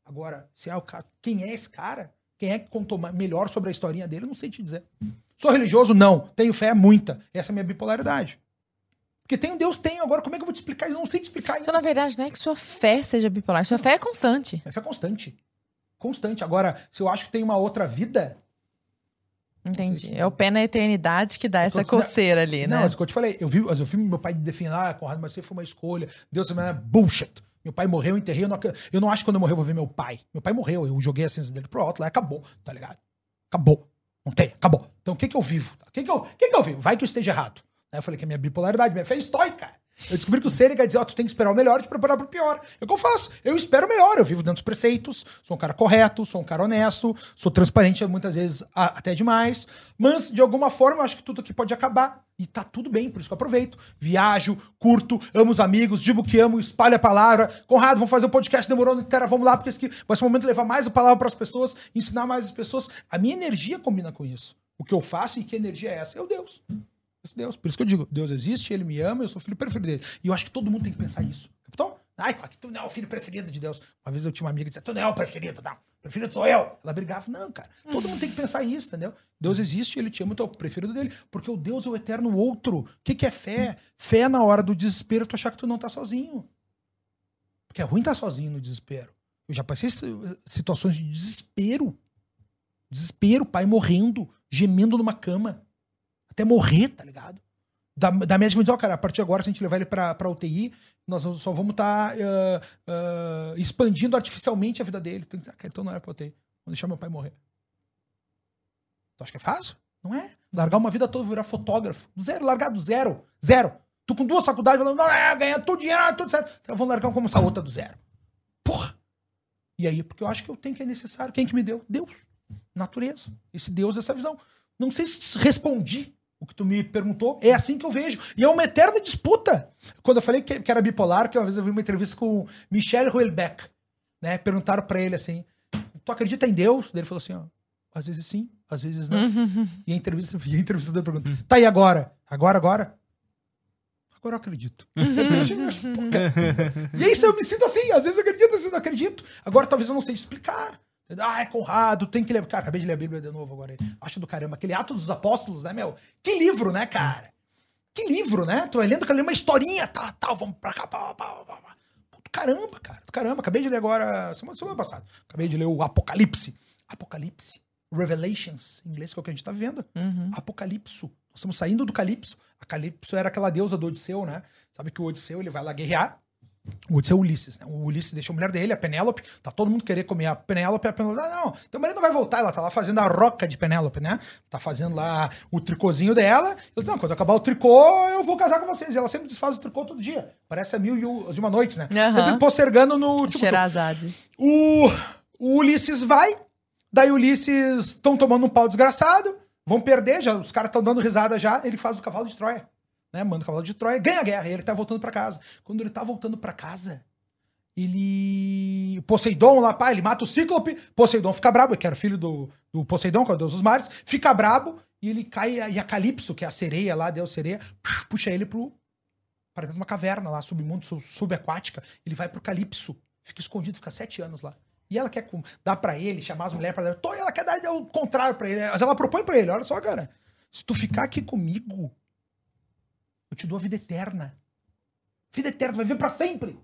Agora, se é o cara, quem é esse cara? Quem é que contou melhor sobre a historinha dele? Eu não sei te dizer. Sou religioso? Não. Tenho fé? Muita. Essa é a minha bipolaridade. Porque tem um Deus, tenho. Agora, como é que eu vou te explicar? Eu não sei te explicar ainda. Então, na verdade, não é que sua fé seja bipolar. Sua fé é constante. Minha fé é constante. Constante. Agora, se eu acho que tem uma outra vida, Entendi. É o pé na eternidade que dá essa coceira ali, né? Não, é o que eu te falei. Eu vi, eu vi meu pai defender, ah, Conrado, mas você foi uma escolha. Deus também é bullshit. Meu pai morreu, eu enterrei. Eu não, eu não acho que quando eu morrer eu vou ver meu pai. Meu pai morreu, eu joguei a cinza dele pro alto lá, acabou, tá ligado? Acabou. Não tem, acabou. Então o que que eu vivo? O que que eu, que que eu vivo? Vai que eu esteja errado. Aí eu falei que a minha bipolaridade, minha fé é estoica. Eu descobri que o Sêneca dizia, ó, oh, tu tem que esperar o melhor e te preparar pro pior. É o que eu faço. Eu espero o melhor. Eu vivo dentro dos preceitos, sou um cara correto, sou um cara honesto, sou transparente muitas vezes até demais. Mas, de alguma forma, eu acho que tudo aqui pode acabar. E tá tudo bem, por isso que eu aproveito. Viajo, curto, amo os amigos, digo que amo, espalho a palavra. Conrado, vamos fazer um podcast demorou inteira, vamos lá, porque esse vai ser o momento de levar mais a palavra para as pessoas, ensinar mais as pessoas. A minha energia combina com isso. O que eu faço e que energia é essa? É o Deus. Deus. Por isso que eu digo, Deus existe, ele me ama, eu sou filho preferido dele. E eu acho que todo mundo tem que pensar isso. Capitão? Ai, tu não é o filho preferido de Deus. Uma vez eu tinha uma amiga que dizia, tu não é o preferido, não. Preferido sou eu. Ela brigava. Não, cara. Todo mundo tem que pensar isso, entendeu? Deus existe, ele te ama, tu é o preferido dele. Porque o Deus é o eterno outro. O que, que é fé? Fé na hora do desespero, tu achar que tu não tá sozinho. Porque é ruim estar tá sozinho no desespero. Eu já passei situações de desespero. Desespero, pai morrendo, gemendo numa cama até morrer, tá ligado? Da, da médica diz, ó, oh, cara, a partir de agora, se a gente levar ele pra, pra UTI, nós só vamos estar tá, uh, uh, expandindo artificialmente a vida dele. Então, ah, então não é pra UTI. Vou deixar meu pai morrer. Tu acha que é fácil? Não é. Largar uma vida toda, virar fotógrafo. Do zero, largar do zero. Zero. Tu com duas faculdades falando, não, é, ganhar todo dinheiro, é tudo certo. Então vamos largar como essa outra do zero. Porra! E aí, porque eu acho que eu tenho que é necessário. Quem que me deu? Deus. Natureza. Esse Deus, essa visão. Não sei se respondi o que tu me perguntou, é assim que eu vejo. E é uma eterna disputa. Quando eu falei que, que era bipolar, que uma vez eu vi uma entrevista com Michel Houellebecq, né? Perguntaram para ele assim: Tu acredita em Deus? Daí ele falou assim: ó, às vezes sim, às vezes não. Uhum. E a entrevista, e a entrevistadora pergunta: uhum. Tá, e agora? Agora, agora? Agora eu acredito. Uhum. [laughs] e é isso, eu me sinto assim. Às vezes eu acredito, às vezes eu não acredito. Agora talvez eu não sei explicar. Ah, é Conrado, tem que ler. Cara, acabei de ler a Bíblia de novo agora. Acho do caramba. Aquele Ato dos Apóstolos, né, meu? Que livro, né, cara? Que livro, né? Vai lendo, lendo uma historinha, tal, tá, tal, vamos pra cá, pá, pá, pá, pá. Do caramba, cara. Do caramba. Acabei de ler agora, semana, semana passada. Acabei de ler o Apocalipse. Apocalipse. Revelations, em inglês, que é o que a gente tá vendo. Uhum. Apocalipso. Nós estamos saindo do Calipso. A Calipso era aquela deusa do Odisseu, né? Sabe que o Odisseu, ele vai lá guerrear. O Odisseu é Ulisses, né? O Ulisses deixa a mulher dele, a Penélope. Tá todo mundo querer comer a Penélope. A Penélope, ah, não, teu marido não vai voltar. Ela tá lá fazendo a roca de Penélope, né? Tá fazendo lá o tricôzinho dela. Eu, não, quando acabar o tricô, eu vou casar com vocês. E ela sempre desfaz o tricô todo dia. Parece a mil e de uma noite, né? Uhum. Sempre postergando no... Tipo, o, o Ulisses vai. Daí o Ulisses estão tomando um pau desgraçado. Vão perder, já, os caras estão dando risada já. Ele faz o cavalo de Troia né? Manda o cavalo de Troia, ganha a guerra, e ele tá voltando para casa. Quando ele tá voltando para casa, ele. Poseidon lá, pai, ele mata o Cíclope, Poseidon fica brabo, que era filho do, do Poseidon, que é o deus dos mares, fica brabo, e ele cai, e a Calypso, que é a sereia lá, deus sereia, puxa ele pro. para dentro de uma caverna lá, submundo, subaquática. Ele vai pro Calypso, fica escondido, fica sete anos lá. E ela quer dar para ele, chamar as mulheres para dar. Ela quer dar o contrário para ele. Mas ela propõe para ele: olha só, cara, se tu ficar aqui comigo, eu te dou a vida eterna. Vida eterna, vai viver para sempre.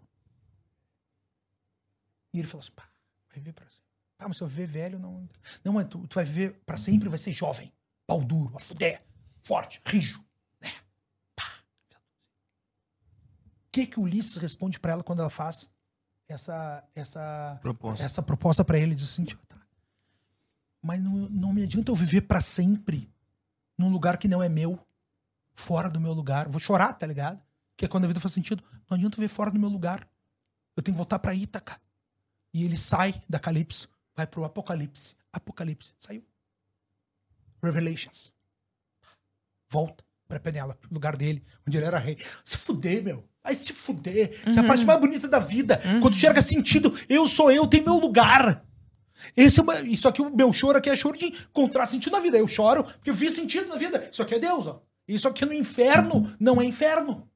E ele falou assim: pá, vai viver para sempre. Pá, mas se eu viver velho, não. Não, mas tu, tu vai viver para sempre, vai ser jovem, pau duro, a fuder, forte, rijo. Né? Pá. O que que o Ulisses responde para ela quando ela faz essa essa proposta, essa proposta para ele? Diz assim: tá, mas não, não me adianta eu viver para sempre num lugar que não é meu fora do meu lugar. Vou chorar, tá ligado? Que é quando a vida faz sentido. Não adianta ver fora do meu lugar. Eu tenho que voltar para Ítaca. E ele sai da Calypso, vai pro Apocalipse. Apocalipse. Saiu. Revelations. Volta pra Penélope, lugar dele, onde ele era rei. Se fuder, meu. Vai se fuder. Uhum. Essa é a parte mais bonita da vida. Uhum. Quando chega sentido, eu sou eu, tenho meu lugar. Esse é uma, isso aqui, o meu choro aqui é choro de encontrar sentido na vida. Eu choro porque eu vi sentido na vida. Isso aqui é Deus, ó. Isso aqui no inferno não é inferno.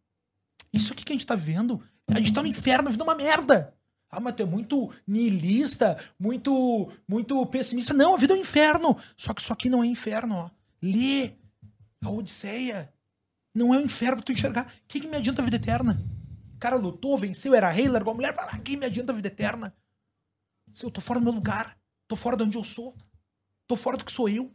Isso aqui que a gente tá vendo, a gente tá no inferno, a vida é uma merda. Ah, mas tu é muito niilista, muito, muito pessimista. Não, a vida é um inferno. Só que isso aqui não é inferno, ó. Lê a Odisseia. Não é um inferno pra tu enxergar. O que, que me adianta a vida eterna? O cara lutou, venceu, era rei, largou a mulher. Para lá, que me adianta a vida eterna? Se eu tô fora do meu lugar, tô fora de onde eu sou, tô fora do que sou eu.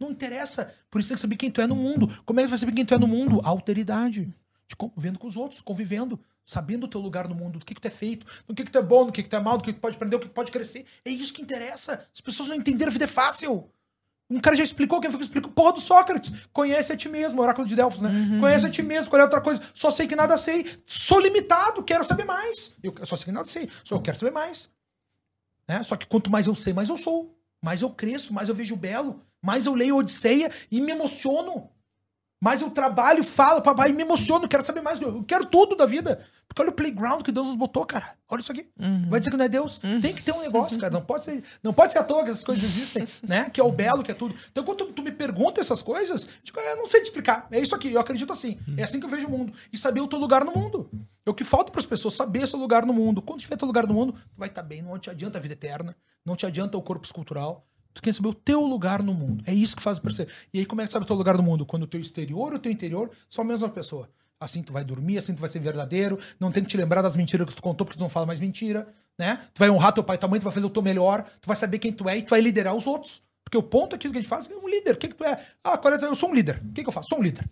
Não interessa. Por isso tem que saber quem tu é no mundo. Como é que tu vai saber quem tu é no mundo? Alteridade. de convivendo com os outros, convivendo, sabendo o teu lugar no mundo, do que, que tu é feito, do que, que tu é bom, do que, que tu é mal, do que, que tu pode aprender, do que, que pode crescer. É isso que interessa. As pessoas não entenderam, a vida é fácil. Um cara já explicou, quem foi que explicou? Porra do Sócrates. Conhece a ti mesmo, oráculo de Delfos, né? Uhum. Conhece a ti mesmo, qual é outra coisa? Só sei que nada sei. Sou limitado, quero saber mais. Eu só sei que nada sei, só eu quero saber mais. Né? Só que quanto mais eu sei, mais eu sou. Mais eu cresço, mais eu vejo belo, mais eu leio Odisseia e me emociono. Mas eu trabalho, falo, papai, e me emociono, quero saber mais. Eu quero tudo da vida. Porque olha o playground que Deus nos botou, cara. Olha isso aqui. Uhum. Vai dizer que não é Deus? Uhum. Tem que ter um negócio, cara. Não pode ser, não pode ser à toa que essas coisas existem, [laughs] né? Que é o belo, que é tudo. Então, quando tu, tu me pergunta essas coisas, eu digo, eu não sei te explicar. É isso aqui, eu acredito assim. Uhum. É assim que eu vejo o mundo. E saber o teu lugar no mundo. É o que falta para as pessoas, saber seu lugar no mundo. Quando tiver teu lugar no mundo, tu vai estar tá bem. Não te adianta a vida eterna, não te adianta o corpo escultural Tu quer saber o teu lugar no mundo. É isso que faz aparecer. E aí, como é que sabe o teu lugar no mundo? Quando o teu exterior e o teu interior são a mesma pessoa. Assim tu vai dormir, assim tu vai ser verdadeiro, não tem que te lembrar das mentiras que tu contou, porque tu não fala mais mentira, né? Tu vai honrar teu pai e tua mãe, tu vai fazer o teu melhor, tu vai saber quem tu é e tu vai liderar os outros. Porque o ponto aqui que a gente faz é um líder. O que, que tu é? Ah, é eu sou um líder. O que, que eu faço? Sou um líder.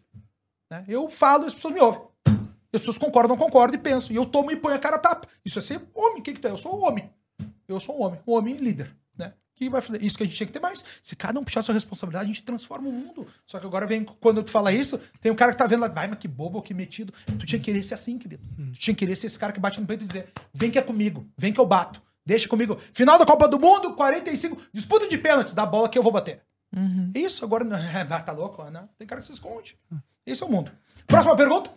Né? Eu falo e as pessoas me ouvem. As pessoas concordam, concordam e pensam. E eu tomo e ponho a cara a tapa. Isso é ser homem. O que, que tu é? Eu sou um homem. Eu sou um homem. Um homem líder que vai fazer. Isso que a gente tinha que ter mais. Se cada um puxar sua responsabilidade, a gente transforma o mundo. Só que agora vem, quando tu fala isso, tem um cara que tá vendo lá, vai, mas que bobo, que metido. Tu tinha que querer ser assim, querido. Hum. Tu tinha que querer ser esse cara que bate no peito e dizer: vem que é comigo, vem que eu bato. Deixa comigo. Final da Copa do Mundo, 45, disputa de pênaltis, da bola que eu vou bater. Uhum. Isso, agora. [laughs] Ah, tá louco? Não. Tem cara que se esconde. Esse é o mundo. Próxima pergunta?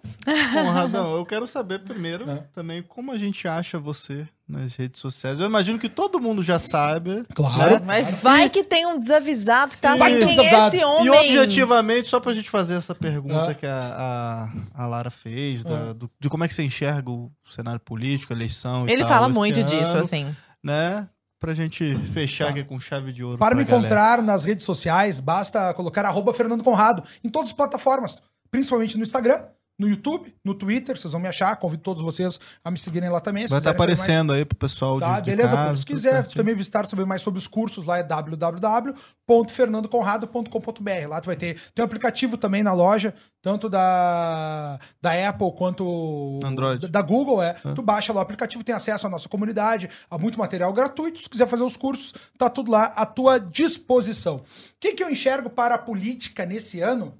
Conradão, [laughs] eu quero saber primeiro é. também como a gente acha você nas redes sociais. Eu imagino que todo mundo já sabe. Claro. Né? Mas vai que tem um desavisado que tá assim, quem é esse homem? E objetivamente, só pra gente fazer essa pergunta é. que a, a, a, Lara fez, da, é. do, de como é que você enxerga o cenário político, a eleição Ele fala muito ano, disso, assim. Né? Pra gente fechar tá. aqui com chave de ouro. Para me encontrar nas redes sociais, basta colocar arroba Fernando Conrado em todas as plataformas principalmente no Instagram, no YouTube, no Twitter, vocês vão me achar. Convido todos vocês a me seguirem lá também. Vai estar tá aparecendo mais... aí pro pessoal tá, de, beleza, casa, Se quiser também visitar saber mais sobre os cursos, lá é www.fernandoconrado.com.br. Lá tu vai ter tem um aplicativo também na loja, tanto da, da Apple quanto Android. Da, da Google, é. é. Tu baixa lá o aplicativo, tem acesso à nossa comunidade, a muito material gratuito. Se quiser fazer os cursos, tá tudo lá à tua disposição. O que, que eu enxergo para a política nesse ano?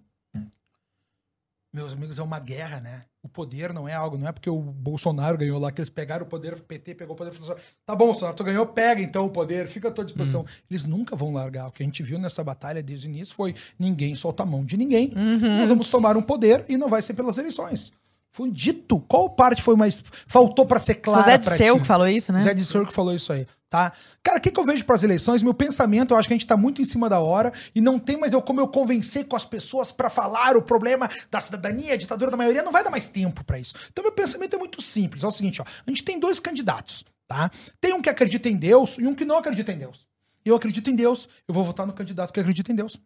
Meus amigos, é uma guerra, né? O poder não é algo, não é porque o Bolsonaro ganhou lá, que eles pegaram o poder, o PT pegou o poder e falou assim, tá bom, Bolsonaro, tu ganhou, pega então o poder, fica à tua disposição. Uhum. Eles nunca vão largar. O que a gente viu nessa batalha desde o início foi ninguém solta a mão de ninguém. Uhum. Nós vamos tomar um poder e não vai ser pelas eleições. Foi dito. Qual parte foi mais. Faltou para ser clara? Zé de Seu que falou isso, né? Zé de Seu que falou isso aí tá? Cara, o que, que eu vejo para as eleições? Meu pensamento, eu acho que a gente tá muito em cima da hora e não tem mais eu como eu convencer com as pessoas para falar o problema da cidadania, a ditadura da maioria, não vai dar mais tempo para isso. Então meu pensamento é muito simples, é o seguinte, ó, a gente tem dois candidatos, tá? Tem um que acredita em Deus e um que não acredita em Deus. Eu acredito em Deus, eu vou votar no candidato que acredita em Deus.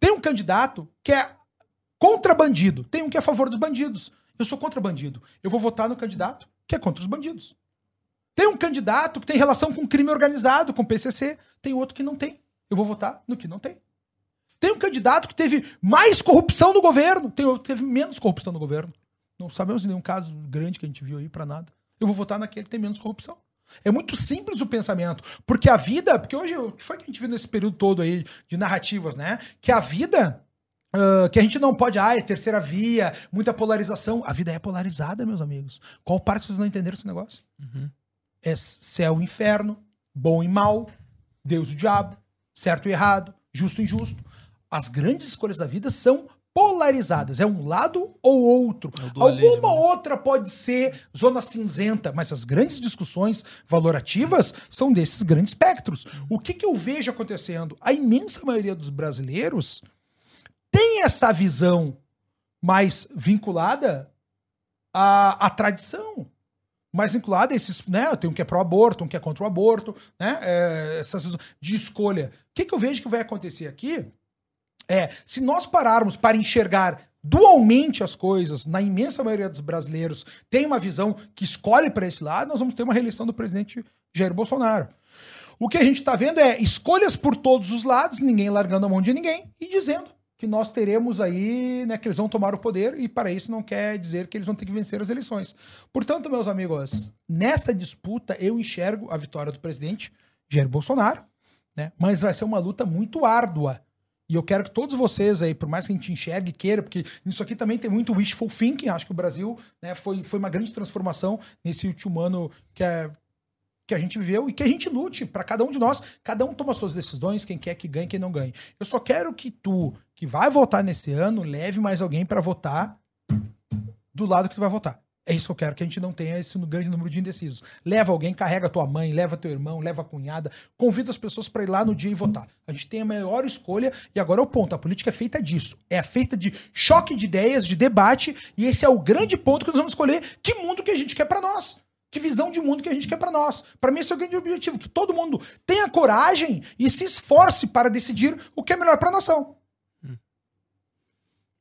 Tem um candidato que é contra bandido, tem um que é a favor dos bandidos. Eu sou contra bandido. Eu vou votar no candidato que é contra os bandidos. Tem um candidato que tem relação com crime organizado, com PCC, tem outro que não tem. Eu vou votar no que não tem. Tem um candidato que teve mais corrupção no governo, tem outro que teve menos corrupção no governo. Não sabemos de nenhum caso grande que a gente viu aí para nada. Eu vou votar naquele que tem menos corrupção. É muito simples o pensamento, porque a vida, porque hoje o que foi que a gente viu nesse período todo aí de narrativas, né? Que a vida Uh, que a gente não pode, ah, é terceira via, muita polarização. A vida é polarizada, meus amigos. Qual parte vocês não entenderam esse negócio? Uhum é céu e inferno, bom e mal, Deus e o diabo, certo e errado, justo e injusto. As grandes escolhas da vida são polarizadas. É um lado ou outro. É Alguma né? outra pode ser zona cinzenta, mas as grandes discussões valorativas são desses grandes espectros. O que, que eu vejo acontecendo? A imensa maioria dos brasileiros tem essa visão mais vinculada à, à tradição mais vinculado a esses, né? Tem um que é pró-aborto, um que é contra o aborto, né? É, essas de escolha. O que, que eu vejo que vai acontecer aqui é, se nós pararmos para enxergar dualmente as coisas, na imensa maioria dos brasileiros tem uma visão que escolhe para esse lado, nós vamos ter uma reeleição do presidente Jair Bolsonaro. O que a gente está vendo é escolhas por todos os lados, ninguém largando a mão de ninguém e dizendo que nós teremos aí, né, que eles vão tomar o poder e para isso não quer dizer que eles vão ter que vencer as eleições. Portanto, meus amigos, nessa disputa eu enxergo a vitória do presidente Jair Bolsonaro, né? Mas vai ser uma luta muito árdua. E eu quero que todos vocês aí, por mais que a gente enxergue queira, porque isso aqui também tem muito wishful thinking, acho que o Brasil né, foi, foi uma grande transformação nesse último ano que, é, que a gente viveu e que a gente lute para cada um de nós. Cada um toma suas decisões, quem quer que ganhe, quem não ganhe. Eu só quero que tu, que vai votar nesse ano, leve mais alguém para votar do lado que tu vai votar. É isso que eu quero, que a gente não tenha esse grande número de indecisos. Leva alguém, carrega tua mãe, leva teu irmão, leva a cunhada, convida as pessoas para ir lá no dia e votar. A gente tem a maior escolha e agora é o ponto. A política é feita disso. É feita de choque de ideias, de debate e esse é o grande ponto que nós vamos escolher que mundo que a gente quer para nós. Que visão de mundo que a gente quer para nós. Para mim esse é o grande objetivo, que todo mundo tenha coragem e se esforce para decidir o que é melhor para a nação.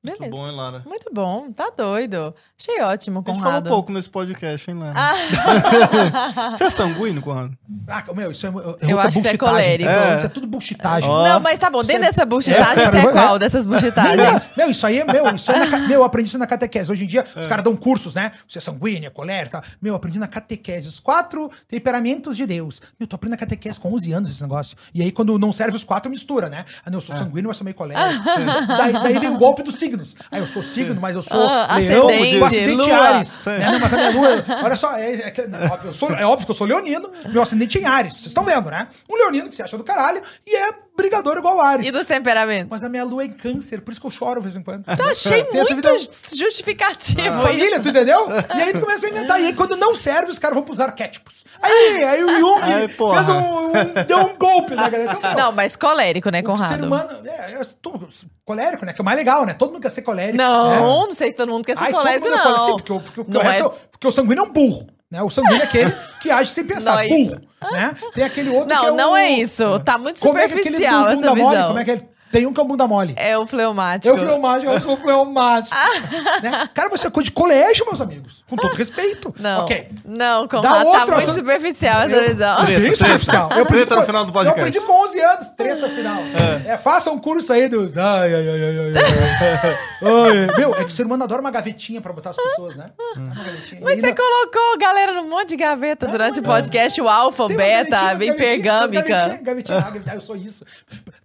Beleza. Muito bom, hein, Lara? Muito bom, tá doido. Achei ótimo, Conrado. A gente falou pouco nesse podcast, hein, Lara? Ah. [laughs] você é sanguíneo, Conrado? Ah, meu, isso é, é Eu acho que você é colérico. É. Isso é tudo bullshitagem. Oh. Não, mas tá bom, dentro é... dessa bullshitagem, é, você é qual dessas bullshitagens? Meu, isso aí é, meu, isso aí é meu, eu aprendi isso na catequese. Hoje em dia, os caras dão cursos, né? Você é sanguíneo, é colérico, tá? Meu, eu aprendi na catequese. Os quatro temperamentos de Deus. Meu, tô aprendendo na catequese com 11 anos esse negócio. E aí, quando não serve os quatro, mistura, né? Ah, não, eu sou sanguíneo, mas sou meio [laughs] colérico. daí, daí vem o golpe dos signos. Aí eu sou signo, mas eu sou ah, leão, ascendente, ascendente Ares. Né? Não, mas a minha lua, [laughs] olha só, é, é, é, sou, é, óbvio que eu sou leonino, meu ascendente é em Ares. Vocês estão vendo, né? Um leonino que se acha do caralho e é brigador igual Ares. E dos temperamentos? Mas a minha lua é em câncer, por isso que eu choro de vez em quando. Tá, achei muito vida... justificativo. Ah. Família, tu entendeu? E aí tu começa a inventar. E aí quando não serve, os caras vão pros arquétipos. Aí, aí o Jung aí, fez um, um, deu um golpe na galera. Então, não, mas colérico, né, Conrado? O ser humano, é, é, colérico, né? Que é o mais legal, né? Todo mundo quer ser colérico. Não, né? não sei se todo mundo quer ser Ai, colérico, não. É Sim, porque, porque, porque, o resto, é... porque o sanguíneo é um burro. Né? O sanguíneo é aquele que age sem pensar, Nós. burro. Né? Tem aquele outro não, que é Não, não é isso. Tá muito superficial é essa visão. Mole? Como é que ele tem um que é o bunda mole. É o fleumático. É o fleumático, eu sou fleumático. né? Cara, você é coisa de colégio, meus amigos. Com todo respeito. Não. Ok. Não, Conrado, tá muito superficial essa eu, visão. Treta, bem superficial. Eu aprendi, treta no final do podcast. Eu aprendi com 11 anos, treta final. É. é faça um curso aí do... Ai, ai, ai, ai, ai. ai. Meu, é que o ser humano adora uma gavetinha pra botar as pessoas, né? Mas você colocou galera num monte de gaveta durante o podcast, o alfa, o beta, a hipergâmica. Gavetinha, gavetinha, eu sou isso.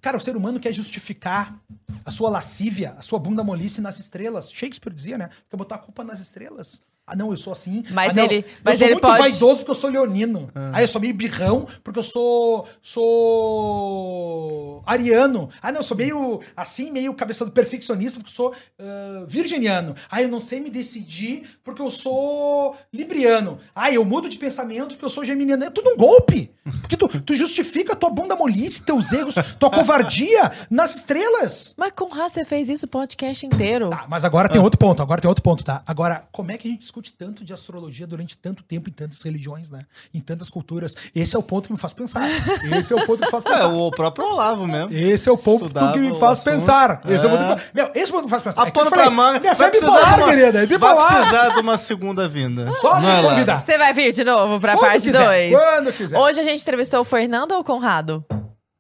Cara, o ser humano quer justificar justificar a sua lascívia, a sua bunda molice nas estrelas. Shakespeare dizia, né? Quer botar a culpa nas estrelas. Ah, não, eu sou assim. Mas ah, não, ele, mas eu sou ele muito pode... vaidoso porque eu sou leonino. Ah. Aí eu sou meio birrão porque eu sou sou ariano. Ah, não, eu sou meio assim, meio cabeça do perfeccionista porque eu sou uh, virginiano. Ah, eu não sei me decidir porque eu sou libriano. Ah, eu mudo de pensamento porque eu sou geminiano. É tudo um golpe. Porque tu, tu justifica tua bunda molice, teus erros, tua covardia nas estrelas. Mas Conrado, você fez isso o podcast inteiro. Tá, mas agora tem outro ponto, agora tem outro ponto, tá? Agora, como é que a gente discute tanto de astrologia durante tanto tempo em tantas religiões, né? Em tantas culturas? Esse é o ponto que me faz pensar. Esse é o ponto que me faz [laughs] pensar. É, o próprio Olavo mesmo. Esse é o ponto Estudava que me faz pensar. Esse é. é o ponto que... Meu, esse é o ponto que me faz pensar. A é pano pra manga. Minha fé é bipolar, uma... querida. É bipolar. Vai precisar de uma segunda vinda. Só me convidar. Você vai vir de novo pra Quando parte 2? Quando quiser. Hoje a gente entrevistou o Fernando ou o Conrado?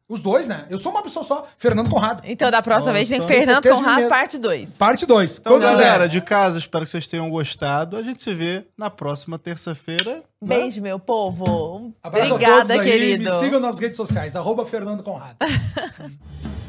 Os dois, né? Eu sou uma pessoa só, Fernando Conrado. Então, da próxima vez tem Fernando Conrado, parte 2. Parte 2. Então, galera, de casa, espero que vocês tenham gostado. A gente se vê na próxima terça-feira. Né? Beijo, né? meu povo. Abraço Obrigada, querido. Me sigam nas redes sociais, arroba Fernando Conrado. [laughs]